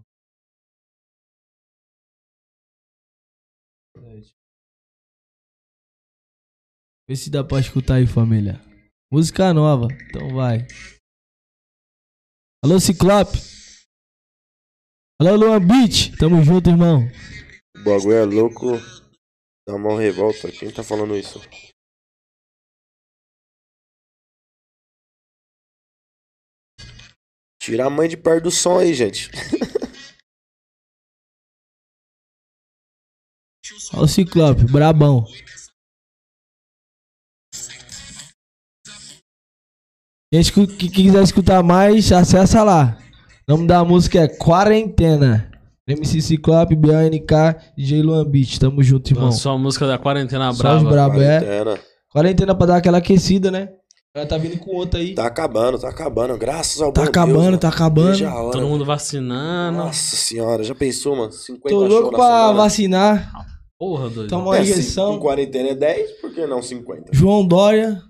Vê se dá pra escutar aí, família. Música nova, então vai. Alô, Ciclope. Alô, Luan Beat. Tamo junto, irmão. O bagulho é louco. Dá uma revolta. Quem tá falando isso? Tira a mãe de perto do som aí, gente. Olha o Ciclope, brabão. Gente que, quiser escutar mais, acessa lá. O nome da música é Quarentena. MC Ciclope, BNK, DJ Luan Beat. Tamo junto, irmão. Lançou a música da quarentena Só os brava. brabo, é. Quarentena. Quarentena pra dar aquela aquecida, né? Ela tá vindo com outra aí. Tá acabando, tá acabando. Graças ao Tá bom acabando, Deus, tá mano. acabando. Veja a hora. Todo mundo vacinando. Nossa senhora, já pensou, mano? 50 Tô louco pra semana? vacinar. Porra, doido. Toma uma É, se injeção. Com quarentena é 10, por que não 50? João Dória.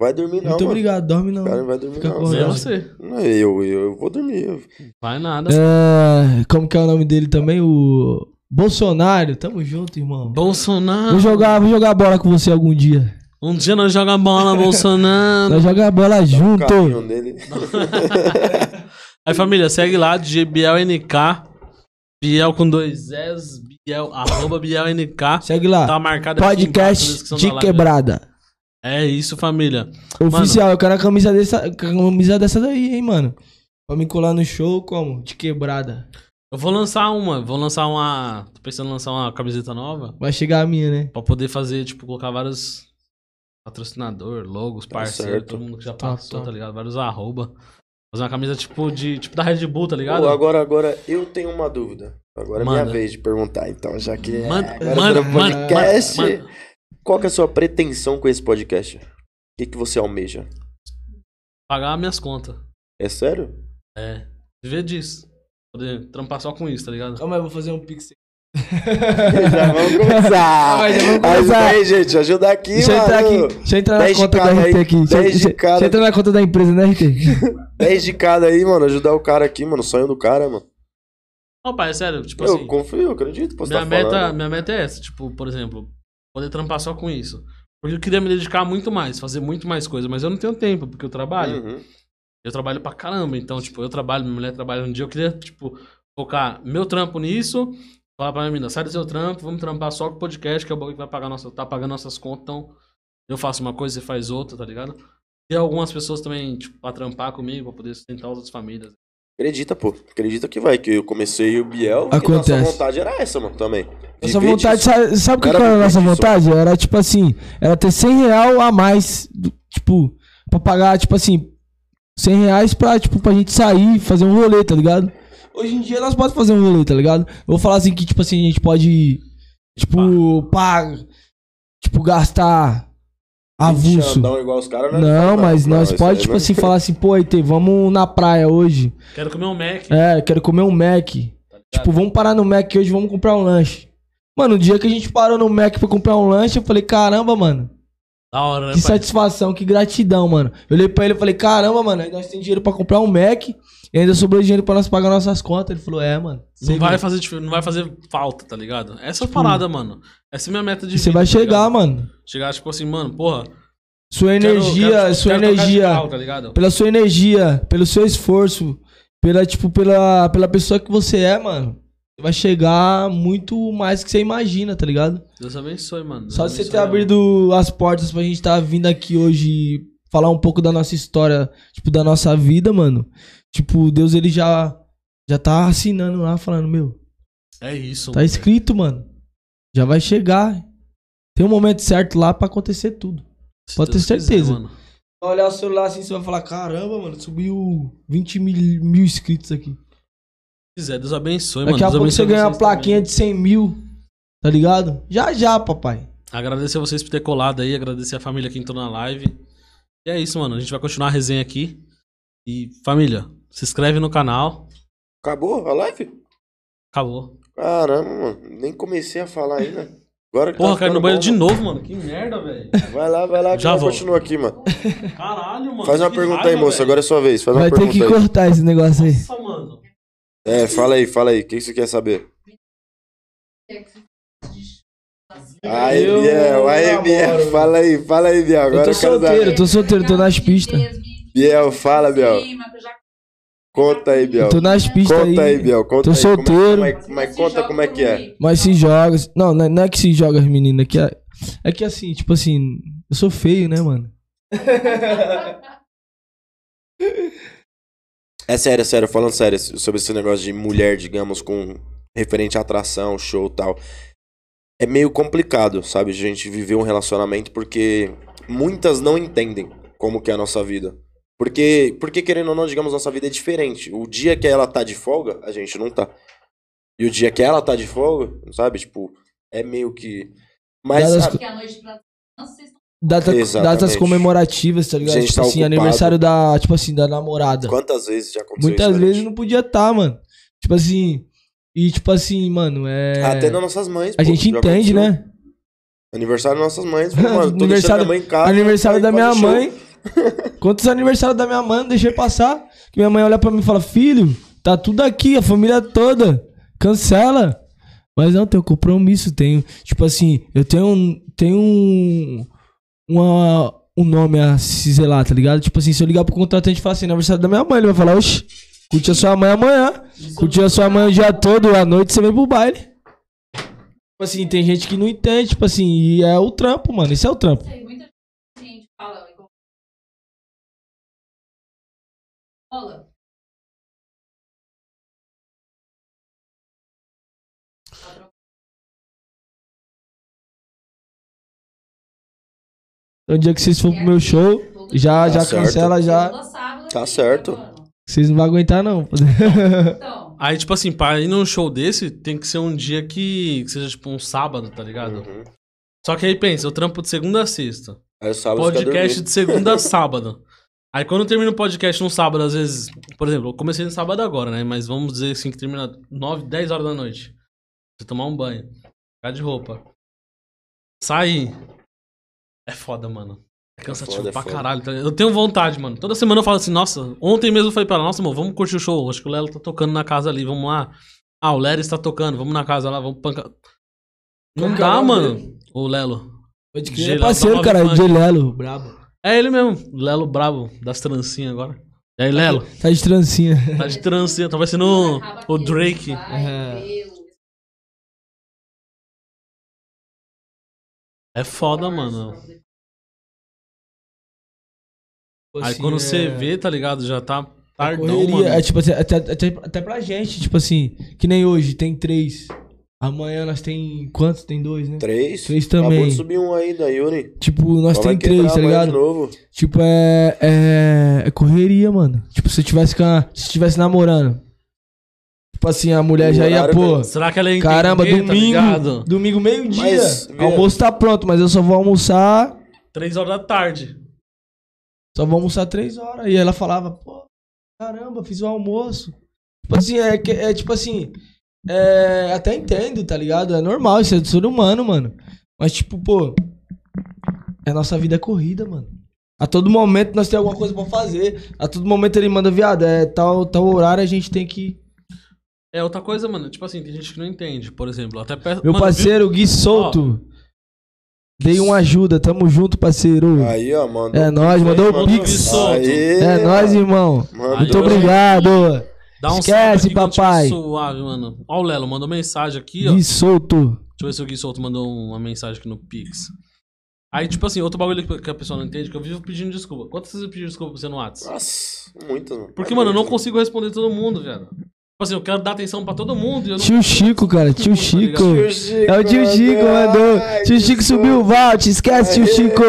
Vai dormir não, Muito mano. obrigado, dorme não. O cara não vai dormir Fica não. você. Não, eu, eu, eu vou dormir. Vai nada. É, como que é o nome dele também? O Bolsonaro. Tamo junto, irmão. Bolsonaro. Vou jogar, vou jogar bola com você algum dia. Um dia nós joga bola, Bolsonaro. Nós jogar bola O junto. caminho dele. Aí, família, segue lá, DJ BielNK. Biel com dois S, Biel, arroba BielNK. Segue lá. Tá marcado aqui embaixo Podcast de da live. É isso, família. Oficial, eu quero a camisa dessa, camisa dessa daí, hein, mano. Pra me colar no show, como? De quebrada. Eu vou lançar uma, vou lançar uma. Tô pensando em lançar uma camiseta nova. Vai chegar a minha, né? Pra poder fazer, tipo, colocar vários patrocinador, logos, Tá parceiros, certo. todo mundo que já Tá, passou, tá. tá ligado? Vários arroba. Fazer uma camisa tipo de. Tipo da Red Bull, tá ligado? Pô, agora, agora eu tenho uma dúvida. Agora é minha Manda. vez de perguntar, então, já que é Manda, agora manda, manda, podcast. manda, manda. Qual que é a sua pretensão com esse podcast? O que, que você almeja? Pagar minhas contas. É sério? É. Viver disso. Poder trampar só com isso, tá ligado? Calma aí, eu vou fazer um pix. já vamos começar. Mas já vamos Ajuda começar. aí, gente. Ajuda aqui, Deixa eu entrar mano. aqui. Deixa eu entrar na 10 de conta da cada RT aí, aqui. Deixa, 10 de deixa, cada. deixa eu entrar na conta da empresa, né, RT? 10 de cada aí, mano. Ajudar o cara aqui, mano. Sonho do cara, mano. Não, pai, é sério. Tipo eu assim. confio, eu acredito. Minha tá meta, falando. minha meta é essa, tipo, por exemplo, poder trampar só com isso. Porque eu queria me dedicar muito mais, fazer muito mais coisa, mas eu não tenho tempo, porque eu trabalho. Uhum. Eu trabalho pra caramba, então, tipo, eu trabalho, minha mulher trabalha um dia, eu queria, tipo, focar meu trampo nisso, falar pra minha menina, sai do seu trampo, vamos trampar só com o podcast, que é o bagulho que vai pagar nossa, tá pagando nossas contas, então eu faço uma coisa, você faz outra, tá ligado? E algumas pessoas também, tipo, pra trampar comigo, pra poder sustentar as outras famílias. Acredita, pô. Acredita que vai. Que eu comecei o Biel. E Acontece. nossa vontade era essa, mano, também. Nossa Viver vontade, disso. sabe, sabe o que, Era que era a nossa disso. vontade? Era tipo assim, era ter 100 real a mais, tipo, pra pagar, tipo assim, 100 reais pra, tipo, pra gente sair, fazer um rolê, tá ligado? Hoje em dia nós podemos fazer um rolê, tá ligado? Eu vou falar assim que, tipo assim, a gente pode, tipo, pagar, tipo, gastar avulso. Igual os caras, né? Não, mas nós pode, aí tipo assim, falar assim, pô, ET, vamos na praia hoje. Quero comer um Mac, É, quero comer um Mac. tá? Tipo, vamos parar no Mac hoje, vamos comprar um lanche. Mano, o dia que a gente parou no Mac pra comprar um lanche, eu falei, caramba, mano. da hora, né, Que pai? satisfação, que gratidão, mano. Eu olhei pra ele e falei, caramba, mano, aí nós temos dinheiro pra comprar um Mac e ainda sobrou dinheiro pra nós pagar nossas contas. Ele falou, é, mano. Não vai, fazer, não vai fazer falta, tá ligado? Essa é a parada, mano. Essa é a minha meta de Você vida, vai tá chegar, ligado? mano. Chegar, tipo assim, mano, porra. Sua quero- energia, quero- sua quero tocar de energia, carro, tá pela sua energia, pelo seu esforço, pela, tipo, pela, pela pessoa que você é, mano. Você vai chegar muito mais que você imagina, tá ligado? Deus abençoe, mano. Deus Só de você abençoe ter abrido as portas pra gente estar vindo aqui hoje falar um pouco da nossa história, tipo, da nossa vida, mano. Tipo, Deus ele já já tá assinando lá, falando, meu, É isso, tá escrito, mano. Já vai chegar. Tem um momento certo lá pra acontecer tudo. Se pode Deus ter quiser, certeza. mano. Olhar o celular assim, você vai falar, caramba, mano, subiu 20 mil, mil inscritos aqui. Se quiser, Deus abençoe, Daqui mano. a Deus pouco você ganha uma plaquinha também. de 100 mil, tá ligado? Já, já, papai. Agradecer a vocês por ter colado aí, agradecer a família que entrou na live. E é isso, mano. A gente vai continuar a resenha aqui. E, família, se inscreve no canal. Acabou a live? Acabou. Caramba, mano. Nem comecei a falar ainda. Agora que Porra, tá caiu no banheiro bom, de mano. novo, mano. Que merda, velho. Vai lá, vai lá, que Já continua aqui, mano. Caralho, mano. Faz uma que pergunta raiva, aí, moço. velho. Agora é sua vez. Faz uma Vai ter pergunta que aí. cortar esse negócio aí. Nossa, mano. É, fala aí, fala aí. O que você quer saber? Aí, Eu Biel, aí, Biel. Fala aí, fala aí, Biel. Eu Agora tô eu quero solteiro, tô solteiro, tô nas pistas. Biel, fala, Biel. Conta aí, Biel. Tô nas pistas Conta aí, aí. Biel. Conta Tô aí. é- solteiro. Como é, mas conta como é que é. Mas se joga. Não, não é- não é que se joga as meninas. É que, é, é que assim, tipo assim, eu sou feio, né, mano? É sério, é sério, falando sério sobre esse negócio de mulher, digamos, com referente à atração, show e tal. É meio complicado, sabe? A gente viver um relacionamento porque muitas não entendem como que é a nossa vida. Porque, porque querendo ou não, digamos, nossa vida é diferente. O dia que ela tá de folga, a gente não tá. E o dia que ela tá de folga, sabe? Tipo, é meio que. Mas Porque a noite pra vocês estão Data, datas comemorativas, tá ligado? Gente Tipo tá assim, ocupado. aniversário da, tipo assim, da namorada. quantas vezes já aconteceu Muitas isso? vezes não podia estar, mano. Tipo assim, e tipo assim, mano, é... Até nas nossas mães. A pô, gente entende, aconteceu. né? Aniversário das nossas mães. Falei, mano, tô Aniversário- deixando minha mãe em casa. Aniversário aí da minha mãe. Quantos aniversários da minha mãe, eu deixei passar. Que minha mãe olha pra mim e fala: Filho, tá tudo aqui, a família toda. Cancela. Mas não, tenho compromisso. Tenho, tipo assim, eu tenho um. Tenho um. Uma, um nome a se zelar, tá ligado? Tipo assim, se eu ligar pro contratante e falar assim: aniversário da minha mãe, ele vai falar: Oxi, curte a sua mãe amanhã. Curte a sua mãe o dia todo, à noite você vem pro baile. Tipo assim, tem gente que não entende, tipo assim, e é o trampo, mano. Isso é o trampo. Rola. Então, o dia que vocês for pro meu show, já, Tá já certo. cancela, já. Sábado, Tá certo. Vocês não vão aguentar, não. Então, Aí, tipo assim, pra ir num show desse, tem que ser um dia que, que seja, tipo, um sábado, tá ligado? Uhum. Só que aí pensa, eu trampo de segunda a sexta. Aí o sábado Podcast de segunda a sábado. Aí quando eu termino o podcast num sábado, às vezes, por exemplo, eu comecei no sábado agora, né? Mas vamos dizer assim que termina 9, 10 horas da noite. Você tomar um banho, ficar de roupa. Sair. É foda, mano. É cansativo foda, é pra foda. caralho. tá ligado? Eu tenho vontade, mano. Toda semana eu falo assim, nossa, ontem mesmo eu falei pra ela, nossa, amor, vamos curtir o show. Acho que o Lelo tá tocando na casa ali, vamos lá. Ah, o Lero está tocando, vamos na casa lá, vamos pancar. Não é dá, mano. dele? O Lelo. Pode crer, é é parceiro, cara. DJ Lelo, brabo. É ele mesmo, Lelo Brabo, das trancinhas agora. E aí, Lelo? Tá de trancinha. Tá de trancinha, tá parecendo o, Drake. É. É foda, mano. Aí Assim, quando é- você vê, tá ligado? Já tá tardão, correria, mano. É tipo assim, até, até, até pra gente, tipo assim, que nem hoje, tem três. Amanhã nós tem quantos? Tem dois, né? Três? Três Acabou também. de subir um aí da Yuri. Tipo, nós Só tem três, tá ligado? De novo. Tipo, é, é. É correria, mano. Tipo, se eu tivesse com a, Se tivesse namorando. Tipo assim, a mulher O já ia, pô. Será que ela ia Caramba, entender, tá domingo. domingo, meio-dia. Almoço tá pronto, mas eu só vou almoçar. Três horas da tarde. Só vou almoçar três horas. E ela falava, pô, caramba, fiz o almoço. Tipo assim, é, é tipo assim. É, até entendo, tá ligado? É normal, isso é do ser humano, mano. Mas, tipo, pô. A nossa vida é corrida, mano. A todo momento nós temos alguma coisa pra fazer. A todo momento ele manda, viado, é tal, tal horário a gente tem que. É outra coisa, mano. Tipo assim, tem gente que não entende. Por exemplo, até peço. Meu mano, parceiro, Gui Souto. Dei uma ajuda, tamo junto, parceiro. Aí, ó, mandou. É nóis, mandou o Pix. Aí, É nóis, irmão. Mandou. Muito ó. obrigado. Dá um Esquece, papai. Suave, mano. Ó, o Lelo mandou mensagem aqui, ó. Gui Souto. Deixa eu ver se o Gui Souto mandou uma mensagem aqui no Pix. Aí, tipo assim, outro bagulho que a pessoa não entende, que eu vivo pedindo desculpa. Quantas vezes eu pedi desculpa pra você no WhatsApp? Nossa, muitas, mano. Porque, mano, eu não consigo responder todo mundo, velho. Tipo assim, eu quero dar atenção pra todo mundo e eu não Tio Chico, cara, tio Chico. Tio Chico, É o tio Chico, mandou. ai, Tio Chico subiu o Valt, esquece, tio Aê, Chico.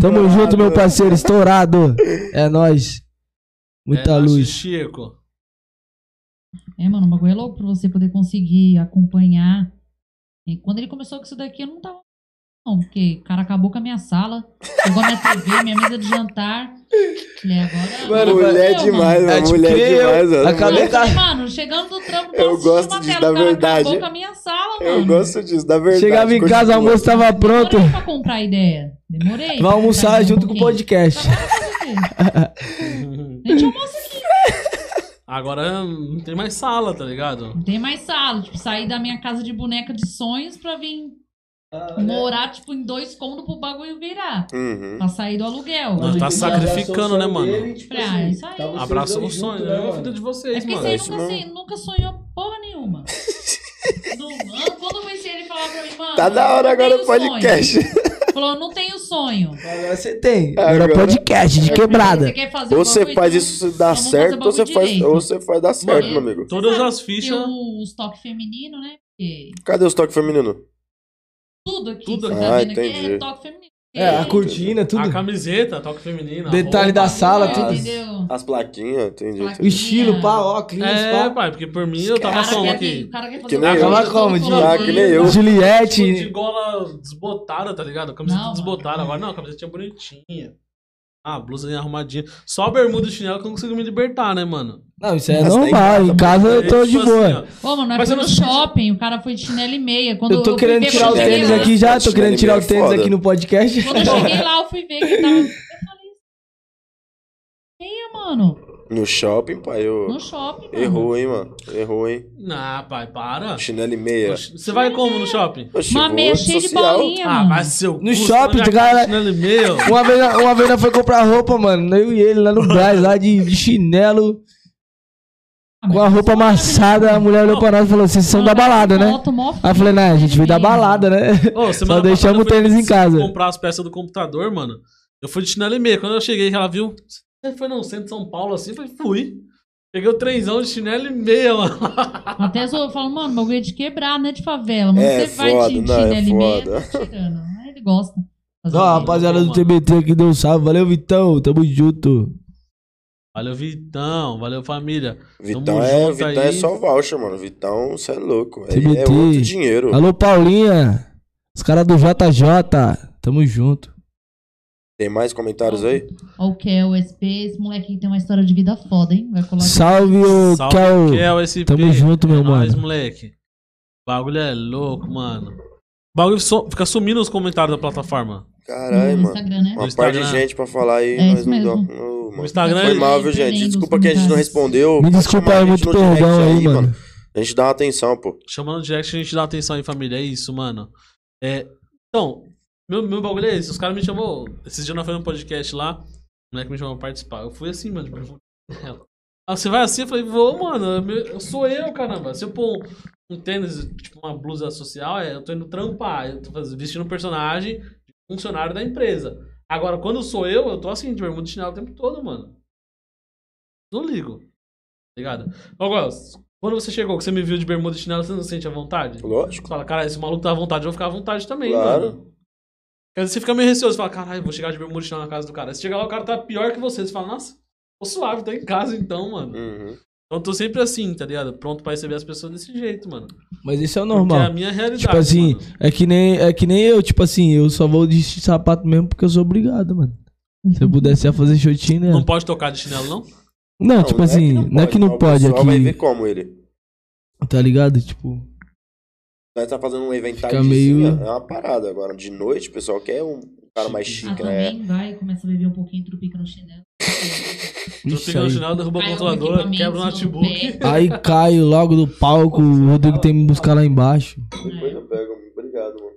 Tamo estourado. junto, meu parceiro, estourado. É nóis. Muita É, luz. Chico. É, mano, o bagulho é louco pra você poder conseguir acompanhar. E quando ele começou com isso daqui, eu não tava não, porque o cara acabou com a minha sala, pegou minha TV, minha mesa de jantar. Falei, agora. Mano, mulher fudeu, demais, mano. É, mano. Mulher nem eu. demais, mano. Acabei Mano, a- eu mano, chegando do trampo, Eu gosto uma disso, tela, da o cara verdade. acabou com a minha sala, mano. Eu gosto disso, da verdade. Chegava em casa, o almoço tava pronto. Demorei pra comprar ideia. Demorei. Vai almoçar junto um com o podcast. Agora fazer o quê? A gente almoça aqui. Agora não tem mais sala, tá ligado? Não tem mais sala. Tipo, sair da minha casa de boneca de sonhos pra vir morar, tipo, em dois cômodos pro bagulho virar. Uhum. Pra sair do aluguel. Nós tá sacrificando, né, mano? Falei, ah, isso aí. Abraça o sonho, né? A vida de É vocês, porque mano. você isso nunca, mesmo. se- nunca sonhou porra nenhuma. Do- ah, quando eu conheci ele falar pra mim, mano. Tá da hora não agora o podcast. Falou, eu não tenho sonho. Agora você tem. Agora Agora- podcast de quebrada. Você quer fazer Ou um você faz então isso vamos fazer certo, ou você faz, ou você faz dar certo, Mano, meu amigo. Todas as Tem fichas. o- os toques femininos, né? Porque Cadê os toques femininos? tudo aqui Tudo que aqui. você tá Ah, vendo aqui entendi. é toque feminino. É, a cortina, tudo. A camiseta, toque feminino. Detalhe roupa. da sala, É, tudo. Entendeu? As plaquinhas, entendi. Plaquinha. entendi. Estilo, pá, óculos, É, pá. pai, porque por mim eu O tava cara como aqui? O cara quer fazer Que nem eu. Tava como, de- Ah, que nem eu. Tipo, de Juliette. gola desbotada, tá ligado? A camiseta Não, desbotada. Agora não, a camisetinha bonitinha. Ah, blusinha arrumadinha. Só a bermuda e chinelo que eu não consigo me libertar, né, mano? Não, isso é Mas em normal. casa, Em casa eu tô de assim, boa. ó, Ô, mano, nós Mas foi eu no não shopping, o cara foi de chinelo e meia. Quando Eu tô fui querendo ver, tirar o quando eu cheguei tênis lá- aqui já. Tô Chinelo querendo é tirar o meio tênis foda. aqui no podcast. Quando eu cheguei lá, eu fui ver que tava. Eu falei. Meia, mano. No shopping, pai, eu... No shopping, mano. Errou, hein, mano. Errou, hein. Nah, pai, para. Chinelo e meia. Você vai como no shopping? Oxi, Uma meia cheia de bolinha, Ah, mano. vai seu No shopping, cara- Chinelo e meio. Uma vez, uma vez nós foi comprar roupa, mano. Eu e ele lá no Braz, lá de, de chinelo, Ah, com a mas roupa isso é amassada. A mulher olhou pra nós e falou: Vocês são da balada, né? Aí eu falei: Não, a gente veio da meia. balada, né? Ô, Só deixamos o tênis em casa. comprar as peças do computador, mano. Eu fui de chinelo e meia. Quando eu cheguei, ela viu. Você foi no centro de São Paulo assim? Eu falei, fui. Peguei o trenzão de chinelo e meia, mano. Até eu falo, mano, o bagulho é de quebrar, não é de favela. Mas É você vai foda, de não, é chinelo e meia, foda. tá tirando. Aí ele gosta. Ó, rapaziada do. TBT aqui deu um salve. Valeu, Vitão. Tamo junto. Valeu, Vitão. Valeu, família. Vitão, Tamo é, junto Vitão aí. é só voucher, mano. Vitão, você é louco. TBT. é outro dinheiro. Alô, Paulinha. Os caras do JJ. Tamo junto. Tem mais comentários aí? Ó, o Kel, o SP, esse molequinho tem uma história de vida foda, hein? Vai colar aqui. Salve, Salve, Kel. Kel, SP. Tamo junto, meu é nóis, mano. moleque. O bagulho é louco, mano. O bagulho so- fica sumindo nos comentários da plataforma. Caralho, no mano. Instagram, né? Uma de Instagram. gente pra falar aí, É mas isso não dá. No Instagram Foi mal, viu, ele gente? Desculpa os que a gente não respondeu. Me desculpa a aí, muito perdão aí, mano. A gente dá uma atenção, pô. Chamando o direct, a gente dá atenção aí, família. É isso, mano. É, então, meu, meu bagulho é esse. Os caras me chamou. Esses dias nós fomos no podcast lá. O moleque me chamou pra participar. Eu fui assim, mano. Tipo, ah, você vai assim? Eu falei, vou, mano. eu sou eu, caramba. Se eu pôr um, tênis, tipo uma blusa social, é, eu tô indo trampar. Eu tô vestindo um personagem de funcionário da empresa. Agora, quando sou eu, eu tô assim, de bermuda e chinelo o tempo todo, mano. Não ligo. Tá Ligado? Agora, quando você chegou, que você me viu de bermuda e chinelo, você não sente a vontade? Lógico. Você fala, cara, esse maluco tá à vontade, eu vou ficar à vontade também, Claro. mano. Porque você fica meio receoso, você fala, caralho, vou chegar de bermuda e na casa do cara. Aí Você chega lá, o cara tá pior que você. Você fala, nossa, tô suave, tô em casa então, mano. Uhum. Então eu tô sempre assim, tá ligado? Pronto pra receber as pessoas desse jeito, mano. Mas isso é o Porque é a normal. minha realidade. Tipo assim, mano. é que, nem, é que nem eu, tipo assim, eu só vou de sapato mesmo porque eu sou obrigado, mano. Se eu pudesse ia fazer shotinho, né? Não pode tocar de chinelo, não? Não, tipo assim, não é que não pode O pessoal vai ver aqui, como ele. tá ligado? Tipo, Nós tá fazendo um evento Fica meio- é uma parada. Agora, de noite, o pessoal quer um cara mais Ah, chique, né? também vai, começa a beber um pouquinho, trupica no chinelo. Fica no chinelo, derruba o Cai controlador, equipamento quebra o no notebook. Aí caio logo do palco, o Rodrigo tem que me buscar lá embaixo. Depois eu pego. Obrigado, mano.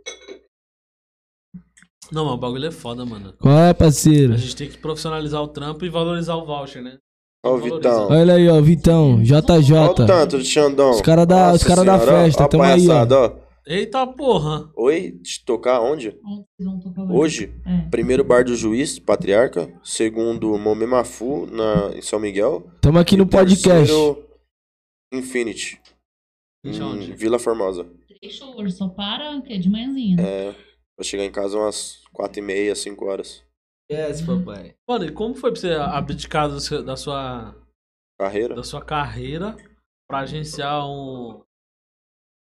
Não, mas o bagulho é foda, mano. Qual é, parceiro? A gente tem que profissionalizar o trampo e valorizar o voucher, né? Ó o. Vitão. Olha aí, ó, Vitão, Olha o JJ. tanto de Xandão. Os cara da- os cara da festa, ó tamo aí, ó. ó. Eita porra! Oi, de tocar onde? Onde vocês vão tocar Hoje? É. Primeiro bar do Juiz, Patriarca. Segundo, Momemafu, na, em São Miguel. Tamo aqui no podcast. terceiro, Infinity, em onde? Vila Formosa. Três shows, só para que é de manhãzinha. É, vou chegar em casa umas quatro e meia, cinco horas. Yes, papai. Mano, e como foi pra você abdicar do seu- da sua Carreira. da sua carreira pra agenciar um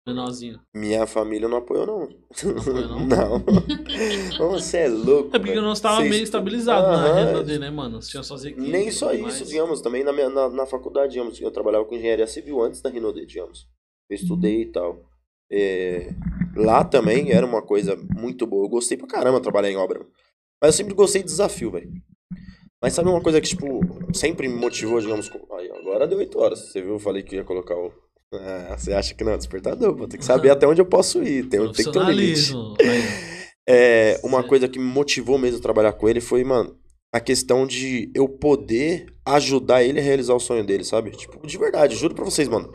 Menorzinho. Minha família não apoiou, não. Não apoiou, não? Não. Você é louco. É porque nós tava meio estabilizado na renda dele, né, mano? Você tinha suas equipes. Nem só isso, mais. digamos, também na, minha, na, na faculdade, digamos, eu trabalhava com engenharia civil antes da Rinode, digamos. Eu estudei e tal. É, lá também era uma coisa muito boa. Eu gostei pra caramba de trabalhar em obra. Mas eu sempre gostei de desafio, velho. Mas sabe uma coisa que, tipo, sempre me motivou, digamos, aí, agora deu 8 horas. Você viu, eu falei que ia colocar o. Ah, você acha que não, despertador, vou ter que saber até onde eu posso ir. Tem, tem que ter um limite. É, uma coisa que me motivou mesmo a trabalhar com ele foi, mano, a questão de eu poder ajudar ele a realizar o sonho dele, sabe? Tipo, de verdade, juro pra vocês, mano.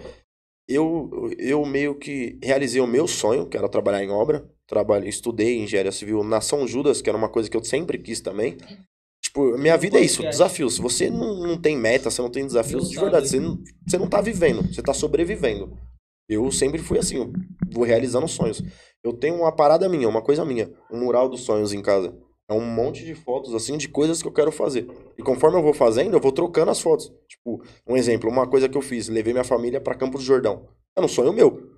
Eu, eu meio que realizei o meu sonho, que era trabalhar em obra. Trabalhei, estudei engenharia civil na São Judas, que era uma coisa que eu sempre quis também. Tipo, minha vida é isso, Podcast. desafio. Se você não, não tem meta, você não tem desafios, de verdade, você não, você não tá vivendo, você tá sobrevivendo. Eu sempre fui assim, eu vou realizando sonhos. Eu tenho uma parada minha, uma coisa minha, um mural dos sonhos em casa. É um monte de fotos, assim, de coisas que eu quero fazer. E conforme eu vou fazendo, eu vou trocando as fotos. Tipo, um exemplo, uma coisa que eu fiz, levei minha família pra Campos do Jordão. Era um sonho meu.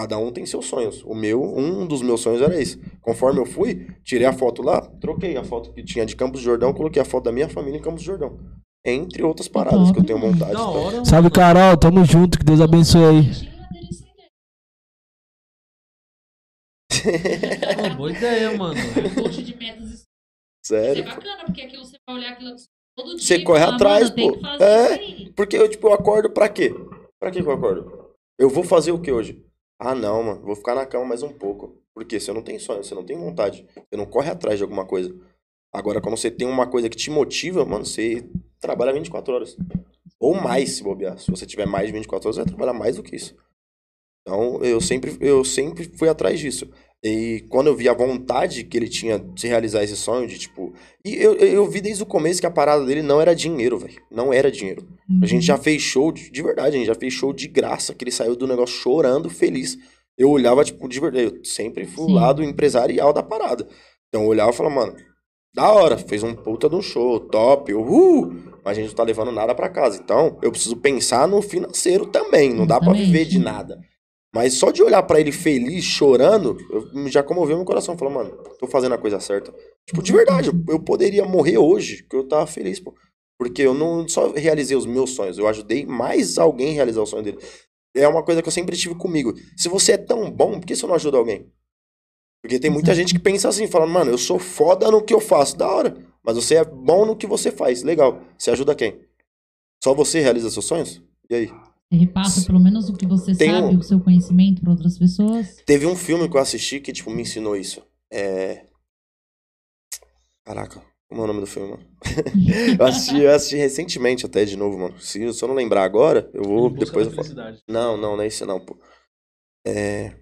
Cada um tem seus sonhos. O meu, um dos meus sonhos era esse. Conforme eu fui, tirei a foto lá, troquei a foto que tinha de Campos do Jordão, coloquei a foto da minha família em Campos do Jordão. Entre outras paradas que eu tenho vontade. Então. hora, mano. Salve, Carol. Tamo junto. Que Deus abençoe aí. Boa ideia, mano. De metas. Isso é Sério. bacana, porque aquilo você vai olhar aquilo todo dia. Você corre falar, atrás, pô. É. Porque eu, tipo, eu acordo pra quê? Pra que eu acordo? Eu vou fazer o que hoje? Ah, não, mano. Vou ficar na cama mais um pouco. Porque você não tem sonho, você não tem vontade. Você não corre atrás de alguma coisa. Agora, quando você tem uma coisa que te motiva, mano, você trabalha 24 horas. Ou mais, se bobear. Se você tiver mais de 24 horas, você vai trabalhar mais do que isso. Então, eu sempre, eu sempre fui atrás disso. E quando eu vi a vontade que ele tinha de realizar esse sonho, de tipo. E eu, eu vi desde o começo que a parada dele não era dinheiro, velho. Não era dinheiro. A gente já fez show, de, de verdade, a gente já fez show de graça, que ele saiu do negócio chorando, feliz. Eu olhava, tipo, de verdade, eu sempre fui o Sim. lado empresarial da parada. Então eu olhava e falava, mano, da hora, fez um puta de um show, top, uhul, mas a gente não tá levando nada pra casa. Então eu preciso pensar no financeiro também, não dá pra Exatamente. viver de nada. Mas só de olhar pra ele feliz, chorando, eu, já comoveu meu coração. Falou, mano, tô fazendo a coisa certa. Tipo, de verdade, eu, poderia morrer hoje, que eu tava feliz, pô. Porque eu não só realizei os meus sonhos, eu ajudei mais alguém a realizar o sonho dele. É uma coisa que eu sempre tive comigo. Se você é tão bom, por que você não ajuda alguém? Porque tem muita gente que pensa assim, falando, mano, eu sou foda no que eu faço, da hora. Mas você é bom no que você faz, legal. Você ajuda quem? Só você realiza seus sonhos? E aí? Você repassa pelo menos o que você Tem sabe, um- o seu conhecimento para outras pessoas. Teve um filme que eu assisti que, tipo, me ensinou isso. É. Caraca, como é o nome do filme, mano? eu, assisti, eu assisti recentemente até de novo, mano. Se, se eu não lembrar agora, eu vou. Busca Depois eu falo. Não, não, não é esse não, pô. É.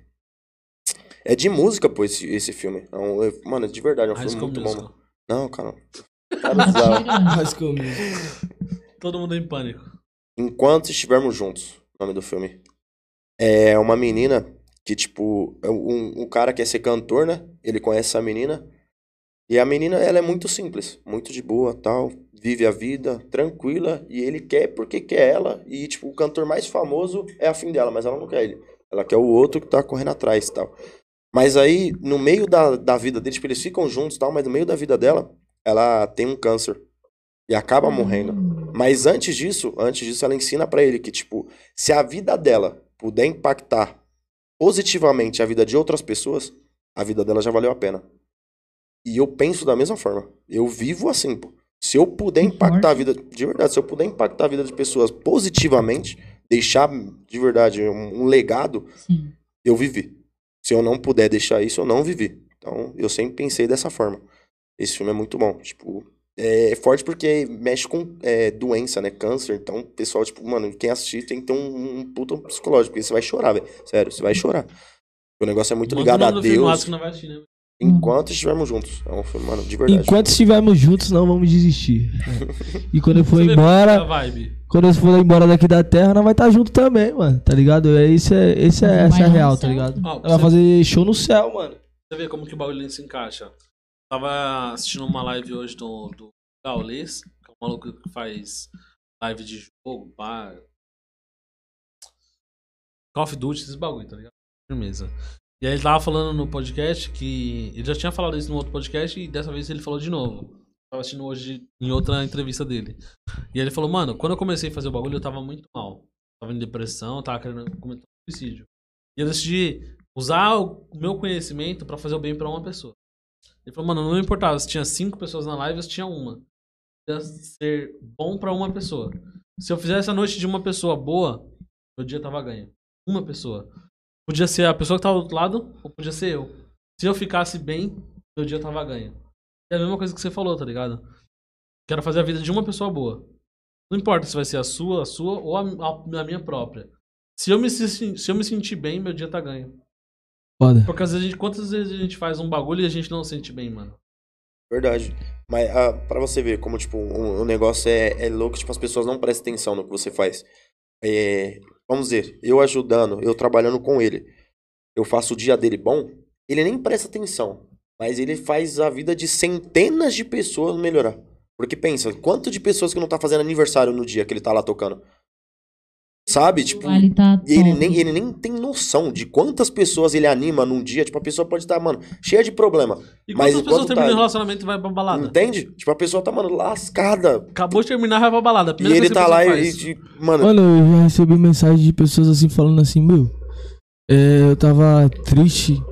É de música, pô, esse, esse filme. É um- é- mano, é de verdade, é um High filme muito bom, Musical. mano. Não, cara. Cara. Todo mundo em pânico. Enquanto estivermos juntos, nome do filme. É uma menina que, tipo, é um, um cara quer ser cantor, né? Ele conhece essa menina. E a menina, ela é muito simples, muito de boa, tal. Vive a vida tranquila. E ele quer porque quer ela. E, tipo, o cantor mais famoso é afim dela, mas ela não quer ele. Ela quer o outro que tá correndo atrás, tal. Mas aí, no meio da, da vida deles, tipo, eles ficam juntos, tal. Mas no meio da vida dela, ela tem um câncer. E acaba morrendo. Mas antes disso, antes disso, ela ensina pra ele que, tipo, se a vida dela puder impactar positivamente a vida de outras pessoas, a vida dela já valeu a pena. E eu penso da mesma forma. Eu vivo assim, pô. Se eu puder impactar a vida, de verdade, se eu puder impactar a vida de pessoas positivamente, deixar de verdade um, um legado, Sim. eu vivi. Se eu não puder deixar isso, eu não vivi. Então, eu sempre pensei dessa forma. Esse filme é muito bom. Tipo, é forte porque mexe com é, doença, né? Câncer. Então, o pessoal, tipo, mano, quem assistir tem que ter um, um puta psicológico, porque você vai chorar, velho. Sério, você vai chorar. O negócio é muito Manda ligado a Deus acho que não vai assistir, né? enquanto estivermos juntos. É um filme, mano, de verdade. Enquanto estivermos juntos, não vamos desistir. E quando eu for embora, a vibe. quando eu for embora daqui da terra, nós vai estar junto também, mano. Tá ligado? É, esse é, esse é, Vai essa é a real, tá ligado? Ó, vai fazer show no céu, mano. Você vê como que o bagulho se encaixa. Tava assistindo uma live hoje do, do Gaules, que é um maluco que faz live de jogo, pá. Call of Duty, esses bagulho, tá ligado? Firmeza. E aí ele tava falando no podcast que. Ele já tinha falado isso no outro podcast e dessa vez ele falou de novo. Tava assistindo hoje em outra entrevista dele. E aí ele falou, mano, quando eu comecei a fazer o bagulho, eu tava muito mal. Tava em depressão, tava querendo cometer um suicídio. E eu decidi usar o meu conhecimento pra fazer o bem pra uma pessoa. Ele falou, mano, não importava se tinha cinco pessoas na live ou se tinha uma. Ia ser bom pra uma pessoa. Se eu fizesse a noite de uma pessoa boa, meu dia tava ganho. Uma pessoa. Podia ser a pessoa que tava do outro lado, ou podia ser eu. Se eu ficasse bem, meu dia tava ganho. É a mesma coisa que você falou, tá ligado? Quero fazer a vida de uma pessoa boa. Não importa se vai ser a sua, a sua ou a, a- a minha própria. Se eu, me, se, se eu me sentir bem, meu dia tá ganho. Foda. Porque às vezes, a gente- quantas vezes a gente faz um bagulho e a gente não se sente bem, mano? Verdade. Mas ah, pra você ver como, tipo, o, o negócio é, é louco, tipo, as pessoas não prestam atenção no que você faz. É, vamos dizer, eu ajudando, eu trabalhando com ele, eu faço o dia dele bom, ele nem presta atenção. Mas ele faz a vida de centenas de pessoas melhorar. Porque pensa, quanto de pessoas que não tá fazendo aniversário no dia que ele tá lá tocando? Sabe? Tipo, tá e ele nem, ele nem tem noção de quantas pessoas ele anima num dia. Tipo, a pessoa pode estar, mano, cheia de problema. E Mas quantas pessoas terminam tá- o relacionamento e vai pra balada? Entende? Tipo, a pessoa tá, mano, lascada. Acabou de terminar, vai pra balada. E ele tá lá e, e- mano, Mano, eu já recebi mensagem de pessoas assim falando assim, meu. é, eu tava triste,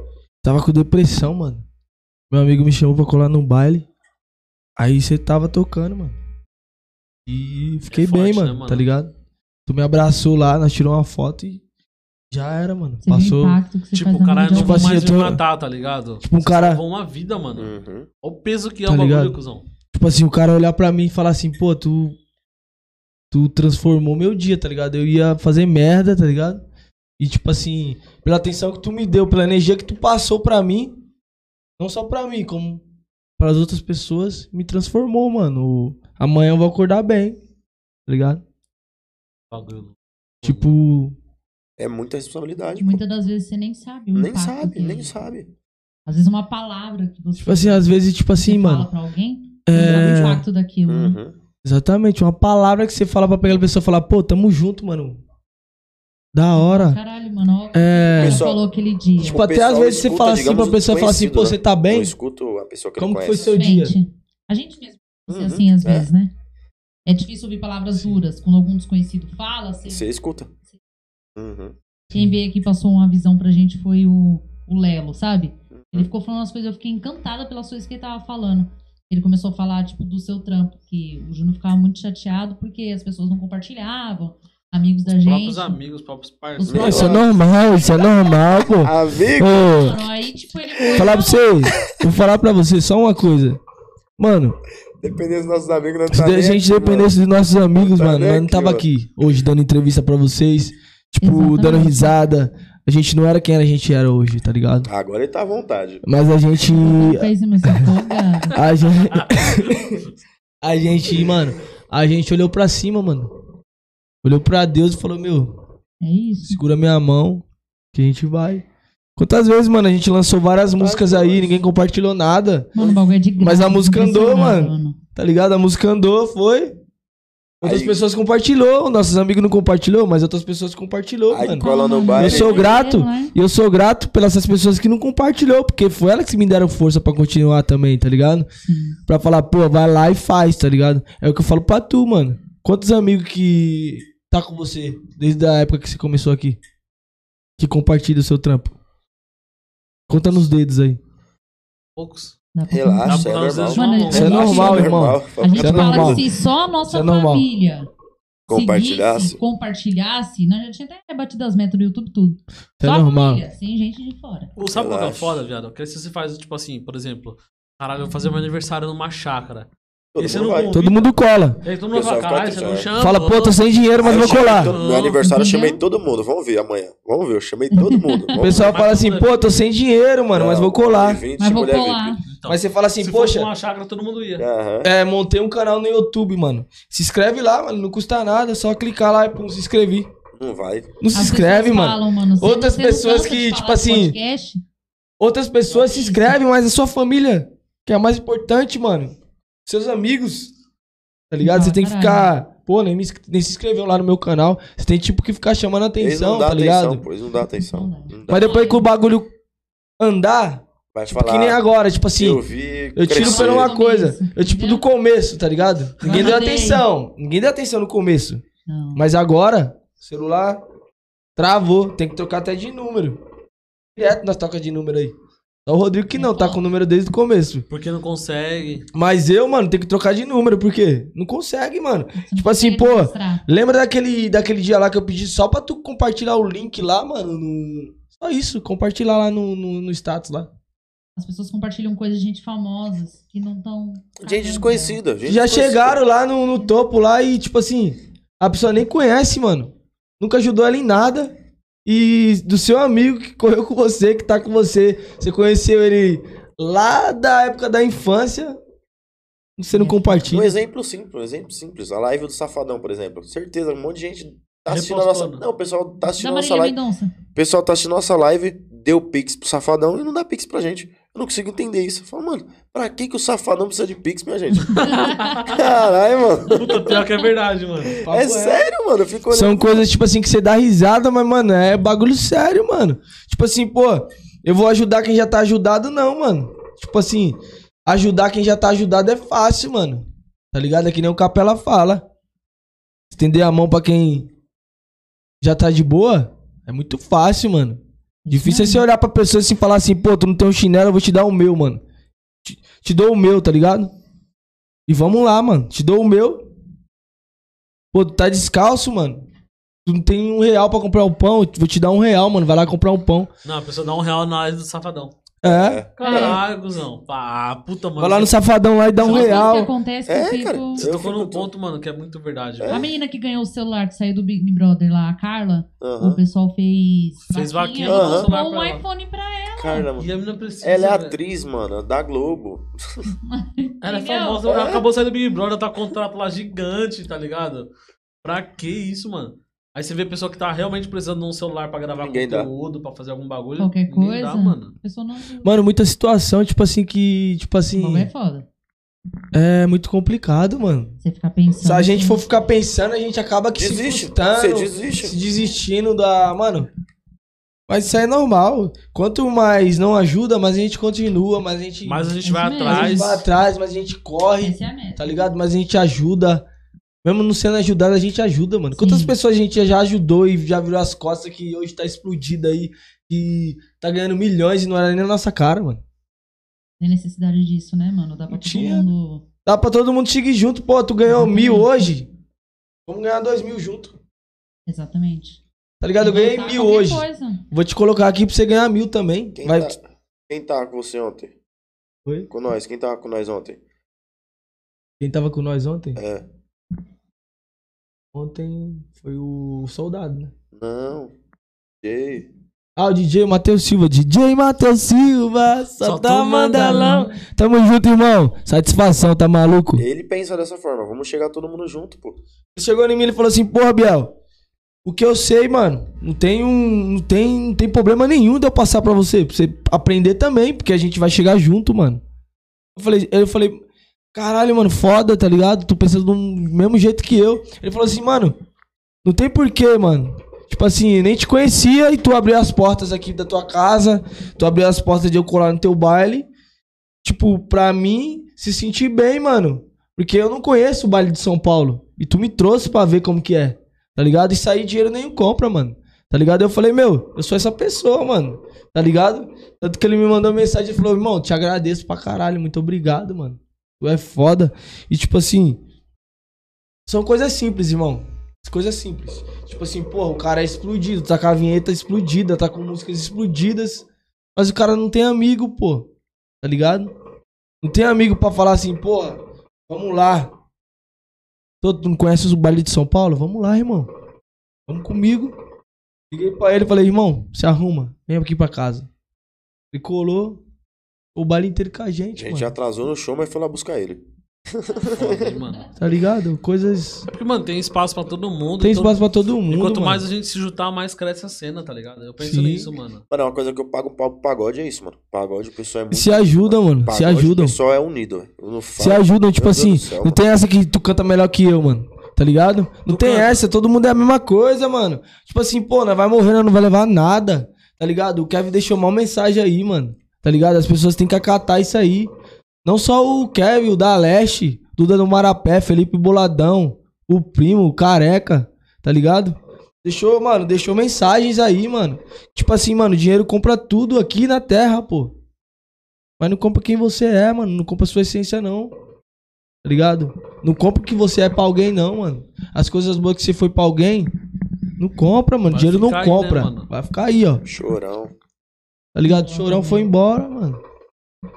tava com depressão, mano. Meu amigo me chamou pra colar num baile. Aí você tava tocando, mano. E fiquei É forte, bem, né, mano, mano? tá ligado? Tu me abraçou lá, nós tiramos uma foto e já era, mano. Você Passou. impacto que você Tipo, o cara vida não de Tipo vai assim, mais tô- me matar, tá ligado? Tipo, um Você cara- salvou uma vida, mano. uhum. Olha o peso que é Tá o bagulho, ligado? cuzão. Tipo assim, o cara olhar pra mim e falar assim, pô, tu. Tu transformou meu dia, tá ligado? Eu ia fazer merda, tá ligado? E tipo assim, pela atenção que tu me deu, pela energia que tu passou pra mim, não só pra mim, como para as outras pessoas, me transformou, mano. Amanhã eu vou acordar bem, tá ligado? Bagulho. Tipo, é muita responsabilidade. Muitas das vezes você nem sabe o Nem sabe, nem é. sabe. Às vezes uma palavra que você, tipo assim, às vezes, tipo você assim, fala mano. pra alguém, É. o impacto daquilo. né? Uhum. Exatamente, uma palavra que você fala pra pegar a pessoa e falar, pô, tamo junto, mano. Da hora. Caralho, mano, ó, É. você Pessoal- falou aquele dia. Tipo, O até às vezes você escuta, fala assim pra pessoa fala assim, pô, desconhecido, você tá né? bem? Eu escuto a pessoa que Como que foi seu dia? A gente mesmo pensa Uhum, assim às é. vezes, né? É difícil ouvir palavras duras. Quando algum desconhecido fala, você... Você escuta. Uhum. quem veio aqui e passou uma visão pra gente foi o, o Lelo, sabe? Uhum. Ele ficou falando umas coisas, eu fiquei encantada pelas coisas que ele tava falando. Ele começou a falar, tipo, do seu trampo, que o Júnior ficava muito chateado porque as pessoas não compartilhavam, amigos da Os gente. próprios amigos, os próprios parceiros. Os Isso é normal, isso é normal, pô. Amigo! Ô, aí, tipo, ele foi... falar pra vocês, vou falar pra vocês só uma coisa. Mano, Dependendo dos nossos amigos, não se tá a gente aqui, dependesse dos nossos amigos, Tá mano, nós não aqui, tava mano. aqui hoje dando entrevista pra vocês. Tipo, Exatamente. dando risada. A gente não era quem a gente era hoje, tá ligado? Agora ele tá à vontade. Mas a gente. Fez. A gente. a gente, mano, a gente olhou pra cima, mano. Olhou pra Deus e falou, meu, É isso. segura minha mão que a gente vai. Quantas vezes, mano, a gente lançou várias músicas aí, ninguém compartilhou nada, Mano, o bagulho é de graça. Mas a música andou, impressionante, mano. tá ligado? A música andou, foi. Outras Aí- pessoas compartilhou, nossos amigos não compartilhou, mas outras pessoas compartilhou, Aí mano. cola no mano, baile. Eu sou grato. né? E eu sou grato pelas essas pessoas que não compartilhou, porque foi elas que me deram força pra continuar também, tá ligado? Sim. Pra falar, pô, vai lá e faz, tá ligado? É o que eu falo pra tu, mano. Quantos amigos que tá com você desde a época que você começou aqui? Que compartilha o seu trampo? Conta nos dedos aí. Poucos. Pra Relaxa, é dar uns normal. Isso é normal, irmão. A gente é fala normal. que se só a nossa é família Compartilhasse. seguisse, compartilhasse, nós já tinha até batido as metas do YouTube tudo. Isso Só é a normal. família, sem gente de fora. Ou sabe qual que é o foda, viado? Porque se você faz, tipo assim, por exemplo, caralho, eu vou fazer meu aniversário numa chácara. Todo mundo não. Todo mundo cola. Aí todo mundo triste, você não chama. Fala, pô, tô sem dinheiro, mas vou colar. todo- Meu aniversário eu chamei todo mundo. Vamos ver amanhã. Vamos ver, eu chamei todo mundo. O pessoal fala assim, pô, tô sem dinheiro, mano, mas vou colar. 20 Mas vou colar. Então, Mas você fala assim, se poxa, uma chácara, todo mundo ia. É, montei um canal no YouTube, mano. Se inscreve lá, mano. Não custa nada. É só clicar lá e pum, se inscrever. Não vai. Não se inscreve, mano. falam, mano, Outras pessoas que, tipo assim? Outras pessoas se inscrevem, mas é sua família. Que é a mais importante, mano. Seus amigos. Tá ligado? Não, Você tem que caralho. ficar pô, nem, me, nem se inscreveu lá no meu canal. Você tem tipo que ficar chamando atenção, não dá tá atenção, ligado? pô, eles não dá atenção. Não dá. Mas depois que o bagulho andar, Vai tipo, falar, que nem agora, tipo assim, eu vi eu tiro crescer. por uma coisa. Eu, tipo, do começo, tá ligado? Ninguém deu atenção. Ninguém deu atenção no começo. Não. Mas agora, celular travou. Tem que trocar até de número. Direto nós toca de número aí. Só o Rodrigo que não, tá com o número desde o começo. Porque não consegue. Mas eu, mano, tenho que trocar de número, por quê? Não consegue, mano. Não tipo assim, pô, mostrar. Lembra daquele, daquele dia lá que eu pedi só pra tu compartilhar o link lá, mano? No... Só isso, compartilhar lá no, no, no status lá. As pessoas compartilham coisas de gente famosas que não estão. Gente desconhecida. Gente Já desconhecida. chegaram lá no, no topo lá e, tipo assim, a pessoa nem conhece, mano. Nunca ajudou ela em nada. E do seu amigo que correu com você, que tá com você, você conheceu ele lá da época da infância, você não Um compartilha. exemplo simples, um exemplo simples. A live do Safadão, por exemplo. Certeza, um monte de gente tá assistindo a nossa. Não, o pessoal tá assistindo a nossa live. Mendonça. O pessoal tá assistindo nossa live, deu pix pro Safadão e não dá pix pra gente. Eu não consigo entender isso. Eu falo, mano, pra que, que o Safadão precisa de pix, minha gente? Caralho, mano. Puta, pior que é verdade, mano. Papo É reto. sério, mano. Eu fico olhando. São coisas, tipo assim, que você dá risada, mas, mano, é bagulho sério, mano. Tipo assim, pô, eu vou ajudar quem já tá ajudado, não, mano. Tipo assim, ajudar quem já tá ajudado é fácil, mano. Tá ligado? É que nem o Capela fala. Estender a mão pra quem já tá de boa é muito fácil, mano. Difícil é você olhar pra pessoa assim e falar assim, pô, tu não tem um chinelo, eu vou te dar o meu, mano. Te, te dou o meu, tá ligado? E vamos lá, mano. Te dou o meu. Pô, tu tá descalço, mano. Tu não tem um real pra comprar um pão, eu vou te dar um real, mano. Vai lá comprar um pão. Não, a pessoa dá um real na live do Safadão. É. Caralho, cuzão. Ah, puta, mano. Vai lá no safadão lá e dá um São as coisas que real. acontece que É, fico... cara. Você Eu tocou fico num todo- ponto, mano, que é muito verdade. É. A menina que ganhou o celular, que saiu do Big Brother lá, a Carla, Aham. o pessoal fez. Fez vaquinha no comprou celular um pra ela. iPhone pra ela. Carla, mano. E a menina precisa. Ela é velho. atriz, mano, da Globo. Ela é Entendeu? famosa, ela acabou de sair do Big Brother, tá com um contrato lá gigante, tá ligado? Pra que isso, mano? Aí você vê pessoa que tá realmente precisando de um celular pra gravar Ninguém dá. conteúdo, pra fazer algum bagulho. Qualquer ninguém coisa. Dá, mano. A pessoa não ajuda. Mano, muita situação, tipo assim, que. Tipo O assim. bagulho é foda. É muito complicado, mano. Você ficar pensando. Se a gente assim, for ficar pensando, a gente acaba que Desiste. se frustrando, Você desiste. se desistindo da. Mano. Mas isso aí é normal. Quanto mais não ajuda, mais a gente continua, mais a gente. Mas a gente Isso vai mesmo. mais a gente atrás. vai atrás, mais a gente corre. Essa é a meta. tá ligado? Mas a gente ajuda. Mesmo não sendo ajudado, a gente ajuda, mano. Quantas Sim. pessoas a gente já ajudou e já virou as costas que hoje tá explodida aí e tá ganhando milhões e não era nem na nossa cara, mano. Tem necessidade disso, né, mano? Dá pra Não todo tinha. mundo. Dá pra todo mundo seguir junto. Pô, tu ganhou Exatamente. mil hoje. Vamos ganhar dois mil junto. Exatamente. Tá ligado? Eu ganhei mil hoje. Coisa. Vou te colocar aqui pra você ganhar mil também. Quem, Vai... tá, quem tava com você ontem? Oi? Com nós? Quem tava com nós ontem? Quem tava com nós ontem? É. Ontem foi o soldado, né? Não. Jay. Ah, o DJ Matheus Silva. DJ Matheus Silva. Só, Só tá mandalão. Tamo junto, irmão. Satisfação, tá maluco? Ele pensa dessa forma. Vamos chegar todo mundo junto, pô. Ele chegou em mim e falou assim, porra, Biel, o que eu sei, mano, não tem um. Não tem, não tem problema nenhum de eu passar pra você. Pra você aprender também, porque a gente vai chegar junto, mano. Eu falei, eu falei, caralho, mano, foda, tá ligado? Tu pensando do mesmo jeito que eu. Ele falou assim, mano, não tem porquê, mano. Tipo assim, nem te conhecia e tu abriu as portas aqui da tua casa, tu abriu as portas de eu colar no teu baile. Tipo, pra mim, se sentir bem, mano. Porque eu não conheço o baile de São Paulo. E tu me trouxe pra ver como que é. Tá ligado? E sair dinheiro nenhum compra, mano. Tá ligado? Eu falei, meu, eu sou essa pessoa, mano. Tá ligado? Tanto que ele me mandou mensagem e falou, irmão, te agradeço pra caralho. Muito obrigado, mano. Tu é foda. E tipo assim. São coisas simples, irmão. Coisas simples. Tipo assim, porra, o cara é explodido, tá com a vinheta explodida, tá com músicas explodidas. Mas o cara não tem amigo, pô. Tá ligado? Não tem amigo pra falar assim, porra, vamos lá. Todo não conhece o baile de São Paulo? Vamos lá, irmão. Vamos comigo. Liguei pra ele e falei, irmão, se arruma, vem aqui pra casa. Ele colou o baile inteiro com a A gente, gente mano. atrasou no show, mas foi lá buscar ele. Foda, hein, mano. Tá ligado? Coisas. Porque, mano, tem espaço pra todo mundo. Tem e todo- espaço pra todo mundo. E quanto mano. mais a gente se juntar, mais cresce a cena, tá ligado? Eu penso Sim. nisso, mano. Mano, é uma coisa que eu pago pau pro pagode, é isso, mano. Pagode, o pessoal é muito. Se ajudam, mano. Se Pagode, ajudam. O pessoal é unido, velho. Não Se ajudam, tipo assim. céu, não mano. tem essa que tu canta melhor que eu, mano. Tá ligado? Não No tem canto. essa, todo mundo é a mesma coisa, mano. Tipo assim, pô, nós vai morrer, nós não vai levar nada. Tá ligado? O Kevin deixou uma mensagem aí, mano. Tá ligado? As pessoas têm que acatar isso aí. Não só o Kevin, o da Leste, Duda do Marapé, Felipe Boladão, o Primo, o Careca, tá ligado? Deixou, mano, deixou mensagens aí, mano. Tipo assim, mano, dinheiro compra tudo aqui na terra, pô. Mas não compra quem você é, mano. Não compra sua essência, não. Tá ligado? Não compra o que você é pra alguém, não, mano. As coisas boas que você foi pra alguém, não compra, mano. Vai dinheiro não aí, né, compra. mano? Vai ficar aí, ó. Chorão. Tá ligado? O chorão foi embora, mano.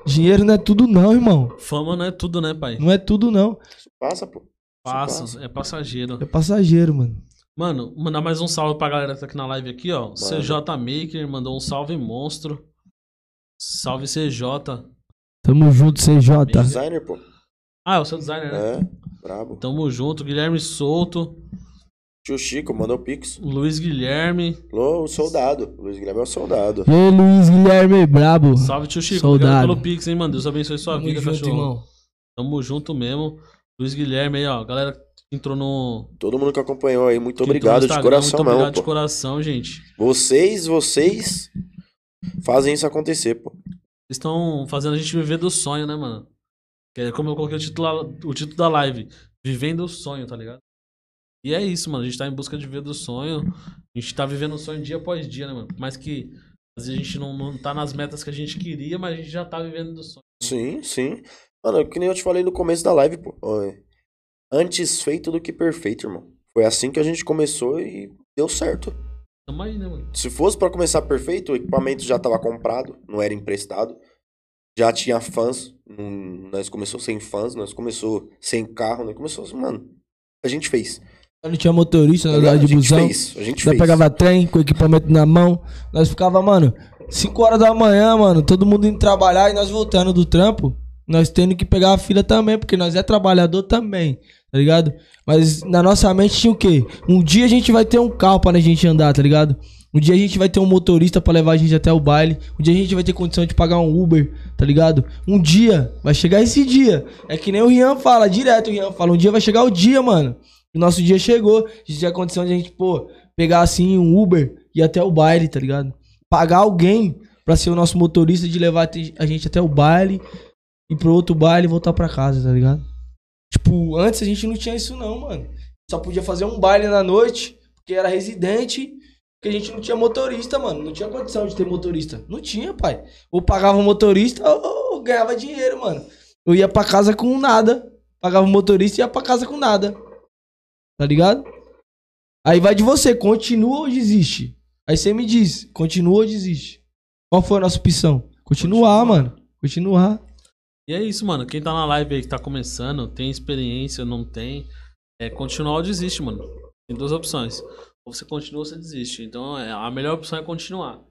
Dinheiro não é tudo, não, irmão. Fama não é tudo, né, pai? Não é tudo, não. Isso passa, pô. Isso Passa, é passageiro. É passageiro, mano. Mano, mandar mais um salve pra galera que tá aqui na live aqui, ó. CJ Maker mandou um salve monstro. Salve CJ. Tamo junto, CJ. Designer, pô. Ah, é o seu designer, né? É, brabo. Tamo junto. Guilherme Souto. Tio Chico mandou pix. Luiz Guilherme. Lô, o soldado. Luiz Guilherme é o soldado. Aí, Luiz Guilherme, brabo. Salve, tio Chico. Soldado. Obrigado pelo Pix, hein, mano. Deus abençoe sua Tamo vida, junto, cachorro. irmão. Tamo junto mesmo. Luiz Guilherme aí, ó. Galera que entrou no. Todo mundo que acompanhou aí, muito obrigado de coração Muito obrigado mesmo, de coração, gente. Vocês, vocês fazem isso acontecer, pô. Vocês estão fazendo a gente viver do sonho, né, mano? Que é como eu coloquei o título, o título da live. Vivendo o sonho, tá ligado? E é isso, mano. A gente tá em busca de viver do sonho. A gente tá vivendo o sonho dia após dia, né, mano? Mais que às vezes a gente não, não tá nas metas que a gente queria, mas a gente já tá vivendo do sonho. Sim, sim. Mano, que nem eu te falei no começo da live, pô. É, Antes feito do que perfeito, irmão. Foi assim que a gente começou e deu certo. Tamo aí, né, mano? Se fosse pra começar perfeito, o equipamento já tava comprado, não era emprestado. Já tinha fãs. não- Nós começou sem fãs, nós começou sem carro, nós começou mano. A gente fez. Não tinha motorista, tá nós ligado? andava de busão. fez. A gente Nós fez. pegava trem com equipamento na mão. Nós ficava, mano, 5 horas da manhã, mano, todo mundo indo trabalhar e nós voltando do trampo. Nós tendo que pegar a fila também, porque nós é trabalhador também, tá ligado? Mas na nossa mente tinha o quê? Um dia a gente vai ter um carro pra gente andar, tá ligado? Um dia a gente vai ter um motorista pra levar a gente até o baile. Um dia a gente vai ter condição de pagar um Uber, tá ligado? Um dia, vai chegar esse dia. É que nem o Rian fala, direto o Rian fala, um dia vai chegar o dia, mano. E nosso dia chegou. A gente tinha condição de a gente, pô, pegar assim um Uber e até o baile, tá ligado? Pagar alguém pra ser o nosso motorista de levar a gente até o baile, ir pro outro baile e voltar pra casa, tá ligado? Tipo, antes a gente não tinha isso não, mano. Só podia fazer um baile na noite, porque era residente, porque a gente não tinha motorista, mano. Não tinha condição de ter motorista. Não tinha, pai. Ou pagava o motorista ou, ou ganhava dinheiro, mano. Eu ia pra casa com nada. Pagava o motorista e ia pra casa com nada. Tá ligado? Aí vai de você, continua ou desiste? Aí você me diz, continua ou desiste? Qual foi a nossa opção? Continuar, Continuar. mano. Continuar. E é isso, mano. Quem tá na live aí que tá começando, tem experiência, não tem. É continuar ou desiste, mano. Tem duas opções. Ou você continua ou você desiste. Então é, a melhor opção é continuar.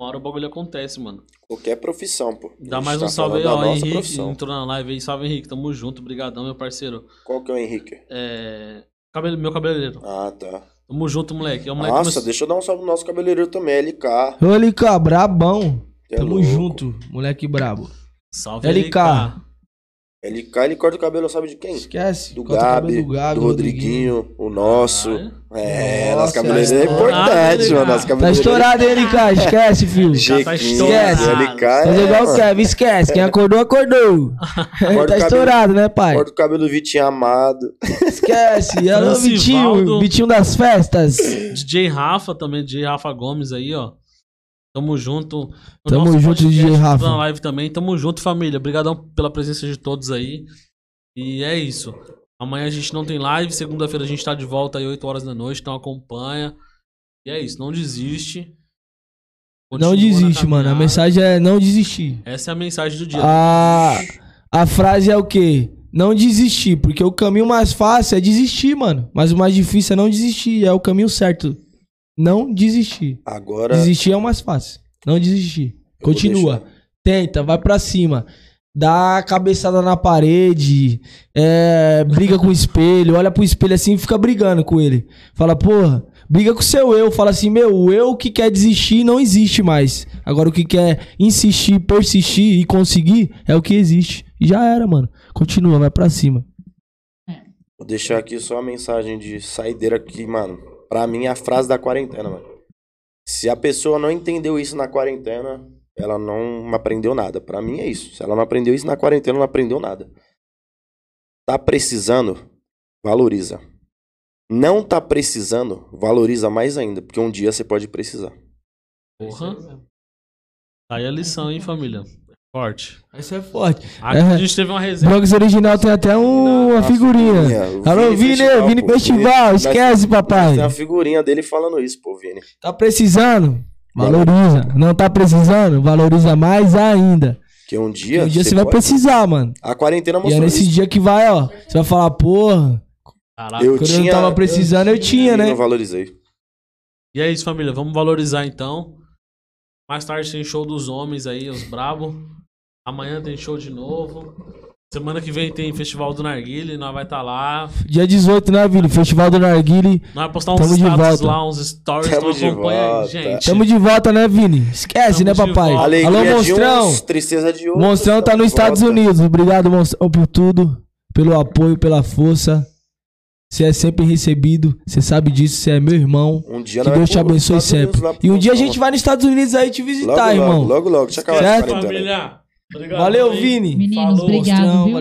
Uma hora o bagulho acontece, mano. Qualquer profissão, pô. Dá mais tá um salve aí, ó. nossa Henrique profissão. entrou na live aí. Salve, Henrique. Tamo junto. Brigadão, meu parceiro. Qual que é o Henrique? É. cabele- meu cabeleireiro. Ah, tá. Tamo junto, moleque. É um moleque Nossa, deixa eu dar um salve no nosso cabeleireiro também, LK. Ô, LK, brabão. É Tamo louco. junto, moleque brabo. Salve, LK. LK. LK, ele corta o cabelo, sabe de quem? Esquece. Do Gabi, do, Gabi, do Rodriguinho, o nosso. Ah, É, Nossa, nosso cabeleireiro é é importante, mano. Nosso LK. Tá cabeleireiro. estourado, hein, LK? Esquece, filho. Tá Jequinho, estourado. LK é, Fazer igual o. Kevin, esquece. Quem acordou, acordou. tá estourado, né, pai? Corta o cabelo do Vitinho Amado. Esquece. Alô, Francivaldo. Vitinho. Vitinho das festas. DJ Rafa também, DJ Rafa Gomes aí, ó. Tamo junto. No Tamo junto, podcast, DJ Rafa. Na live também. Tamo junto, família. Obrigadão pela presença de todos aí. E é isso. Amanhã a gente não tem live. Segunda-feira a gente tá de volta aí, 8 horas da noite. Então acompanha. E é isso. Não desiste. Não Continua na desiste, mano. A mensagem é não desistir. Essa é a mensagem do dia. A, a frase é o quê? Não desistir, porque o caminho mais fácil é desistir, mano. Mas o mais difícil é não desistir, é o caminho certo. Não desistir. Agora, Desistir é o mais fácil. Não desistir. Eu Continua. Tenta, vai pra cima. Dá a cabeçada na parede, é, briga com o espelho, olha pro espelho assim e fica brigando com ele. Fala, porra, briga com o seu eu. Fala assim, meu, o eu que quer desistir não existe mais. Agora o que quer insistir, persistir e conseguir é o que existe. E já era, mano. Continua, vai pra cima. Vou deixar aqui só a mensagem de saideira aqui, mano. Pra mim é a frase da quarentena, mano. Se a pessoa não entendeu isso na quarentena, ela não aprendeu nada. Pra mim é isso. Se ela não aprendeu isso na quarentena, ela não aprendeu nada. Tá precisando? Valoriza. Não tá precisando? Valoriza mais ainda, porque um dia você pode precisar. Porra. Tá aí a lição, hein, família? Forte. Isso é forte. Aqui É. a gente teve uma resenha. Broncos Original tem até um- uma figurinha. O Alô, Vini, Vini pô, Festival, Nós- esquece, papai. Tem a figurinha dele falando isso, pô, Vini. Tá precisando? Valoriza. Não tá precisando? Valoriza mais ainda. Que um dia. um dia você vai pode- precisar, mano. A quarentena E é mostrou nesse isso. dia que vai, ó. Você vai falar, porra, Caraca. Eu quando eu tinha. não tava precisando, eu tinha, e né? Não valorizei. E é isso, família. Vamos valorizar então. Mais tarde tem show dos homens aí, os brabo. Amanhã tem show de novo. Semana que vem tem Festival do Narguile, nós vai estar lá. Dia 18, né, Vini? Festival do Narguile. Nós vai postar uns Tamo status lá, uns stories. Tamo Então de acompanha aí, volta. gente. Tamo de volta, né, Vini? Esquece, Tamo né, papai? Alegria Alô, de Monstrão. uns, tristeza de outros. Monstrão tá nos volta. Estados Unidos. Obrigado, Monstrão, por tudo. Pelo apoio, pela força. Você é sempre recebido. Você sabe disso. Você é meu irmão. Um dia Que nós Deus te abençoe Estados Unidos sempre. pro E um dia a gente vai nos Estados Unidos aí te Logo, visitar, logo, irmão. Logo, logo. Deixa acabar Certo, família. Obrigado. Valeu, aí. Vini. Meninos, Falou, obrigado, Monstrão, viu? valeu.